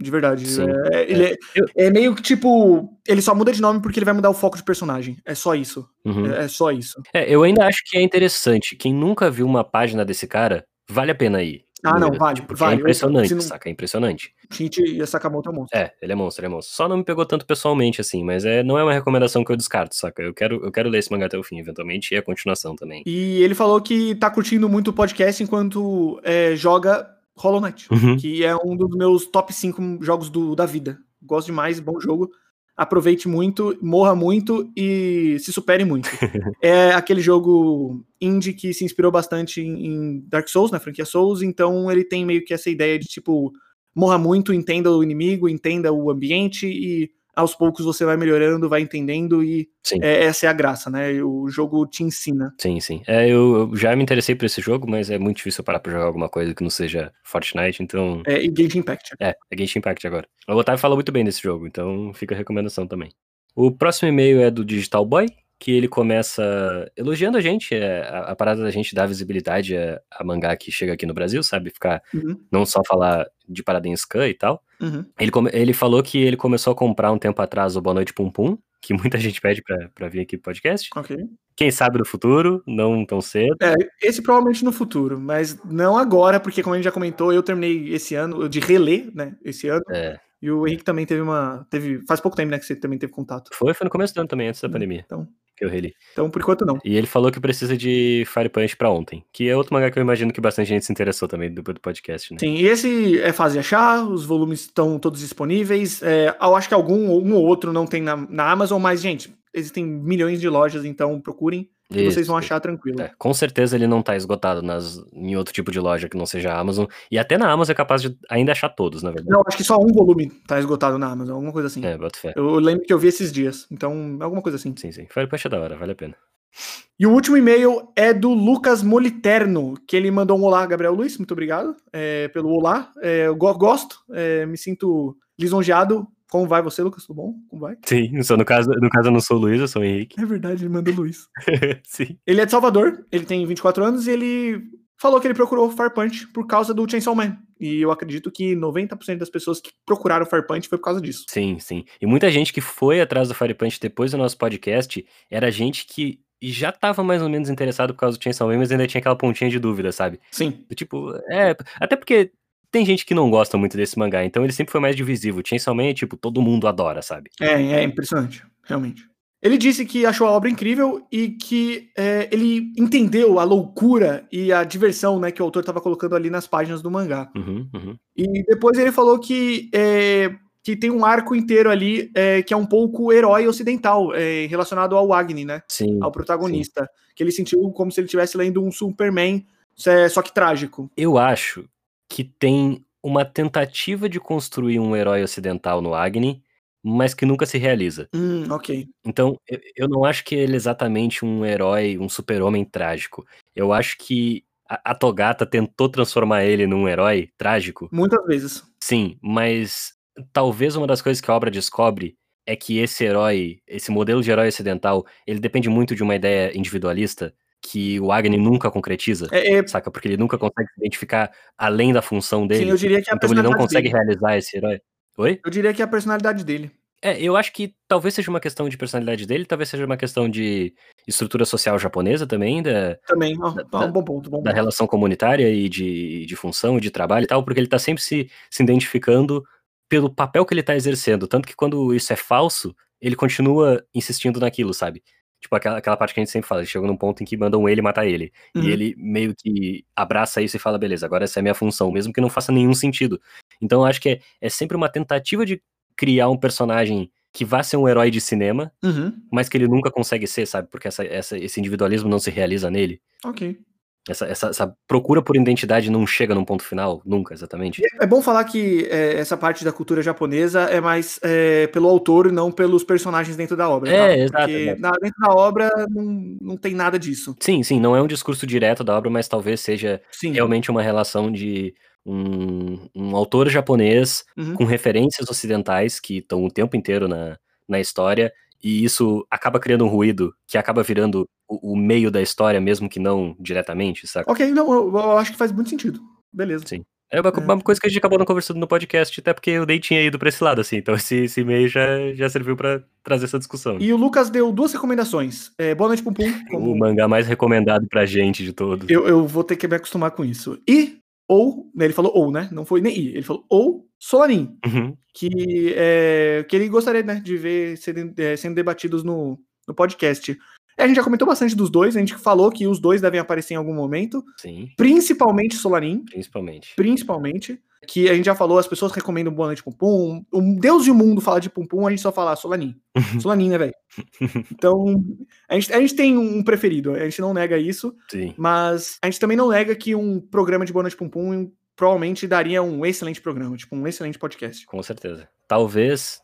De verdade. Sim. É, ele é, é meio que tipo. Ele só muda de nome porque ele vai mudar o foco de personagem. É só isso. Uhum. É, é só isso. É, eu ainda acho que é interessante. Quem nunca viu uma página desse cara, vale a pena ir. Ah, não, vale, Porque vale. é impressionante, não- saca? É impressionante. Shinji e Sakamoto é monstro. É, ele é monstro, ele é monstro. Só não me pegou tanto pessoalmente, assim, mas é, não é uma recomendação que eu descarto, saca? Eu quero, eu quero ler esse mangá até o fim, eventualmente, e a continuação também. E ele falou que tá curtindo muito o podcast enquanto é, joga Hollow Knight, Uhum. que é um dos meus top 5 jogos do, da vida. Gosto demais, bom jogo. Aproveite muito, morra muito e se supere muito. é aquele jogo indie que se inspirou bastante em, Dark Souls, na franquia Souls, então ele tem meio que essa ideia de tipo, morra muito, entenda o inimigo, entenda o ambiente e aos poucos você vai melhorando, vai entendendo e é, essa é a graça, né? O jogo te ensina. Sim, sim. É, eu, eu já me interessei por esse jogo, mas é muito difícil eu parar pra jogar alguma coisa que não seja Fortnite, então. É, e Gage Impact. É, é Genshin Impact agora. O Otávio fala muito bem desse jogo, então fica a recomendação também. O próximo e-mail é do Digital Boy, que ele começa elogiando a gente, é, a, a parada da gente dar visibilidade a, a mangá que chega aqui no Brasil, sabe? Ficar, Uhum, não só falar de parada em scan e tal. uhum. Ele, ele falou que ele começou a comprar um tempo atrás o Boa Noite Pum Pum, que muita gente pede pra, pra vir aqui pro podcast. Ok. Quem sabe no futuro, não tão cedo. É, esse provavelmente no futuro, mas não agora, porque como a gente já comentou, eu terminei esse ano de reler, né? Esse ano. É, E o Henrique também teve uma. Teve. Faz pouco tempo, né? Que você também teve contato. foi, foi no começo do ano também, antes da pandemia, Então, que eu reli. então por enquanto não. E ele falou que precisa de Fire Punch pra ontem, que é outro mangá que eu imagino que bastante gente se interessou também depois do podcast, né? Sim, e esse é fácil de achar, os volumes estão todos disponíveis. É, eu acho que algum um ou outro não tem na, na Amazon, mas, gente, existem milhões de lojas, então procurem que vocês vão achar tranquilo. É, com certeza ele não tá esgotado nas, em outro tipo de loja que não seja a Amazon. E até na Amazon é capaz de ainda achar todos, na verdade. Não, acho que só um volume tá esgotado na Amazon, alguma coisa assim. É, bota fé. Eu lembro que eu vi esses dias, então alguma coisa assim. Sim, sim. Punch é da hora, vale a pena. E o último e-mail é do Lucas Moliterno, que ele mandou um olá, Gabriel Luiz, muito obrigado é, pelo olá. É, eu go- gosto, é, me sinto lisonjeado. Como vai você, Lucas? Tudo bom? Como vai? Sim, só no caso, no caso eu não sou o Luiz, eu sou o Henrique. É verdade, ele mandou Luiz. sim. Ele é de Salvador, ele tem 24 anos e ele falou que ele procurou Fire Punch por causa do Chainsaw Man. E eu acredito que 90% das pessoas que procuraram Fire Punch foi por causa disso. Sim, sim. E muita gente que foi atrás do Fire Punch depois do nosso podcast era gente que já tava mais ou menos interessado por causa do Chainsaw Man, mas ainda tinha aquela pontinha de dúvida, sabe? Sim. Do tipo, é. Até porque tem gente que não gosta muito desse mangá, então ele sempre foi mais divisivo. Chainsaw Man é tipo, todo mundo adora, sabe? É, é impressionante, realmente. Ele disse que achou a obra incrível e que é, ele entendeu a loucura e a diversão né, que o autor estava colocando ali nas páginas do mangá. Uhum, uhum. E depois ele falou que, é, que tem um arco inteiro ali é, que é um pouco herói ocidental, é, relacionado ao Agni, né? Sim. Ao protagonista. Que ele sentiu como se ele estivesse lendo um Superman, é, só que trágico. Eu acho que tem uma tentativa de construir um herói ocidental no Agni, mas que nunca se realiza. Hum, ok. Então, eu, não acho que ele é exatamente um herói, um super-homem trágico. Eu acho que a, a Togata tentou transformar ele num herói trágico, Muitas vezes. sim, mas talvez uma das coisas que a obra descobre é que esse herói, esse modelo de herói ocidental, ele depende muito de uma ideia individualista que o Agni nunca concretiza. É, é, Saca? Porque ele nunca consegue se identificar além da função dele. sim, eu diria que é a Então ele não consegue dele. realizar esse herói. Oi? Eu diria que é a personalidade dele. É, eu acho que talvez seja uma questão de personalidade dele, talvez seja uma questão de estrutura social japonesa também, da, Também. Da- um bom ponto, bom da ponto. relação comunitária e de, de função e de trabalho e tal, porque ele tá sempre se, se identificando pelo papel que ele tá exercendo. Tanto que quando isso é falso, ele continua insistindo naquilo, sabe? Tipo aquela, aquela parte que a gente sempre fala, ele chega num ponto em que mandam ele matar ele. Uhum. E ele meio que abraça isso e fala, beleza, agora essa é a minha função, mesmo que não faça nenhum sentido. Então eu acho que é, é sempre uma tentativa de criar um personagem que vá ser um herói de cinema, Uhum. mas que ele nunca consegue ser, sabe? Porque essa, essa- esse individualismo não se realiza nele. Ok. Essa, essa, essa procura por identidade não chega num ponto final, nunca, exatamente. É bom falar que é, essa parte da cultura japonesa é mais é, pelo autor e não pelos personagens dentro da obra. É, tá? exato, Porque na- dentro da obra não, não tem nada disso. Sim, sim, não é um discurso direto da obra, mas talvez seja Sim. realmente uma relação de um, um autor japonês Uhum. com referências ocidentais que estão o tempo inteiro na, na história, e isso acaba criando um ruído que acaba virando o, o meio da história, mesmo que não diretamente, saca? Ok, não, eu, eu acho que faz muito sentido. Beleza. Sim. É uma, uma, coisa que a gente acabou não conversando no podcast, até porque eu nem tinha ido pra esse lado, assim. Então esse, esse e-mail já, já serviu pra trazer essa discussão. E o Lucas deu duas recomendações. É, Boa Noite Pum Pum. Como... O mangá mais recomendado pra gente de todos. Eu, eu vou ter que me acostumar com isso. E, ou, né, ele falou ou, né? Não foi nem i. Ele falou ou Solanin. Uhum. Que, é, que ele gostaria, né, de ver sendo, é, sendo debatidos no, no podcast. A gente já comentou bastante dos dois, a gente falou que os dois devem aparecer em algum momento. Sim. Principalmente Solanin. Principalmente. Principalmente. Que a gente já falou, as pessoas recomendam Boa Noite Pum Pum. O Deus e o mundo fala de Pum Pum, a gente só fala Solanin. Solanin, né, velho? Então, a gente, a gente tem um preferido, a gente não nega isso. Sim. Mas a gente também não nega que um programa de Boa Noite Pum Pum provavelmente daria um excelente programa, tipo, um excelente podcast. Com certeza. Talvez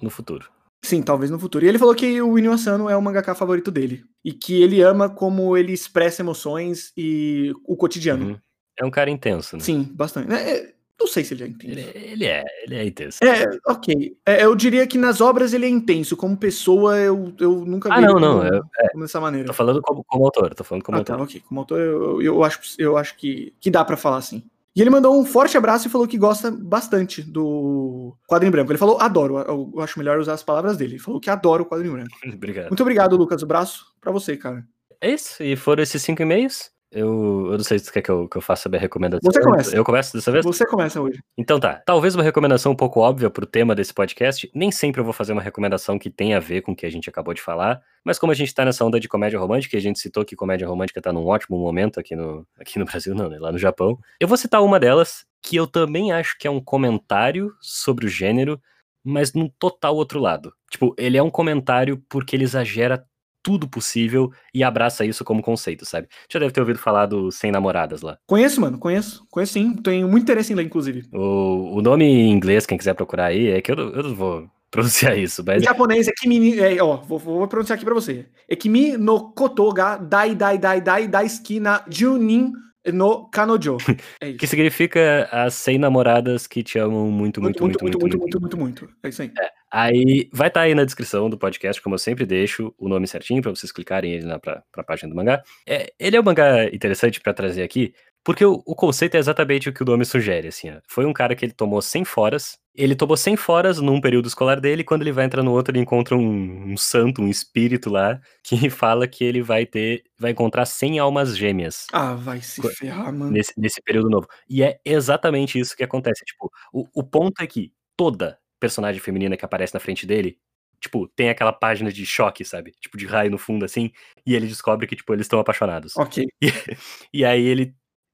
no futuro. Sim, talvez no futuro. E ele falou que o Inyo Asano é o mangaka favorito dele. E que ele ama como ele expressa emoções e o cotidiano. Uhum. É um cara intenso, né? Sim, bastante. É, não sei se ele é intenso. Ele, ele é, ele é intenso. É, ok. É, eu diria que nas obras ele é intenso. Como pessoa, eu, eu nunca vi ah, não, não, como, é, é, dessa maneira. Tô falando como, como autor, tô falando como ah, autor. Tá, ok. Como autor, eu, eu, acho, eu acho que, que dá para falar assim. E ele mandou um forte abraço e falou que gosta bastante do quadrinho branco. Ele falou, adoro. Eu acho melhor usar as palavras dele. Ele falou que adora o quadrinho branco. obrigado. Muito obrigado, Lucas. O braço para você, cara. É isso. E foram esses cinco e-mails. Eu, eu não sei se você quer que eu, que eu faça a minha recomendação. Você começa. Eu começo dessa vez? Você começa hoje. Então tá. Talvez uma recomendação um pouco óbvia pro tema desse podcast. Nem sempre eu vou fazer uma recomendação que tenha a ver com o que a gente acabou de falar. Mas como a gente tá nessa onda de comédia romântica, e a gente citou que comédia romântica tá num ótimo momento aqui no, aqui no Brasil, não, né? Lá no Japão. Eu vou citar uma delas, que eu também acho que é um comentário sobre o gênero, mas num total outro lado. Tipo, ele é um comentário porque ele exagera tudo possível e abraça isso como conceito, sabe? Já deve ter ouvido falar do Sem Namoradas lá. Conheço, mano, conheço. Conheço sim. Tenho muito interesse em ler, inclusive. O, o nome em inglês, quem quiser procurar aí, é que eu, eu não vou pronunciar isso, mas... Em japonês é Kimi... É, ó, vou, vou, pronunciar aqui pra você. É Kimi no koto ga dai dai dai dai daisuki na junin no Kanojo. É isso. que significa as 100 namoradas que te amam muito, muito, muito, muito, muito, muito, muito, muito. É isso aí. É. Aí vai estar tá aí na descrição do podcast, como eu sempre deixo, o nome certinho para vocês clicarem ele na pra, pra página do mangá. É, ele é um mangá interessante para trazer aqui, porque o, o, conceito é exatamente o que o nome sugere, assim, ó. Foi um cara que ele tomou 100 foras, ele tomou 100 foras num período escolar dele, e quando ele vai entrar no outro, ele encontra um, um, santo, um espírito lá, que fala que ele vai ter, vai encontrar 100 almas gêmeas. Ah, vai se ferrar, mano. Nesse, nesse período novo. E é exatamente isso que acontece, tipo, o, o ponto é que toda personagem feminina que aparece na frente dele tipo, tem aquela página de choque, sabe? Tipo, de raio no fundo, assim, e ele descobre que, tipo, eles estão apaixonados. Ok. E, e, aí ele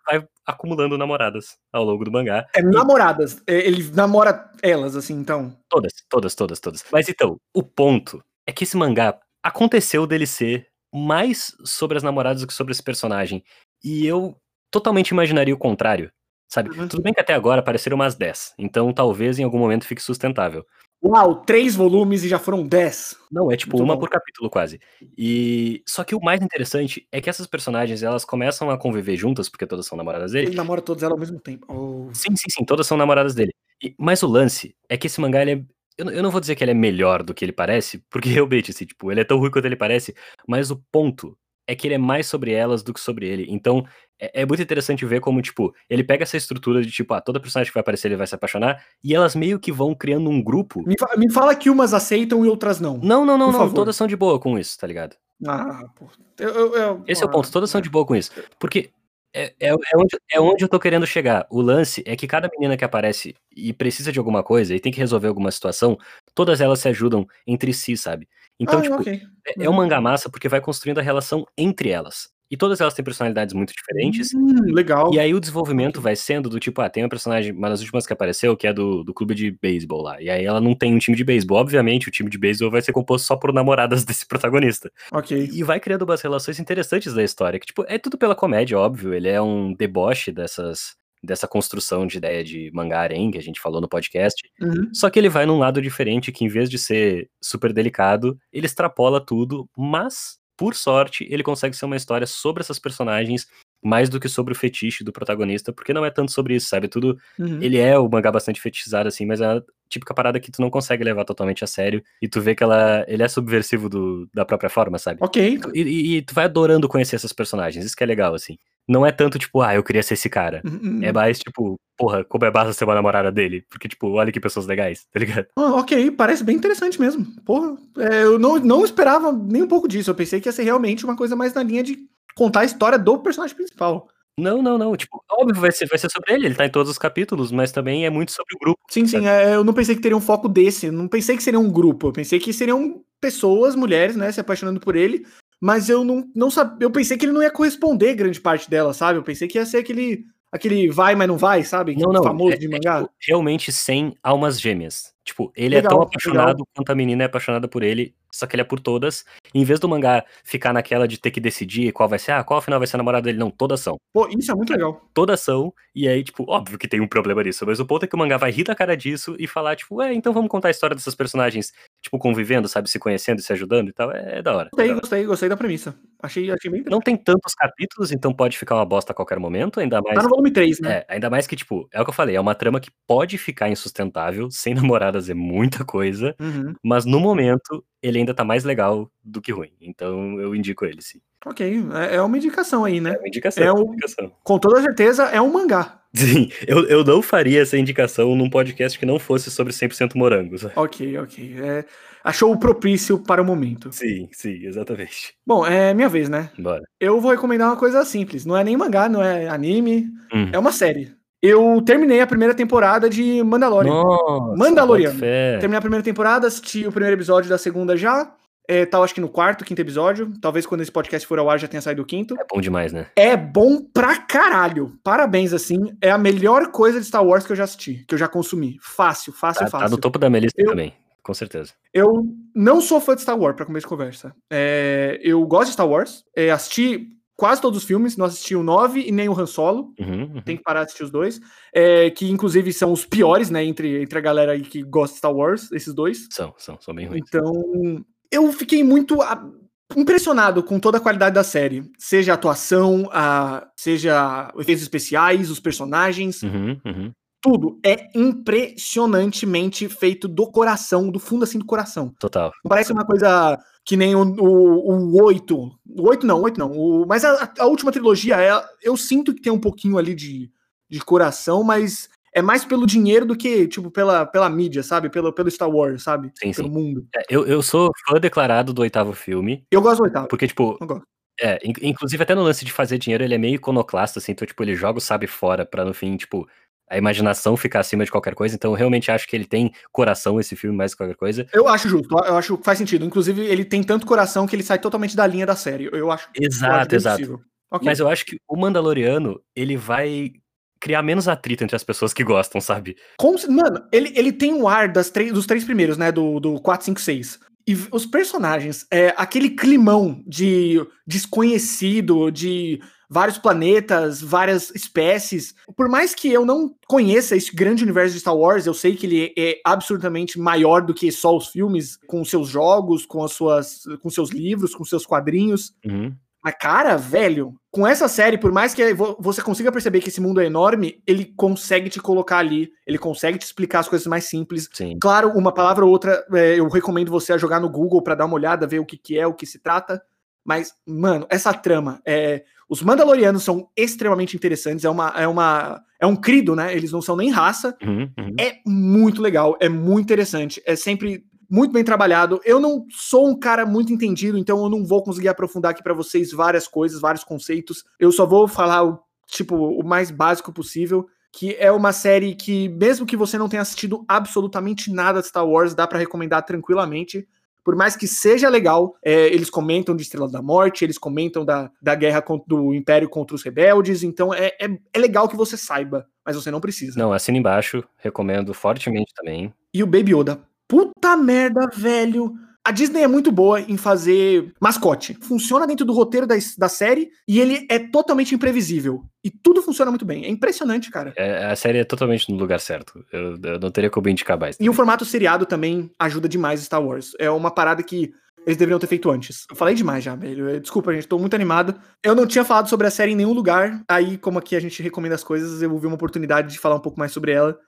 vai acumulando namoradas ao longo do mangá. É, namoradas. É, ele namora elas, assim, então. Todas, todas, todas, todas. Mas então, o ponto é que esse mangá aconteceu dele ser mais sobre as namoradas do que sobre esse personagem. E eu totalmente imaginaria o contrário, sabe? Uhum. Tudo bem que até agora apareceram umas 10, então talvez em algum momento fique sustentável. Uau, três volumes e já foram dez. Não, é tipo Muito uma bom. por capítulo quase. E só que o mais interessante é que essas personagens elas começam a conviver juntas porque todas são namoradas dele. Ele namora todas elas ao mesmo tempo. Oh. Sim, sim, sim, todas são namoradas dele. E, mas o lance é que esse mangá ele é eu, eu não vou dizer que ele é melhor do que ele parece, porque realmente, assim, tipo, ele é tão ruim quanto ele parece, mas o ponto é que ele é mais sobre elas do que sobre ele. Então, é, é, muito interessante ver como, tipo, ele pega essa estrutura de, tipo, ah, toda personagem que vai aparecer ele vai se apaixonar, e elas meio que vão criando um grupo. Me, fa me fala que umas aceitam e outras não. Não, não, não, não. Todas são de boa com isso, tá ligado? Ah, pô. Eu, eu, eu, Esse é o ponto, todas são de boa com isso. Porque é, é, é, onde, é onde eu tô querendo chegar. O lance é que cada menina que aparece e precisa de alguma coisa e tem que resolver alguma situação, todas elas se ajudam entre si, sabe? Então, ah, tipo, okay. é, é um mangá massa porque vai construindo a relação entre elas. E todas elas têm personalidades muito diferentes. Hum, legal. E aí o desenvolvimento vai sendo do tipo, ah, tem uma personagem, uma das últimas que apareceu, que é do, do clube de beisebol lá. E aí ela não tem um time de beisebol. Obviamente, o time de beisebol vai ser composto só por namoradas desse protagonista. Ok. E vai criando umas relações interessantes da história. Que, tipo, é tudo pela comédia, óbvio. Ele é um deboche dessas, dessa construção de ideia de mangá harem que a gente falou no podcast. Uhum. Só que ele vai num lado diferente que em vez de ser super delicado, ele extrapola tudo, mas por sorte, ele consegue ser uma história sobre essas personagens mais do que sobre o fetiche do protagonista, porque não é tanto sobre isso, sabe? Tudo. Uhum. Ele é o mangá bastante fetichizado, assim, mas é a típica parada que tu não consegue levar totalmente a sério. E tu vê que ela, ele é subversivo do, da própria forma, sabe? Ok. E, e, e, tu vai adorando conhecer essas personagens, isso que é legal, assim. Não é tanto tipo, ah, eu queria ser esse cara. Uhum. É mais tipo, porra, como é massa ser uma namorada dele. Porque, tipo, olha que pessoas legais, tá ligado? Ah, ok, parece bem interessante mesmo. Porra, é, eu não, não esperava nem um pouco disso. Eu pensei que ia ser realmente uma coisa mais na linha de contar a história do personagem principal. Não, não, não. Tipo, óbvio, vai ser, vai ser sobre ele, ele tá em todos os capítulos, mas também é muito sobre o grupo. Sim, sim, é, eu não pensei que teria um foco desse. Não pensei que seria um grupo. Eu pensei que seriam pessoas, mulheres, né, se apaixonando por ele. Mas eu não, não sabia. Eu pensei que ele não ia corresponder grande parte dela, sabe? Eu pensei que ia ser aquele. Aquele vai, mas não vai, sabe? Não, não. famoso é- de é, mangá. tipo, realmente sem almas gêmeas. Tipo, ele é Legal, tão legal. apaixonado quanto a menina é apaixonada por ele, só que ele é por todas. Em vez do mangá ficar naquela de ter que decidir qual vai ser, ah, qual afinal vai ser a namorada dele, não, todas são. Pô, isso é muito legal. Todas são, e aí, tipo, óbvio que tem um problema nisso, mas o ponto é que o mangá vai rir da cara disso e falar, tipo, é, então vamos contar a história dessas personagens, tipo, convivendo, sabe, se conhecendo e se ajudando e tal. É, é da hora. é Gostei, da hora. gostei, gostei da premissa. Achei, achei bem. Não tem tantos capítulos, então pode ficar uma bosta a qualquer momento, ainda mais. Tá no volume 3, né? É, ainda mais que, tipo, é o que eu falei, é uma trama que pode ficar insustentável, sem namoradas é muita coisa, Uhum. mas no momento ele ainda tá mais legal do que ruim. Então eu indico ele, sim. Ok, é, é uma indicação aí, né? É uma indicação. É É um- indicação. Com toda certeza é um mangá. Sim, eu, eu não faria essa indicação num podcast que não fosse sobre 100% morangos. Ok, ok. É, achou o propício para o momento. Sim, sim, exatamente. Bom, é minha vez, né? Bora. Eu vou recomendar uma coisa simples. Não é nem mangá, não é anime, Hum. é uma série. Eu terminei a primeira temporada de Mandalorian. Nossa, Mandaloriano. Terminei a primeira temporada, assisti o primeiro episódio da segunda já. É, tá, acho que no quarto, quinto episódio. Talvez quando esse podcast for ao ar já tenha saído o quinto. É bom demais, né? É bom pra caralho. Parabéns, assim. É a melhor coisa de Star Wars que eu já assisti, que eu já consumi. Fácil, fácil, Tá, tá fácil. no topo da minha lista Eu- também, com certeza. Eu não sou fã de Star Wars, pra começo de conversa. É, eu gosto de Star Wars. É, assisti quase todos os filmes, não assisti o 9 e nem o Han Solo. Uhum, uhum. Tem que parar de assistir os dois. É, que inclusive são os piores, né? Entre, entre a galera aí que gosta de Star Wars, esses dois. São, são, são bem ruins. Então, eu fiquei muito ah, impressionado com toda a qualidade da série. Seja a atuação, a, seja efeitos especiais, os personagens. Uhum, uhum. Tudo é impressionantemente feito do coração, do fundo assim do coração. Total. Não parece uma coisa que nem o, o, o 8. O 8 não, o 8 não. O, mas a, a última trilogia, é, eu sinto que tem um pouquinho ali de, de coração, mas é mais pelo dinheiro do que, tipo, pela, pela mídia, sabe? Pelo, pelo Star Wars, sabe? Sim, pelo sim. mundo. É, eu, eu sou fã declarado do oitavo filme, Eu gosto do oitavo. porque, tipo, Eu gosto. É, in- inclusive até no lance de fazer dinheiro, ele é meio iconoclasta, assim, então, tipo, ele joga o sabe fora pra no fim, tipo, a imaginação ficar acima de qualquer coisa, então eu realmente acho que ele tem coração, esse filme, mais que qualquer coisa. Eu acho justo, eu acho que faz sentido. Inclusive, ele tem tanto coração que ele sai totalmente da linha da série. Eu acho. eu acho Exato, bem exato. possível. Ok. Mas eu acho que o Mandaloriano, ele vai criar menos atrito entre as pessoas que gostam, sabe? Com- mano, ele, ele tem um ar das três, dos três primeiros, né? Do, do 4, 5, 6. E os personagens, é, aquele climão de desconhecido, de vários planetas, várias espécies. Por mais que eu não conheça esse grande universo de Star Wars, eu sei que ele é absurdamente maior do que só os filmes, com seus jogos, com as suas, com seus livros, com seus quadrinhos. Uhum. Mas, cara, velho, com essa série, por mais que vo- você consiga perceber que esse mundo é enorme, ele consegue te colocar ali, ele consegue te explicar as coisas mais simples. Sim. Claro, uma palavra ou outra, é, eu recomendo você a jogar no Google pra dar uma olhada, ver o que, que é, o que se trata. Mas, mano, essa trama, é, os Mandalorianos são extremamente interessantes, é, uma, é, uma, é um crido, né? Eles não são nem raça, Uhum, uhum. é muito legal, é muito interessante, é sempre muito bem trabalhado. Eu não sou um cara muito entendido, então eu não vou conseguir aprofundar aqui pra vocês várias coisas, vários conceitos. Eu só vou falar o tipo o mais básico possível, que é uma série que mesmo que você não tenha assistido absolutamente nada de Star Wars, dá pra recomendar tranquilamente. Por mais que seja legal, é, eles comentam de Estrela da Morte, eles comentam da, da guerra con- do Império contra os rebeldes, então é, é, é legal que você saiba, mas você não precisa. Não, assina embaixo, recomendo fortemente também. E o Baby Yoda. Puta merda, velho. A Disney é muito boa em fazer mascote. Funciona dentro do roteiro da, da série e ele é totalmente imprevisível. E tudo funciona muito bem. É impressionante, cara. É, a série é totalmente no lugar certo. Eu, eu não teria como indicar mais. E o formato seriado também ajuda demais Star Wars. É uma parada que eles deveriam ter feito antes. Eu falei demais já, velho. Desculpa, gente, tô muito animado. Eu não tinha falado sobre a série em nenhum lugar. Aí, como aqui a gente recomenda as coisas, eu vi uma oportunidade de falar um pouco mais sobre ela.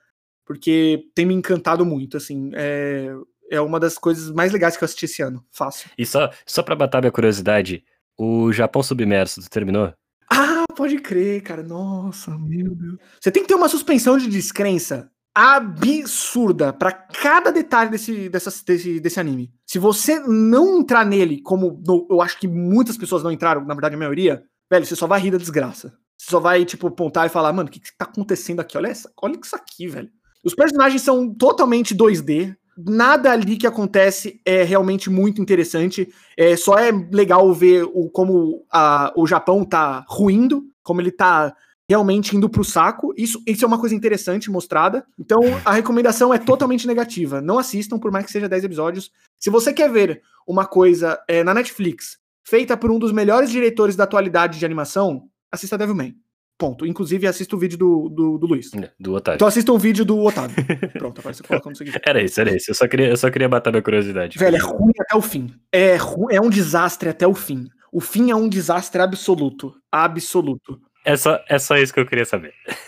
Porque tem me encantado muito, assim. É, é uma das coisas mais legais que eu assisti esse ano. Fácil. E só, só pra matar minha curiosidade, o Japão Submerso, tu terminou? Ah, pode crer, cara. Nossa, meu Deus. Você tem que ter uma suspensão de descrença absurda para cada detalhe desse, dessa, desse, desse anime. Se você não entrar nele, como no, eu acho que muitas pessoas não entraram, na verdade a maioria, velho, você só vai rir da desgraça. Você só vai, tipo, apontar e falar, mano, o que, que tá acontecendo aqui? Olha, essa, olha isso aqui, velho. Os personagens são totalmente 2D. Nada ali que acontece é realmente muito interessante. É, só é legal ver o, como a, o Japão tá ruindo, como ele tá realmente indo pro saco. Isso, isso é uma coisa interessante mostrada. Então, a recomendação é totalmente negativa. Não assistam, por mais que seja 10 episódios. Se você quer ver uma coisa é, na Netflix feita por um dos melhores diretores da atualidade de animação, assista Devilman. Ponto. Inclusive, assista o vídeo do, do, do Luiz. É, do Otávio. Então assista um vídeo do Otávio. Pronto, agora você coloca você quiser. Era isso, era isso. Eu só queria, eu só queria matar minha curiosidade. Velho, é ruim até o fim. É, é um desastre até o fim. O fim é um desastre absoluto. Absoluto. É só, é só isso que eu queria saber.